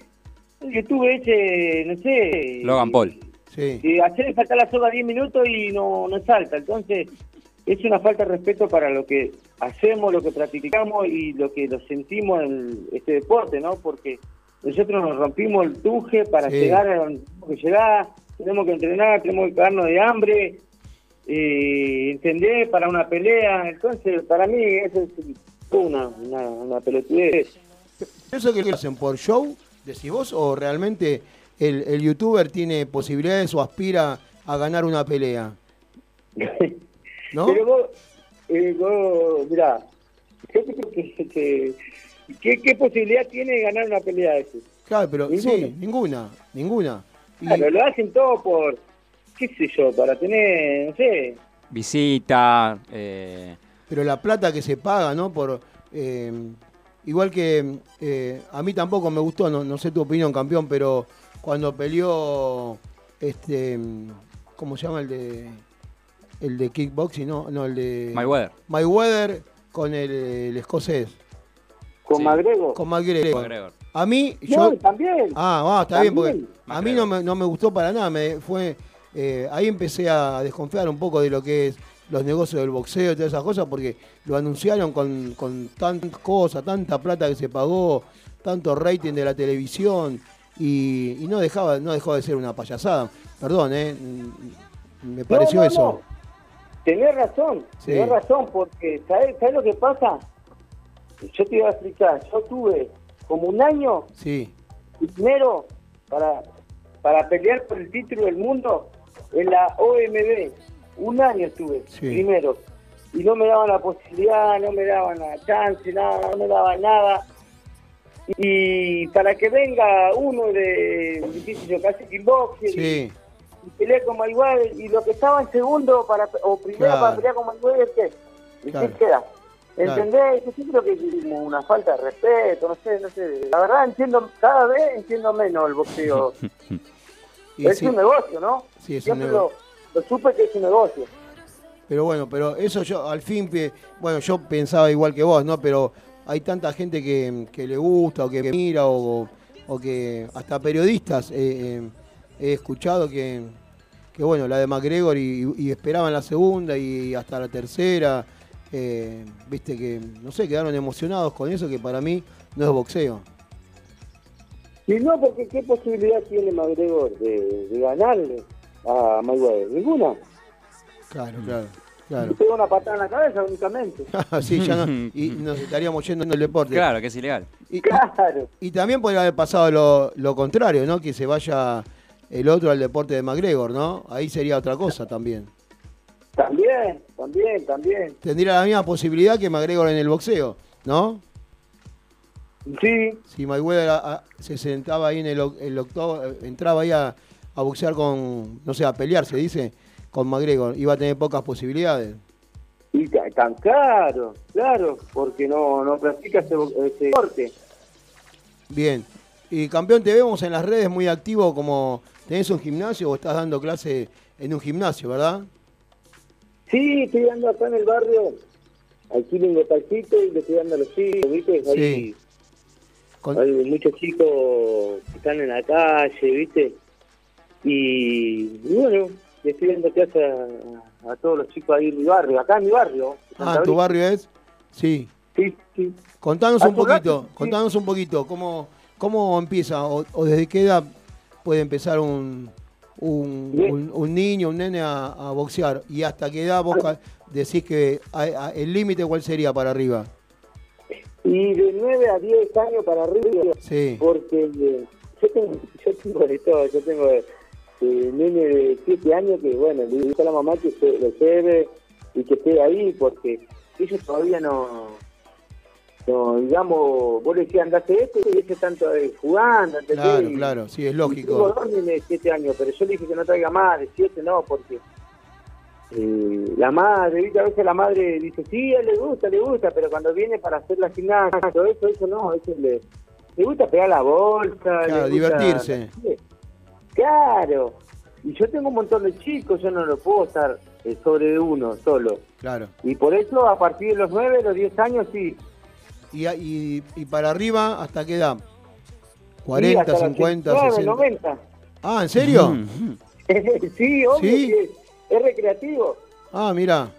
el YouTube ese, no sé, Logan Paul. Sí. eh, hacer saltar la soga 10 minutos y no, no salta. Entonces, es una falta de respeto para lo que hacemos, lo que practicamos y lo que lo sentimos en este deporte, ¿no? Porque nosotros nos rompimos el tuje para Sí. llegar a donde tenemos que llegar, tenemos que entrenar, tenemos que cagarnos de hambre, eh, ¿entendés? Para una pelea. Entonces, para mí eso es una, una, una pelotudez. ¿Eso que lo hacen por show, decís vos, o realmente el, el youtuber tiene posibilidades o aspira a ganar una pelea? ¿No? Pero vos, eh, vos mirá, yo creo que, que- ¿qué, qué posibilidad tiene de ganar una pelea de eso? Claro, pero Ninguna. sí, ninguna, ninguna. Y- Claro, lo hacen todo por, qué sé yo, para tener, no sé, Visita, eh, pero la plata que se paga, ¿no? Por eh, igual que eh, a mí tampoco me gustó, no, no sé tu opinión, campeón, pero cuando peleó este, ¿cómo se llama el de el de kickboxing? No, no el de Mayweather. Mayweather con el, el escocés. Con Sí. McGregor. Con McGregor. McGregor. A mí, No, yo. también. Ah, ah, está bien, porque a mí no me, no me gustó para nada. Me fue, eh, ahí empecé a desconfiar un poco de lo que es los negocios del boxeo y todas esas cosas, porque lo anunciaron con, con tantas cosas, tanta plata que se pagó, tanto rating de la televisión, y, y no dejaba, no dejó de ser una payasada. Perdón, eh, mm, me pareció No, no, eso. no. Tenés razón, Sí. tenés razón, porque ¿sabés, ¿sabés lo que pasa? Yo te iba a explicar, yo tuve como un año Sí, primero para, para pelear por el título del mundo en la OMB. Un año estuve Sí. primero. Y no me daban la posibilidad, no me daban la chance, nada, no me daban nada. Y para que venga uno de, yo, que hace kickboxing y- sí, y pelea con Mayweather y lo que estaba en segundo para o primero Claro. para pelear con Mayweather ¿qué? ¿Y Claro. qué queda? Claro. ¿Entendés? Yo creo que es como una falta de respeto, no sé, no sé. La verdad entiendo, cada vez entiendo menos el boxeo. y es sí, un negocio, ¿no? sí, es un negocio. lo, lo supe que es un negocio. Pero bueno, pero eso yo al fin, bueno, yo pensaba igual que vos, ¿no? Pero hay tanta gente que, que le gusta o que mira o, o que hasta periodistas eh, eh, he escuchado que, que, bueno, la de McGregor y, y esperaban la segunda y hasta la tercera, eh, viste que, no sé, quedaron emocionados con eso que para mí no es boxeo. Y no, porque ¿qué posibilidad tiene McGregor de, de ganarle a Mayweather? Ninguna. Claro, claro, claro. Pega una patada en la cabeza únicamente. sí, ya no, y nos estaríamos yendo en el deporte. claro, que es ilegal. Y, Claro. y también podría haber pasado lo, lo contrario, ¿no? Que se vaya el otro al deporte de McGregor, ¿no? Ahí sería otra cosa también. También, también, también. Tendría la misma posibilidad que McGregor en el boxeo, ¿no? Sí, Si Mayweather a- a- se sentaba ahí en el, el octavo, eh, entraba ahí a, a boxear con, no sé, a pelear, se dice, con McGregor, iba a tener pocas posibilidades. y tan claro, claro, porque no, no practica ese, ese deporte. Bien. Y campeón, te vemos en las redes muy activo como tenés un gimnasio o estás dando clase en un gimnasio, ¿verdad? Sí, estoy dando acá en el barrio, aquí en Gopalcito y le estoy dando a los chicos, ¿viste? Hay, Sí. Con- hay muchos chicos que están en la calle, ¿viste? Y, y bueno, le estoy dando clase a, a todos los chicos ahí en mi barrio, acá en mi barrio. Ah, ¿tu barrio es? Sí. Sí, sí. Contanos un rato, poquito, sí. contanos un poquito, ¿cómo, cómo empieza o, o desde qué edad puede empezar un, un, un- un niño, un nene a, a boxear? ¿Y hasta qué edad vos decís que a- el límite cuál sería para arriba? Y de 9 a 10 años para arriba, Sí. porque eh, yo tengo, yo tengo de todo, yo tengo eh, nene de 7 años que, bueno, le digo a la mamá que se, lo lleve y que esté ahí, porque ellos todavía no, no digamos, vos le decías andate esto y ese tanto jugando, ¿entendés? Claro, claro, sí, es lógico. nenes de 7 años, pero yo le dije que no traiga más, de 7 no, porque eh, la madre, ¿viste? a veces la madre dice, sí, a él le gusta, le gusta, pero cuando viene para hacer la gimnasia, todo eso, eso no, eso le, le gusta pegar la bolsa, Claro, le gusta- divertirse. Claro, y yo tengo un montón de chicos, yo no lo puedo estar eh, sobre uno solo. Claro. Y por eso, a partir de los 9, los 10 años, sí. ¿Y, a- y, y para arriba hasta qué edad? Sí, 40, hasta los 50, 89, 60. 90. Ah, ¿en serio? sí, obvio ¿Sí? que es recreativo. Ah, mira.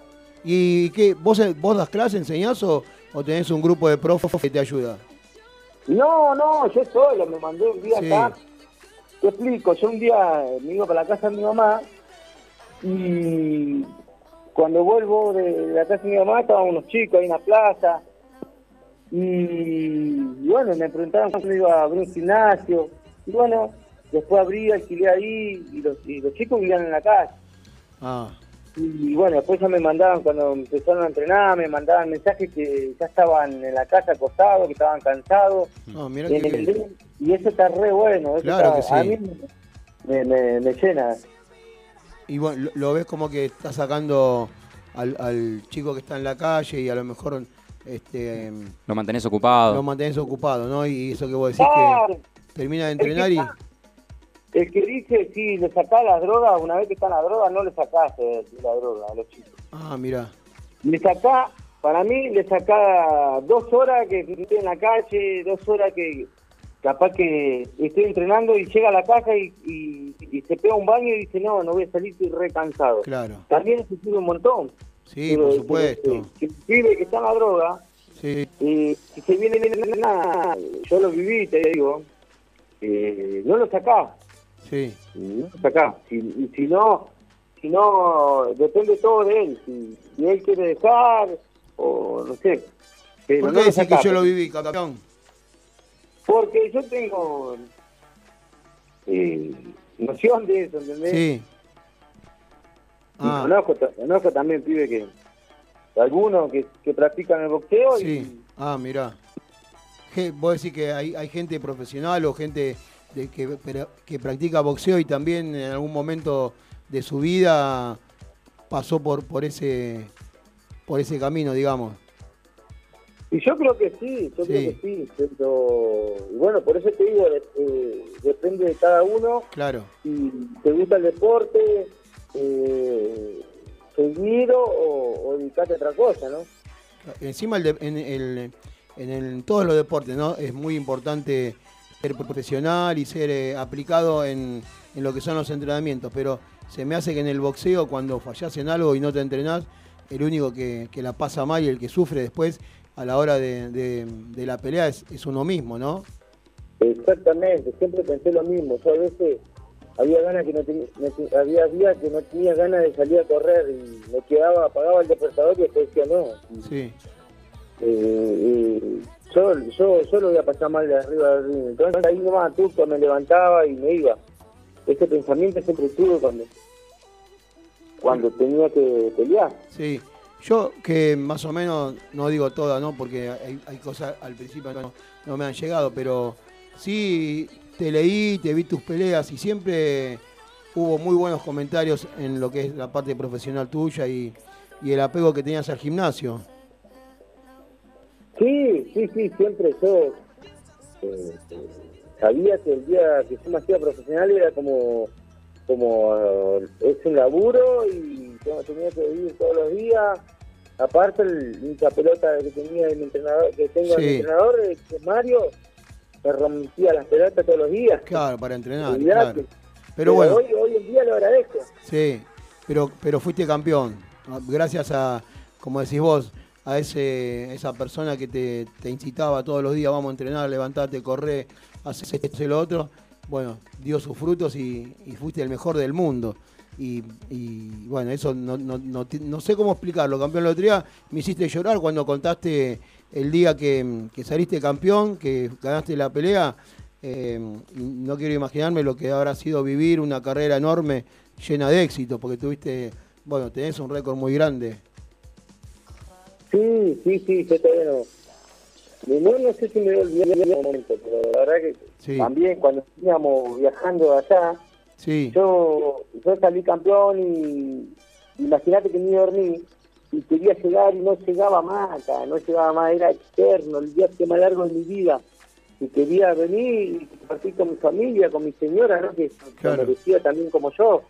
¿Y qué? ¿Vos, vos das clase, enseñás o, o tenés un grupo de profes que te ayuda? No, no, yo solo me mandé un día Sí. acá. Te explico, yo un día me iba para la casa de mi mamá y cuando vuelvo de la casa de mi mamá estaban unos chicos ahí en la plaza y, bueno, me preguntaban cuándo iba a abrir un gimnasio y bueno, después abrí, alquilé ahí y los, y los chicos vivían en la casa. Ah, Y bueno, después ya me mandaban, cuando empezaron a entrenar, me mandaban mensajes que ya estaban en la casa acostados, que estaban cansados. no, En el bien. ring, y eso está re bueno. eso Claro está- que sí. A mí me, me, me llena. Y bueno, lo, lo ves como que está sacando al, al chico que está en la calle y a lo mejor este, Lo mantenés ocupado. lo mantenés ocupado, ¿no? Y eso que vos decís Claro. que termina de entrenar y... El que dice, si le sacás las drogas, una vez que están las drogas, no le sacás eh, la droga a los chicos. Ah, mira. Le sacá, para mí, le sacá dos horas que estoy en la calle, dos horas que capaz que estoy entrenando y llega a la casa y, y- y se pega un baño y dice, no, no voy a salir, estoy re cansado. Claro. También se sirve un montón. Sí, Pero- por supuesto. pero, Que, que pibe que está en la droga, Sí. eh, si se viene nada, yo lo viví, te digo, eh, no lo sacás, Sí. no lo sacás. Si, y si no, si no, depende todo de él, si, si él quiere dejar, o no sé. Pero ¿Por no qué decís que yo lo viví, campeón? Porque yo tengo eh, noción de eso, ¿entendés? Sí. Y Ah, conozco, conozco también pibe que algunos que, que practican el boxeo y sí. Ah, mirá. Vos decís que hay, hay gente profesional o gente de que, que practica boxeo y también en algún momento de su vida pasó por, por ese por ese camino, digamos. Y yo creo que sí, yo Sí. creo que sí, pero y bueno, por eso te digo, eh, depende de cada uno, Claro. si te gusta el deporte, eh, seguir o, o dedicarte a otra cosa, ¿no? Encima el de- en, el, en, el- en todos los deportes, ¿no? Es muy importante ser profesional y ser eh, aplicado en, en lo que son los entrenamientos, pero se me hace que en el boxeo cuando fallás en algo y no te entrenás, el único que, que la pasa mal y el que sufre después a la hora de, de- de la pelea es, es uno mismo, ¿no? Exactamente, siempre pensé lo mismo. Yo a veces había ganas que no tenía, no te- había días que no tenía ganas de salir a correr y me quedaba, apagaba el despertador y después decía no. Sí. Eh, eh, yo, yo, yo lo voy a pasar mal de arriba del ring. Entonces ahí nomás tuco, me levantaba y me iba. Ese pensamiento siempre tuve cuando, cuando tenía que pelear. Sí, yo que más o menos, no digo todas, ¿no? Porque hay, hay cosas al principio no, no me han llegado, pero sí te leí, te vi tus peleas y siempre hubo muy buenos comentarios en lo que es la parte profesional tuya y, y el apego que tenías al gimnasio. Sí, sí, sí, siempre yo eh, eh, sabía que el día que yo me hacía profesional era como, como eh, es un laburo y tenía que vivir todos los días. Aparte, el hincha pelota que tenía mi entrenador, que tengo Sí. entrenador, que es Mario, me rompía las pelotas todos los días. Claro, para entrenar, claro. Pero bueno, hoy, hoy en día lo agradezco. Sí, pero, pero fuiste campeón. ¿no? Gracias a, como decís vos, a ese, esa persona que te, te incitaba todos los días, vamos a entrenar, levantate, corre, haces esto y lo otro. Bueno, dio sus frutos y, y fuiste el mejor del mundo. Y, y, bueno, eso no, no, no, no sé cómo explicarlo. Campeón la otro día me hiciste llorar cuando contaste el día que, que saliste campeón, que ganaste la pelea. Eh, no quiero imaginarme lo que habrá sido vivir una carrera enorme llena de éxitos, porque tuviste, bueno, tenés un récord muy grande. Sí, sí, sí, yo todavía no. No, no sé si me olvidar en algún momento, pero la verdad que Sí. también cuando íbamos viajando allá, Sí, yo, yo salí campeón y imagínate que ni dormí y quería llegar y no llegaba más acá, no llegaba más, era eterno, el viaje más largo de mi vida. Y quería venir y compartir con mi familia, con mi señora, ¿no? que Claro. merecía también como yo.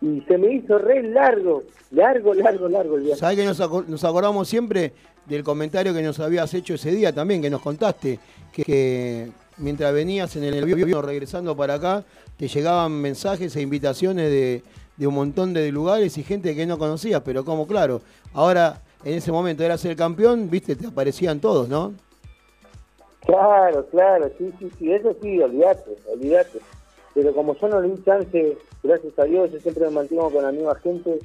Y se me hizo re largo, largo, largo, largo el viaje. ¿sabés que nos, aco- nos acordamos siempre del comentario que nos habías hecho ese día también, que nos contaste, que, que, mientras venías en el avión regresando para acá, te llegaban mensajes e invitaciones de, de un montón de lugares y gente que no conocías, pero como claro, ahora en ese momento eras el campeón, viste, te aparecían todos, ¿no? Claro, claro, sí, sí, sí, eso sí, olvídate, olvídate. Pero como yo no le di chance, gracias a Dios, yo siempre me mantengo con la misma gente,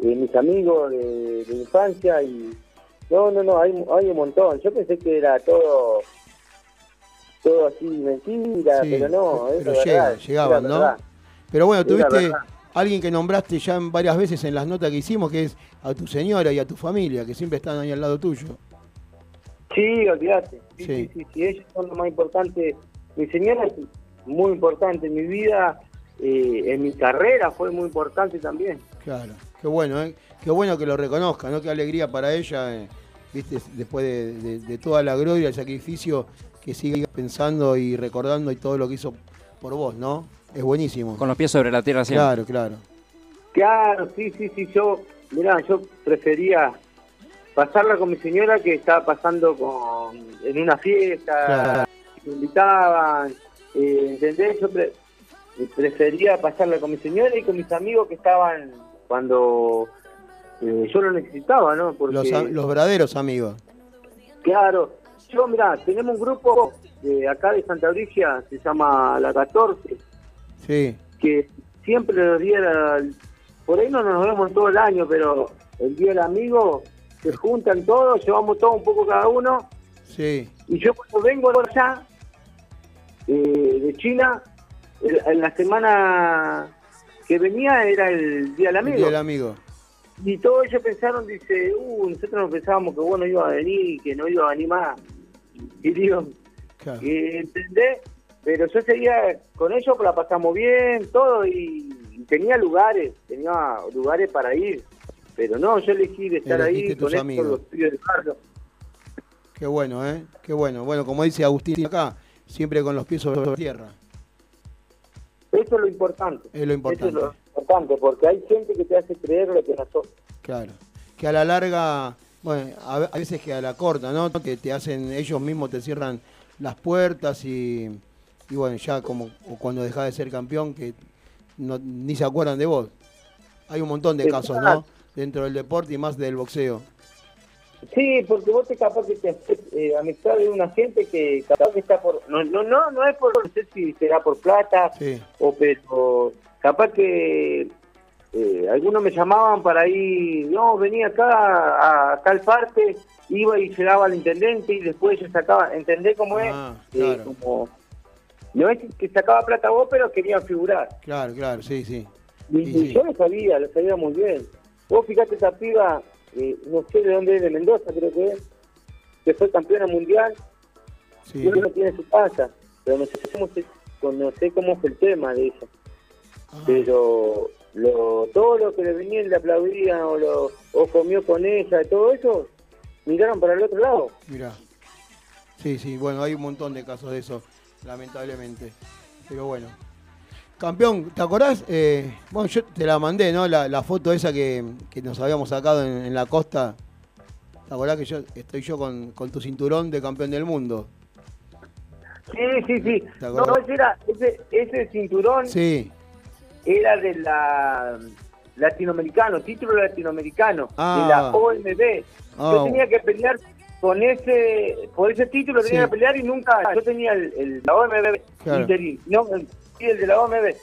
eh, mis amigos de, de infancia y... No, no, no, hay, hay un montón. Yo pensé que era todo todo así mentira, Sí, pero no, es pero la llega, verdad, llegaban, es ¿no? verdad. Pero bueno, Es tuviste. Alguien que nombraste ya varias veces en las notas que hicimos, que es a tu señora y a tu familia, que siempre están ahí al lado tuyo. Sí, olvídate. Sí, Sí. sí, sí, sí, ellos son lo más importante. Mi señora es muy importante en mi vida, eh, en mi carrera fue muy importante también. Claro, qué bueno, ¿eh? Qué bueno que lo reconozca, ¿no? Qué alegría para ella, eh, viste, después de, de- de toda la gloria, el sacrificio, que siga pensando y recordando y todo lo que hizo por vos, ¿no? Es buenísimo. Con los pies sobre la tierra siempre. Claro, claro. Claro, sí, sí, sí, yo, mirá, yo prefería pasarla con mi señora que estaba pasando con en una fiesta, Claro. me invitaban, eh, ¿entendés? Yo pre- prefería pasarla con mi señora y con mis amigos que estaban cuando eh, yo lo necesitaba, ¿no? Porque, Los, los verdaderos amigos. claro, yo, mirá, tenemos un grupo de acá de Santa Brigia, se llama La 14, Sí, que siempre los días, por ahí no nos vemos todo el año, pero el día del amigo se juntan todos, llevamos todo un poco cada uno, sí. y yo cuando vengo allá, eh, de China, el- en la semana que venía era el día del El amigo. día del amigo. Y todos ellos pensaron, dice, uh, nosotros nos pensábamos que vos no ibas a venir y que no iba a venir más. Y digo, Claro. eh, ¿entendés? Pero yo seguía con ellos, la pasamos bien, todo, y, y tenía lugares, tenía lugares para ir. Pero no, yo elegí de estar Elegiste ahí con amigos. estos los pibes del barrio. Qué bueno, ¿eh? Qué bueno. Bueno, como dice Agustín acá, siempre con los pies sobre la tierra. Eso es lo importante. Es lo importante. Eso es lo importante, porque hay gente que te hace creer lo que no sos. Claro. Que a la larga, bueno, a veces que a la corta, ¿no? Que te hacen, ellos mismos te cierran las puertas y, y bueno, ya como cuando dejás de ser campeón, que no, ni se acuerdan de vos. Hay un montón de casos, ¿no? Dentro del deporte y más del boxeo. Sí, porque vos te capaz que te haces eh, amistad de una gente que capaz que está por... No, no, no, no es por... No sé si será por plata Sí. o pero capaz que eh, algunos me llamaban para ir, no, venía acá a tal parte, iba y llegaba al intendente y después yo sacaba, ¿entendés cómo es? Ah, Eh, claro. como, no es que sacaba plata vos, pero querían figurar. Claro, claro, sí, sí. Y, Y y sí. yo lo sabía, lo sabía muy bien. Vos fíjate esa piba, eh, no sé de dónde es, de Mendoza creo que es, que fue campeona mundial, Sí. y no tiene su casa, pero no sé cómo, se, no sé cómo fue el tema de ella. Ah. Pero lo, todo lo que le venían le aplaudían o, lo, o comió con ella, todo eso, miraron para el otro lado. Mirá. Sí, sí, bueno, hay un montón de casos de eso, lamentablemente. Pero bueno. Campeón, ¿te acordás? Eh, bueno, yo te la mandé, ¿no? La, la foto esa que, que nos habíamos sacado en, en la costa. ¿Te acordás que yo estoy yo con, con tu cinturón de campeón del mundo? Sí, sí, sí. ¿Te No, ese, era, ese, ese cinturón Sí. era de la latinoamericano, título latinoamericano, Ah. de la OMB. Ah. Yo tenía que pelear con ese, por ese título tenía que pelear y nunca, yo tenía el, el- la OMB Claro. interín, no, el, el de la OMB.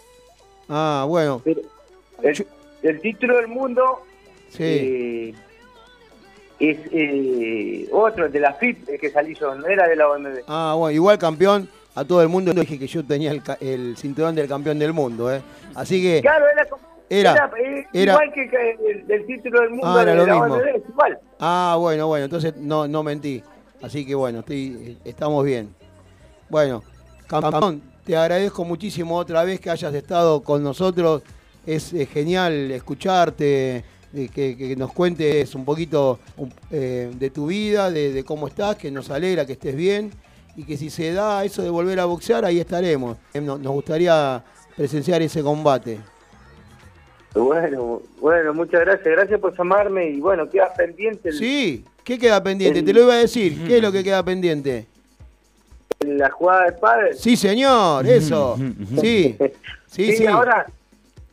Ah, bueno. Pero el, el título del mundo Sí. eh, es eh, otro, el de la FIP, el que salí yo, no era de la OMB. Ah, bueno, igual campeón, a todo el mundo dije que yo tenía el, el cinturón del campeón del mundo, ¿eh? Así que Claro, era, como- Era- era, eh, era- igual que el, del título del mundo Ah, era de lo la mismo. Es igual. Ah, bueno, bueno, entonces no, no mentí. Así que bueno, estoy, estamos bien. Bueno, campeón, te agradezco muchísimo otra vez que hayas estado con nosotros. Es eh, genial escucharte, que, que nos cuentes un poquito eh, de tu vida, de, de cómo estás, que nos alegra que estés bien y que si se da eso de volver a boxear, ahí estaremos. No- Nos gustaría presenciar ese combate. Bueno, bueno, muchas gracias. Gracias por llamarme y bueno, queda pendiente. El, Sí, ¿qué queda pendiente? el- Te lo iba a decir. ¿Qué es lo que queda pendiente? la jugada de padre. Sí, señor, eso. Sí, sí, sí. ahora,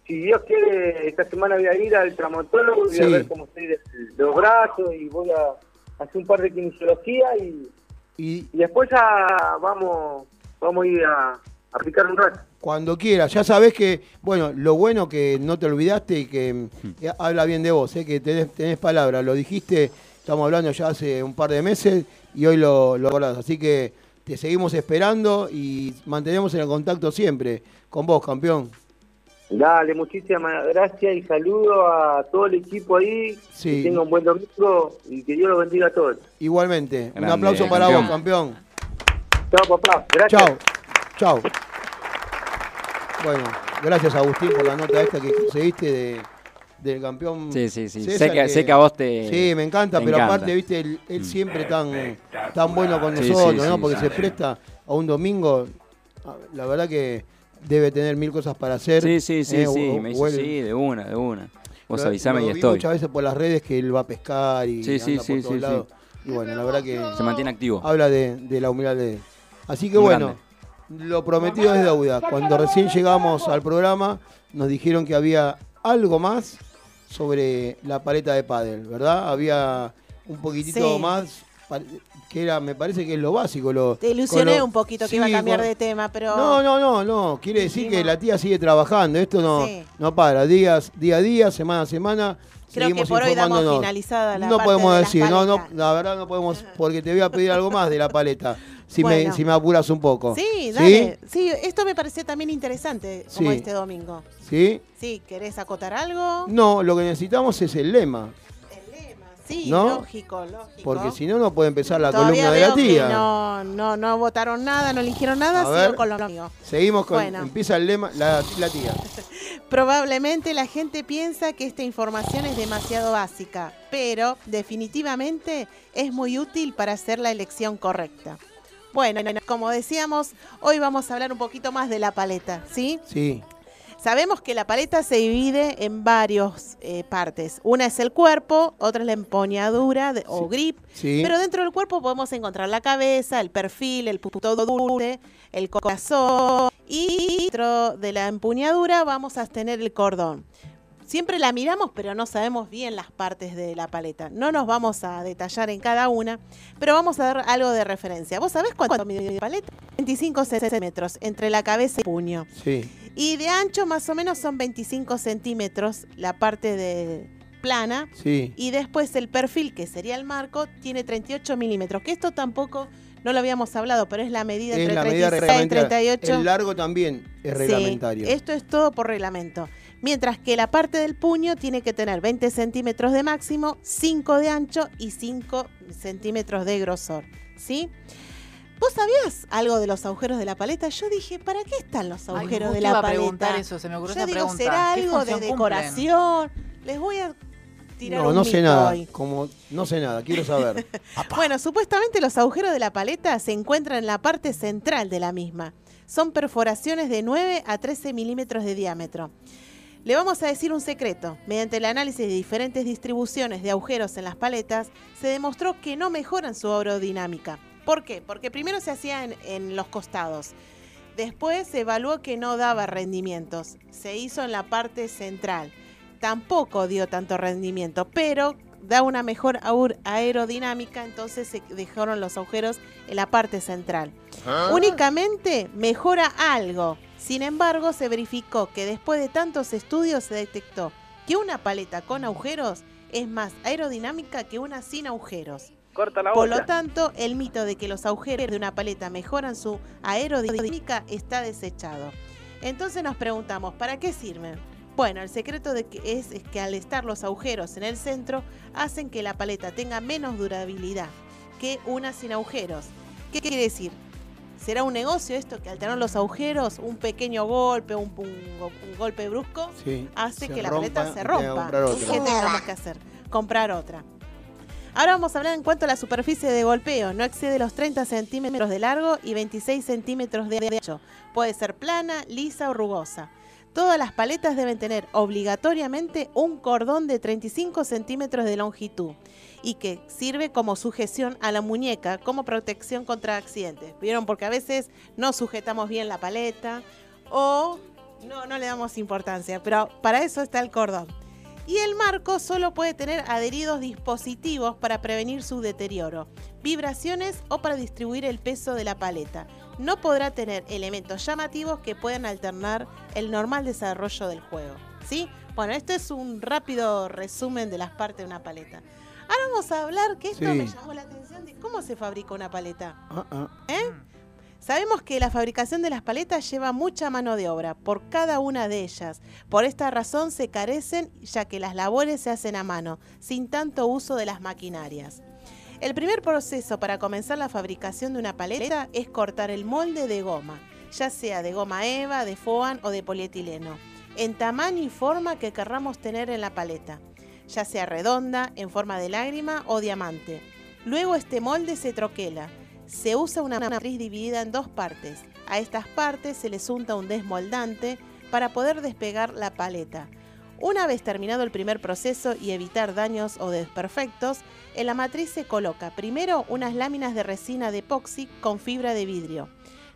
si Dios quiere, esta semana voy a ir al traumatólogo, voy Sí. a ver cómo estoy de, de los brazos y voy a hacer un par de kinesiología y, y, después ya vamos, vamos a ir a, a aplicar un rato. Cuando quieras, ya sabes que, bueno, lo bueno que no te olvidaste y que mm, eh, habla bien de vos, eh, que tenés, tenés palabra, lo dijiste, estamos hablando ya hace un par de meses y hoy lo, lo acordás. Así que te seguimos esperando y mantenemos en el contacto siempre con vos, campeón. Dale, muchísimas gracias y saludo a todo el equipo ahí. Sí. Que tengan un buen domingo y que Dios los bendiga a todos. Igualmente, un aplauso para campeón. vos, campeón. Chao, papá. Gracias. Chao, chao. Bueno, gracias Agustín por la nota esta que conseguiste de, del campeón. Sí, sí, sí. César, Sé que- sé que a vos te- Sí, me encanta, te pero encanta. aparte, viste, él, él siempre tan, tan bueno con Sí, sí, nosotros, ¿no? sí, Porque se presta a un domingo. a- La verdad que debe tener mil cosas para hacer. Sí, sí, sí, eh, sí. o- Me dice, sí, de una, de una. Vos lo- avisame lo y vi estoy. muchas veces por las redes que él va a pescar y Sí, sí, anda sí, por todos sí, sí. lados. Y bueno, la verdad que Se mantiene activo. habla de, de la humildad de él. Así que Muy bueno, lo prometido es deuda. Cuando recién llegamos al programa, nos dijeron que había algo más sobre la paleta de pádel, ¿verdad? Había un poquitito Sí. más que era, me parece que es lo básico. Lo, Te ilusioné lo- un poquito que iba a cambiar con- de tema, pero... No, no, no, no. Quiere decir que la tía sigue trabajando. Esto no, Sí. no para. Días, día a día, semana a semana. Creo que por hoy damos finalizada la No parte podemos de las decir, no, no, la verdad no podemos, porque te voy a pedir algo más de la paleta. Si, Bueno. me, si me apuras un poco. Sí, dale. ¿Sí? esto me pareció también interesante, como Sí. este domingo. ¿Sí? Sí, ¿querés acotar algo? No, lo que necesitamos es el lema. Sí, ¿No? lógico, lógico. Porque si no, no puede empezar la Todavía columna de la tía. No, no, no votaron nada, no eligieron nada, A ver. con lo mío. Seguimos con. Bueno. Empieza el lema, la, la tía. Probablemente la gente piensa que esta información es demasiado básica, pero definitivamente es muy útil para hacer la elección correcta. Bueno, como decíamos, hoy vamos a hablar un poquito más de la paleta, ¿sí? Sí. Sabemos que la paleta se divide en varias partes. Una es el cuerpo, otra es la empuñadura de- o grip. Sí. Pero dentro del cuerpo podemos encontrar la cabeza, el perfil, el puto dure, el corazón. Y dentro de la empuñadura vamos a tener el cordón. Siempre la miramos, pero no sabemos bien las partes de la paleta. No nos vamos a detallar en cada una, pero vamos a dar algo de referencia. ¿Vos sabés cuánto mide la paleta? 25 centímetros entre la cabeza y el puño. Sí. Y de ancho más o menos son 25 centímetros la parte de plana. Sí. Y después el perfil, que sería el marco, tiene 38 milímetros. Que esto tampoco no lo habíamos hablado, pero es la medida Es entre la medida 36 y reglamentaria. 38. El largo también es Sí, reglamentario. esto es todo por reglamento. Mientras que la parte del puño tiene que tener 20 centímetros de máximo, 5 de ancho y 5 centímetros de grosor. ¿Sí? ¿Vos sabías algo de los agujeros de la paleta? Yo dije, ¿para qué están los agujeros de la iba a paleta? preguntar eso, se me ocurrió Yo esa digo, pregunta. ¿será ¿Qué algo de cumplen? decoración? Les voy a tirar No, un no sé nada. hoy. Como, no sé nada, quiero saber. Bueno, supuestamente los agujeros de la paleta se encuentran en la parte central de la misma. Son perforaciones de 9 a 13 milímetros de diámetro. Le vamos a decir un secreto. Mediante el análisis de diferentes distribuciones de agujeros en las paletas, se demostró que no mejoran su aerodinámica. ¿Por qué? Porque primero se hacía en, en los costados. Después se evaluó que no daba rendimientos. Se hizo en la parte central. Tampoco dio tanto rendimiento, pero da una mejor aerodinámica, entonces se dejaron los agujeros en la parte central. ¿Ah? Únicamente mejora algo. Sin embargo, se verificó que después de tantos estudios se detectó que una paleta con agujeros es más aerodinámica que una sin agujeros. Corta la Por lo tanto, el mito de que los agujeros de una paleta mejoran su aerodinámica está desechado. Entonces nos preguntamos, ¿para qué sirven? Bueno, el secreto de que es, es que al estar los agujeros en el centro, hacen que la paleta tenga menos durabilidad que una sin agujeros. ¿Qué quiere decir? ¿Será un negocio esto que al tener los agujeros, un pequeño golpe, un, un- un golpe brusco, Sí, hace que la paleta se rompa? ¿Qué tengamos que hacer? Comprar otra. Ahora vamos a hablar en cuanto a la superficie de golpeo. No excede los 30 centímetros de largo y 26 centímetros de ancho. Puede ser plana, lisa o rugosa. Todas las paletas deben tener obligatoriamente un cordón de 35 centímetros de longitud. Y que sirve como sujeción a la muñeca como protección contra accidentes. ¿Vieron? Porque a veces no sujetamos bien la paleta o no, le damos importancia, pero para eso está el cordón. Y el marco solo puede tener adheridos dispositivos para prevenir su deterioro, vibraciones o para distribuir el peso de la paleta. No podrá tener elementos llamativos que puedan alternar el normal desarrollo del juego. ¿Sí? Bueno, este es un rápido resumen de las partes de una paleta. Ahora vamos a hablar, que esto Sí. me llamó la atención, de cómo se fabrica una paleta. Ah. ¿Eh? Sabemos que la fabricación de las paletas lleva mucha mano de obra por cada una de ellas. Por esta razón se carecen ya que las labores se hacen a mano, sin tanto uso de las maquinarias. El primer proceso para comenzar la fabricación de una paleta es cortar el molde de goma, ya sea de goma eva, de foam o de polietileno, en tamaño y forma que querramos tener en la paleta, ya sea redonda, en forma de lágrima o diamante. Luego este molde se troquela. Se usa una matriz dividida en dos partes. A estas partes se les unta un desmoldante para poder despegar la paleta. Una vez terminado el primer proceso y evitar daños o desperfectos, en la matriz se coloca primero unas láminas de resina de epoxi con fibra de vidrio.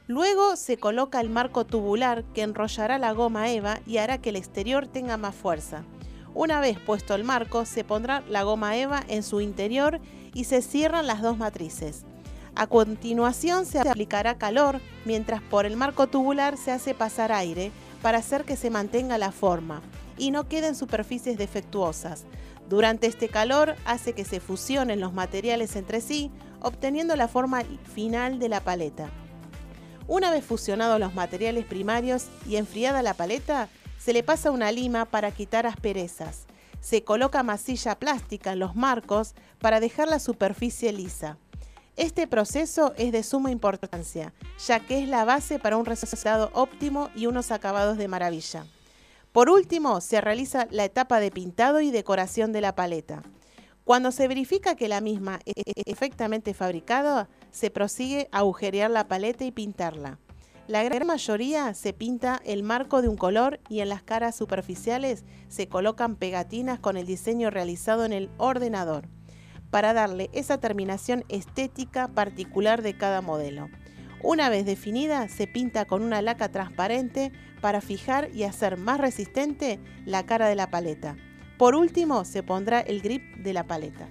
Luego se coloca el marco tubular que enrollará la goma eva y hará que el exterior tenga más fuerza. Una vez puesto el marco, se pondrá la goma eva en su interior y se cierran las dos matrices. A continuación se aplicará calor, mientras por el marco tubular se hace pasar aire para hacer que se mantenga la forma y no queden superficies defectuosas. Durante este calor hace que se fusionen los materiales entre sí, obteniendo la forma final de la paleta. Una vez fusionados los materiales primarios y enfriada la paleta, se le pasa una lima para quitar asperezas. Se coloca masilla plástica en los marcos para dejar la superficie lisa. Este proceso es de suma importancia, ya que es la base para un resultado óptimo y unos acabados de maravilla. Por último, se realiza la etapa de pintado y decoración de la paleta. Cuando se verifica que la misma es perfectamente fabricada, se prosigue a agujerear la paleta y pintarla. La gran mayoría se pinta el marco de un color y en las caras superficiales se colocan pegatinas con el diseño realizado en el ordenador para darle esa terminación estética particular de cada modelo. Una vez definida, se pinta con una laca transparente para fijar y hacer más resistente la cara de la paleta. Por último, se pondrá el grip de la paleta.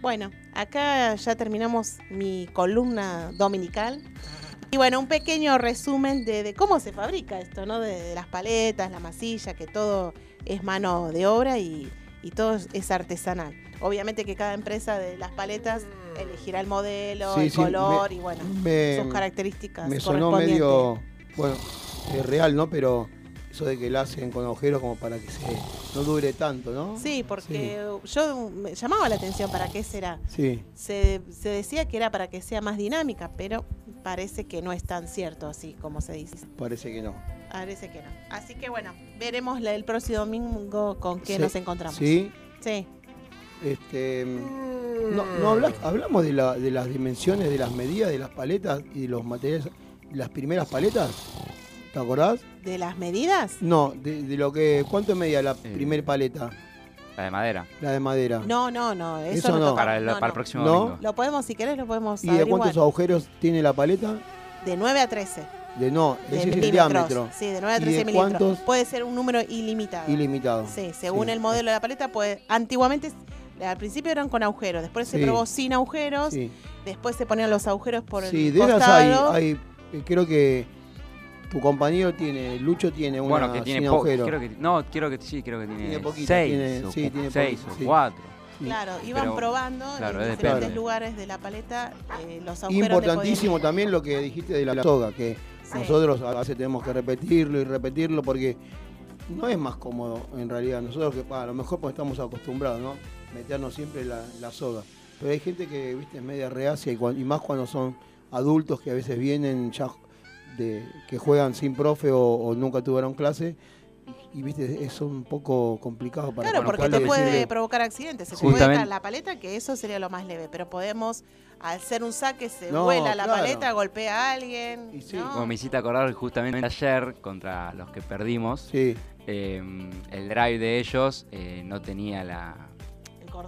Bueno, acá ya terminamos mi columna dominical. Y bueno, un pequeño resumen de, de cómo se fabrica esto, ¿no? De, de las paletas, la masilla, que todo es mano de obra y, y todo es- es artesanal. Obviamente que cada empresa de las paletas elegirá el modelo, Sí, el sí, color me- y bueno, me- sus características. Me sonó medio, bueno, es real, ¿no? Pero eso de que la hacen con agujeros como para que se no dure tanto, ¿no? Sí, porque yo me llamaba la atención para qué será. Sí. Se, se decía que era para que sea más dinámica, pero parece que no es tan cierto así como se dice. Parece que no. Parece que no. Así que bueno, veremos la- el próximo domingo con qué Sí, nos encontramos. Sí. Sí. Este, no, no habla- hablamos de, la- de las dimensiones, de las medidas de las paletas y de los materiales, las primeras paletas. ¿Te acordás? ¿De las medidas? No, de, de lo que. ¿Cuánto medía la Eh. primer paleta? La de madera. La de madera. No, no, no. Eso, Eso no. Para el- No, para el no. próximo ¿No? domingo. Lo podemos, si querés, lo podemos ¿Y de cuántos agujeros tiene la paleta? De 9 a 13. De no, De ese es el diámetro. Sí, de 9 a ¿Y 13 de milímetros. cuántos? Puede ser un número ilimitado. Ilimitado. Sí, según Sí. el modelo de la paleta, puede. Antiguamente, al principio eran con agujeros, después se Sí. probó sin agujeros, Sí. después se ponían los agujeros por Sí, el de esas hay, costado. hay, creo que tu compañero tiene, Lucho tiene una Bueno, que tiene sin creo que no, quiero que sí, creo que tiene, Tiene poquito, seis, tiene- o, sí, tiene seis poquito, o sí. cuatro. Claro, iban Pero, probando claro, en es diferentes depende. lugares de la paleta eh, los agujeros. Importantísimo también lo que dijiste de la soga, que Sí. nosotros a veces tenemos que repetirlo y repetirlo porque no es más cómodo en realidad. Nosotros que a lo mejor pues estamos acostumbrados, ¿no? Meternos siempre la, la soga. Pero hay gente que, viste, es media reacia y, y más cuando son adultos que a veces vienen ya de que juegan sin profe o, o nunca tuvieron clase y, y, viste, es un poco complicado para Claro, porque te puede decirle- provocar accidentes. Se te Sí. puede caer la paleta, que eso sería lo más leve. Pero podemos, al ser un saque, se No, vuela la claro. paleta, golpea a alguien. ¿no? Como me hiciste acordar justamente ayer contra los que perdimos, Sí. eh, el drive de ellos eh, no tenía la,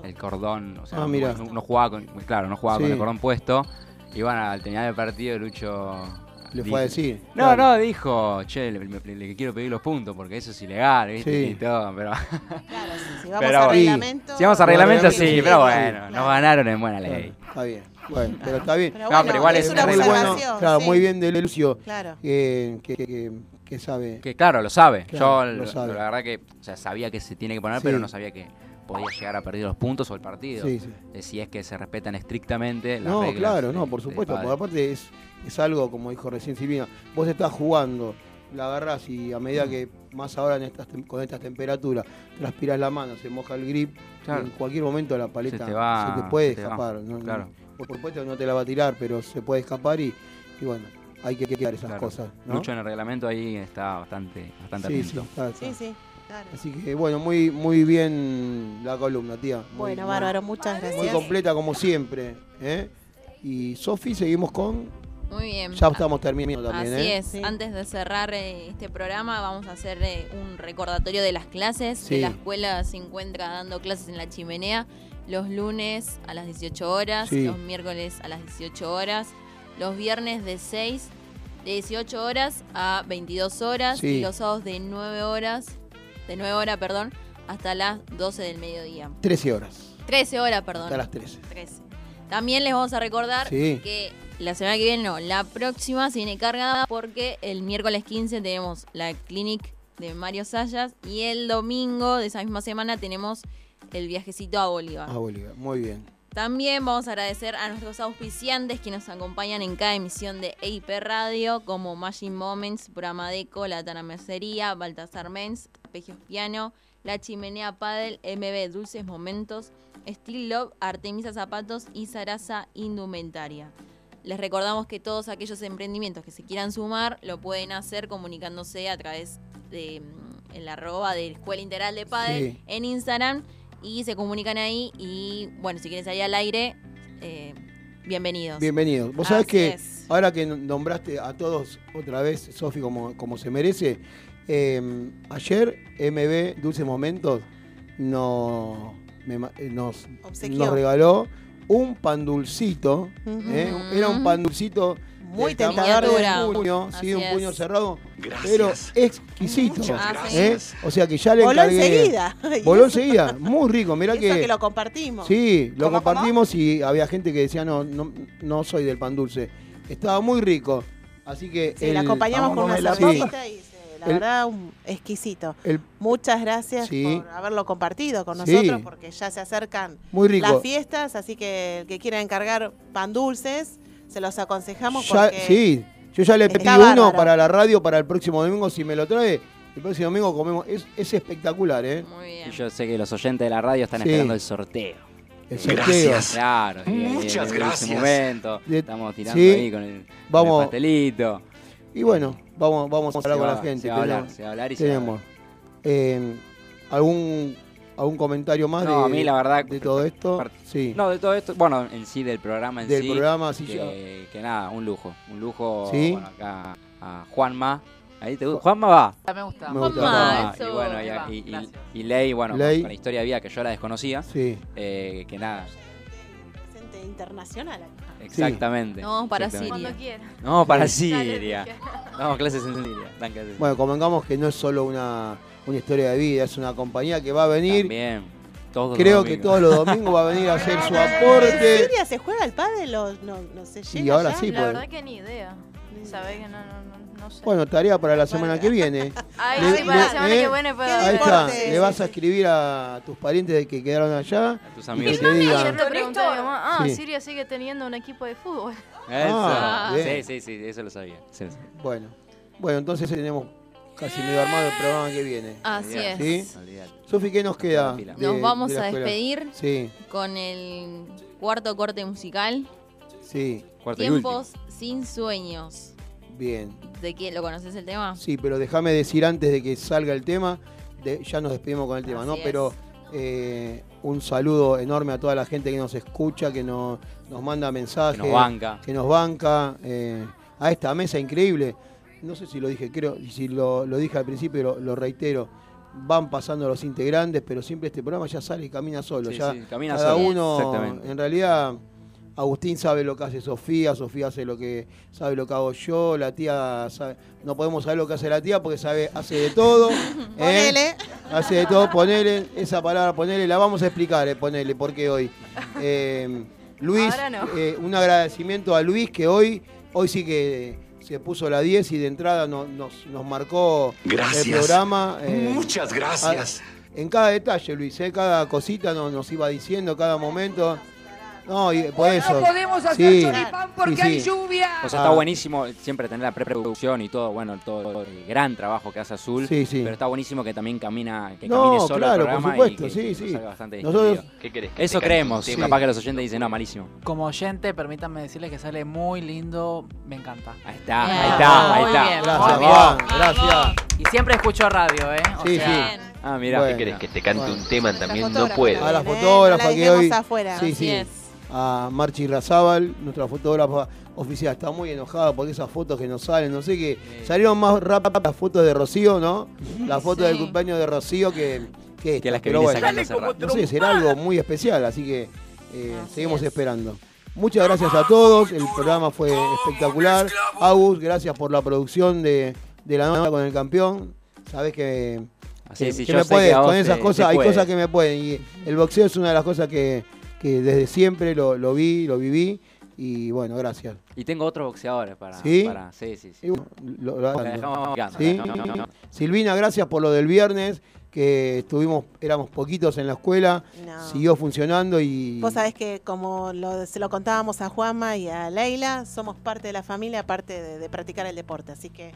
el cordón, o sea, Ah, no, jugaba con, claro, no jugaba con Sí. el cordón puesto. Y bueno, al terminar el partido, Lucho. Le fue a decir. No, claro. no, dijo, che, le, le- le quiero pedir los puntos porque eso es ilegal, ¿viste? Sí. Y todo, pero. Claro, si, si vamos Pero a reglamento. Si vamos a reglamento, sí, sí, pero sí, bueno, claro. nos ganaron en buena ley. Está bien. Bueno, pero está bien. Pero No, pero igual es es una muy bueno, claro, sí. muy bien de Lucio. Claro. Que, que, que- que sabe. Que claro, lo sabe. Claro, Yo lo lo- sabe. la verdad que o sea, sabía que se tiene que poner, Sí. pero no sabía que podía llegar a perder los puntos o el partido. Sí, sí. Eh, Si es que se respetan estrictamente las No, reglas claro, de- no, por supuesto, porque aparte es, es algo, como dijo recién Silvina, vos estás jugando, la agarrás y a medida que más ahora en estas, tem- con estas temperaturas, transpiras la mano, se moja el grip, Claro. en cualquier momento la paleta Se te va- se te puede se te va, escapar. ¿no? claro. Por supuesto no te la va a tirar, pero se puede escapar y, y bueno, hay que quedar esas Claro. cosas. ¿no? Lucho en el reglamento ahí está bastante, bastante Sí, sí, atento. está- está. Sí, sí, claro. Así que bueno, muy, muy bien la columna, tía. Muy- Bueno, muy- bárbaro, muchas Muy gracias. completa como siempre. ¿eh? Y Sofi, seguimos con. Muy bien. Ya estamos terminando también. Así ¿eh? es. Antes de cerrar eh, este programa, vamos a hacer eh, un recordatorio de las clases. Sí. Que la escuela se encuentra dando clases en la chimenea los lunes a las 18 horas, Sí. los miércoles a las 18 horas, los viernes de 6, de 18 horas a 22 horas Sí. y los sábados de 9 horas, de 9 horas, perdón, hasta las 12 del mediodía. 13 horas. 13 horas, perdón. Hasta las 13. 13. También les vamos a recordar Sí. que la semana que viene, no, la próxima se viene cargada porque el miércoles 15 tenemos la clinic de Mario Sayas y el domingo de esa misma semana tenemos el viajecito a Bolívar. Ah, Bolívar. Muy bien. También vamos a agradecer a nuestros auspiciantes que nos acompañan en cada emisión de EIP Radio, como Magic Moments, Bramadeco, La Tana Mercería, Baltasar Mens, Arpegios Piano, La Chimenea Padel, MB Dulces Momentos, Steel Love, Artemisa Zapatos y Sarasa Indumentaria. Les recordamos que todos aquellos emprendimientos que se quieran sumar lo pueden hacer comunicándose a través de mm, el arroba de Escuela Integral de Padel Sí. en Instagram y se comunican ahí y bueno, si quieren salir al aire, eh, bienvenidos. Bienvenido. Vos sabés que es. ahora que nombraste a todos otra vez, Sofi, como, como se merece, eh, ayer MB Dulces Momentos no, me ma- eh, nos, nos regaló un pan dulcito. ¿eh? Era un pan dulcito Muy tentador. de un puño, sí, un puño es. cerrado, pero exquisito. Muchas ¿eh? O sea que ya le Voló encargué. enseguida. Voló enseguida, muy rico. Mirá Y eso que, que lo compartimos. Sí, lo ¿Cómo, compartimos y había gente que decía, no, no, no soy del pan dulce. Estaba muy rico. Así que. Sí, la acompañamos con una Sí. cervecita y se- la El- verdad, un exquisito. El- Muchas gracias Sí. por haberlo compartido con Sí. nosotros, porque ya se acercan Muy rico. las fiestas, así que el que quiera encargar pan dulces, se los aconsejamos Ya- porque sí, yo ya le pedí uno bárbaro. para la radio para el próximo domingo. Si me lo trae, el próximo domingo comemos. Es, es espectacular, ¿eh? Muy bien. Y yo sé que los oyentes de la radio están Sí. esperando el sorteo. El sorteo. Gracias. Claro, Muchas en gracias. momento estamos tirando sí. ahí con el, con Vamos. el pastelito. Y bueno, vamos, vamos a Se hablar con va- la gente. se va a hablar, tenemos- se va a hablar y se va a tenemos. Eh, ¿algún, ¿Algún comentario más No, de, a mí la verdad. de todo esto? Sí. No, de todo esto, bueno, en sí del programa en Del sí. programa, sí, que, que nada, un lujo. Un lujo, Sí. bueno, acá a Juanma. Ahí te gusta. Juanma va. Me gusta. Me gusta. Juanma, Ah, y eso. bueno, y, Va, y- y- gracias. y Ley, bueno, Ley. Con, la historia de vida que yo la desconocía. Sí. eh, que nada, presente internacional. exactamente. No, para exactamente. Siria. Cuando quiera. No, para Sí. Siria. Damos clases en Siria. dan clases. Bueno, convengamos que no es solo una, una historia de vida, es una compañía que va a venir. También. Todos Creo que todos los domingos va a venir a hacer su ¿En aporte. Siria se juega el pádel o no, no se llega Y ahora ya? sí, La pues. verdad que ni idea. Sabés que no, no, no, no sé. Bueno, tarea para la semana que viene. Le- sí, para la semana ¿eh? que viene puedo Ahí está, le vas a escribir a tus parientes de que quedaron allá. A tus Y amigos. que te digan. ah, Sí. Siria sigue teniendo un equipo de fútbol. Eso. Ah, sí, bien. sí, sí, eso lo sabía. Sí, sí. Bueno, bueno, entonces tenemos casi medio armado el programa que viene. Así es. Sofi, ¿qué nos queda? De- Nos vamos de la a escuela? despedir Sí, con el cuarto corte musical. sí, Cuarto y último. Tiempos sin sueños. bien. ¿De qué? ¿Lo conoces el tema? Sí, pero déjame decir antes de que salga el tema, de- ya nos despedimos con el tema, ¿no? Es. Pero eh, un saludo enorme a toda la gente que nos escucha, que nos, nos manda mensajes. Que nos banca. que nos banca, eh, a esta mesa increíble. No sé si lo dije, creo, si lo, lo dije al principio, lo, lo reitero. van pasando los integrantes, pero siempre este programa ya sale y camina solo. Sí, ya sí, camina cada solo. uno, en realidad, Agustín sabe lo que hace Sofía, Sofía hace lo que sabe lo que hago yo, la tía sabe, no podemos saber lo que hace la tía porque sabe, hace de todo. ¿eh? Ponele. Hace de todo, ponele, esa palabra ponele, la vamos a explicar, eh, ponele, porque hoy. Eh, Luis, no. eh, un agradecimiento a Luis que hoy, hoy sí que se puso la 10 y de entrada no- nos, nos marcó Gracias. el programa. eh, Muchas gracias. a- en cada detalle, Luis, eh, cada cosita nos, nos iba diciendo, cada momento. No, y por eso. no podemos hacer sí, choripán porque sí, hay sí. lluvia. O sea, Ah. está buenísimo siempre tener la preproducción y todo, bueno, todo el gran trabajo que hace Azul. Sí, sí. Pero está buenísimo que también camina, que No, camine solo claro, el por programa supuesto, y que, sí, que sí. bastante Nosotros-. ¿Qué querés? que Eso creemos. tema? Capaz que los oyentes dicen, no, malísimo. Como oyente, permítanme decirles que sale muy lindo, me encanta. Ahí está, Bien. ahí está, ahí Muy está. bien, Gracias, muy bien. Juan, gracias. Y siempre escucho radio, ¿eh? O Sí, sea, sí. Ah, mira. Bueno. ¿Qué querés que te cante Bueno. un tema también? No puedo. A la ¿eh? fotógrafa la que hoy. afuera. Sí, Así sí. es. A Marchi Razábal, nuestra fotógrafa oficial, está muy enojada porque esas fotos que nos salen, no sé qué. Salieron más rápido las fotos de Rocío, ¿no? Las fotos Sí. del cumpleaños de Rocío que, que, Que las que pero viene bueno, sacando hace rato. no sé, será algo muy especial, así que eh, Así seguimos es. esperando. Muchas gracias a todos, el programa fue espectacular. Agus, gracias por la producción de, de la nota con el campeón. Sabes que, Así que, es, y que yo me sé puedes, que a vos con esas te- cosas, te hay puede. cosas que me pueden. Y el boxeo es una de las cosas que, que desde siempre lo, lo vi, lo viví. Y bueno, gracias. Y tengo otros boxeadores para. ¿Sí? para- sí, sí, sí. Bueno, lo- lo- dejamos ¿Sí? dejamos. Silvina, gracias por lo del viernes, que estuvimos, éramos poquitos en la escuela, No. siguió funcionando y Vos sabés que como lo- se lo contábamos a Juanma y a Leila, somos parte de la familia, aparte de, de practicar el deporte. Así que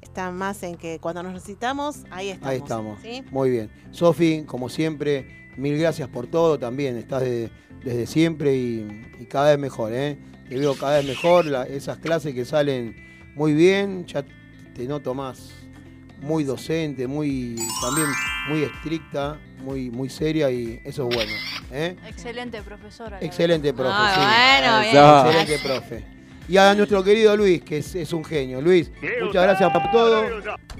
está más en que cuando nos necesitamos, ahí estamos. ahí estamos. ¿sí? Muy bien. Sofi, como siempre, mil gracias por todo también, estás de- desde siempre y, y cada vez mejor, ¿eh? Te veo cada vez mejor, la- esas clases que salen muy bien, ya te noto más muy docente, muy también muy estricta, muy, muy seria y eso es bueno. ¿eh? Excelente profesora. Excelente profe. Ah, sí. bueno, bien. Eso. Excelente profe. Y a nuestro querido Luis, que es, es un genio. Luis, muchas gracias por todo.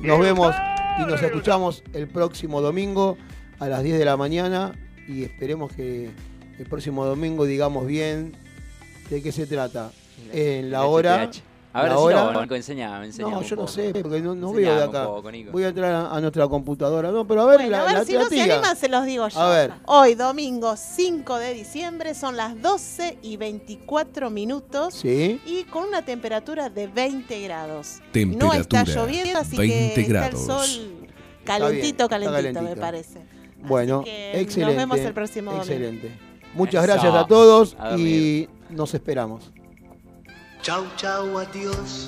Nos vemos y nos escuchamos el próximo domingo a las 10 de la mañana y esperemos que el próximo domingo digamos bien de qué se trata. En la hora... A ver, la si hora- no, Nico, enseñame, enseñame No, un yo no sé, porque no, no veo de acá. poco. Voy a entrar a, a nuestra computadora. No, pero a ver, Bueno, la, a ver, la- si la no se tía. animan, se los digo yo. A ver. Hoy, domingo 5 de diciembre, son las 12 y 24 minutos. Sí. Y con una temperatura de 20 grados. no Temperatura, está lloviendo, así 20 que está el sol calentito, calentito, me parece. Bueno, que excelente. nos vemos el próximo domingo. Excelente. Muchas Eso. gracias a todos A y nos esperamos. Chau, chau, adiós.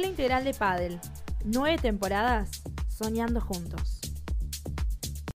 Escuela Integral de Padel. Nueve temporadas soñando juntos.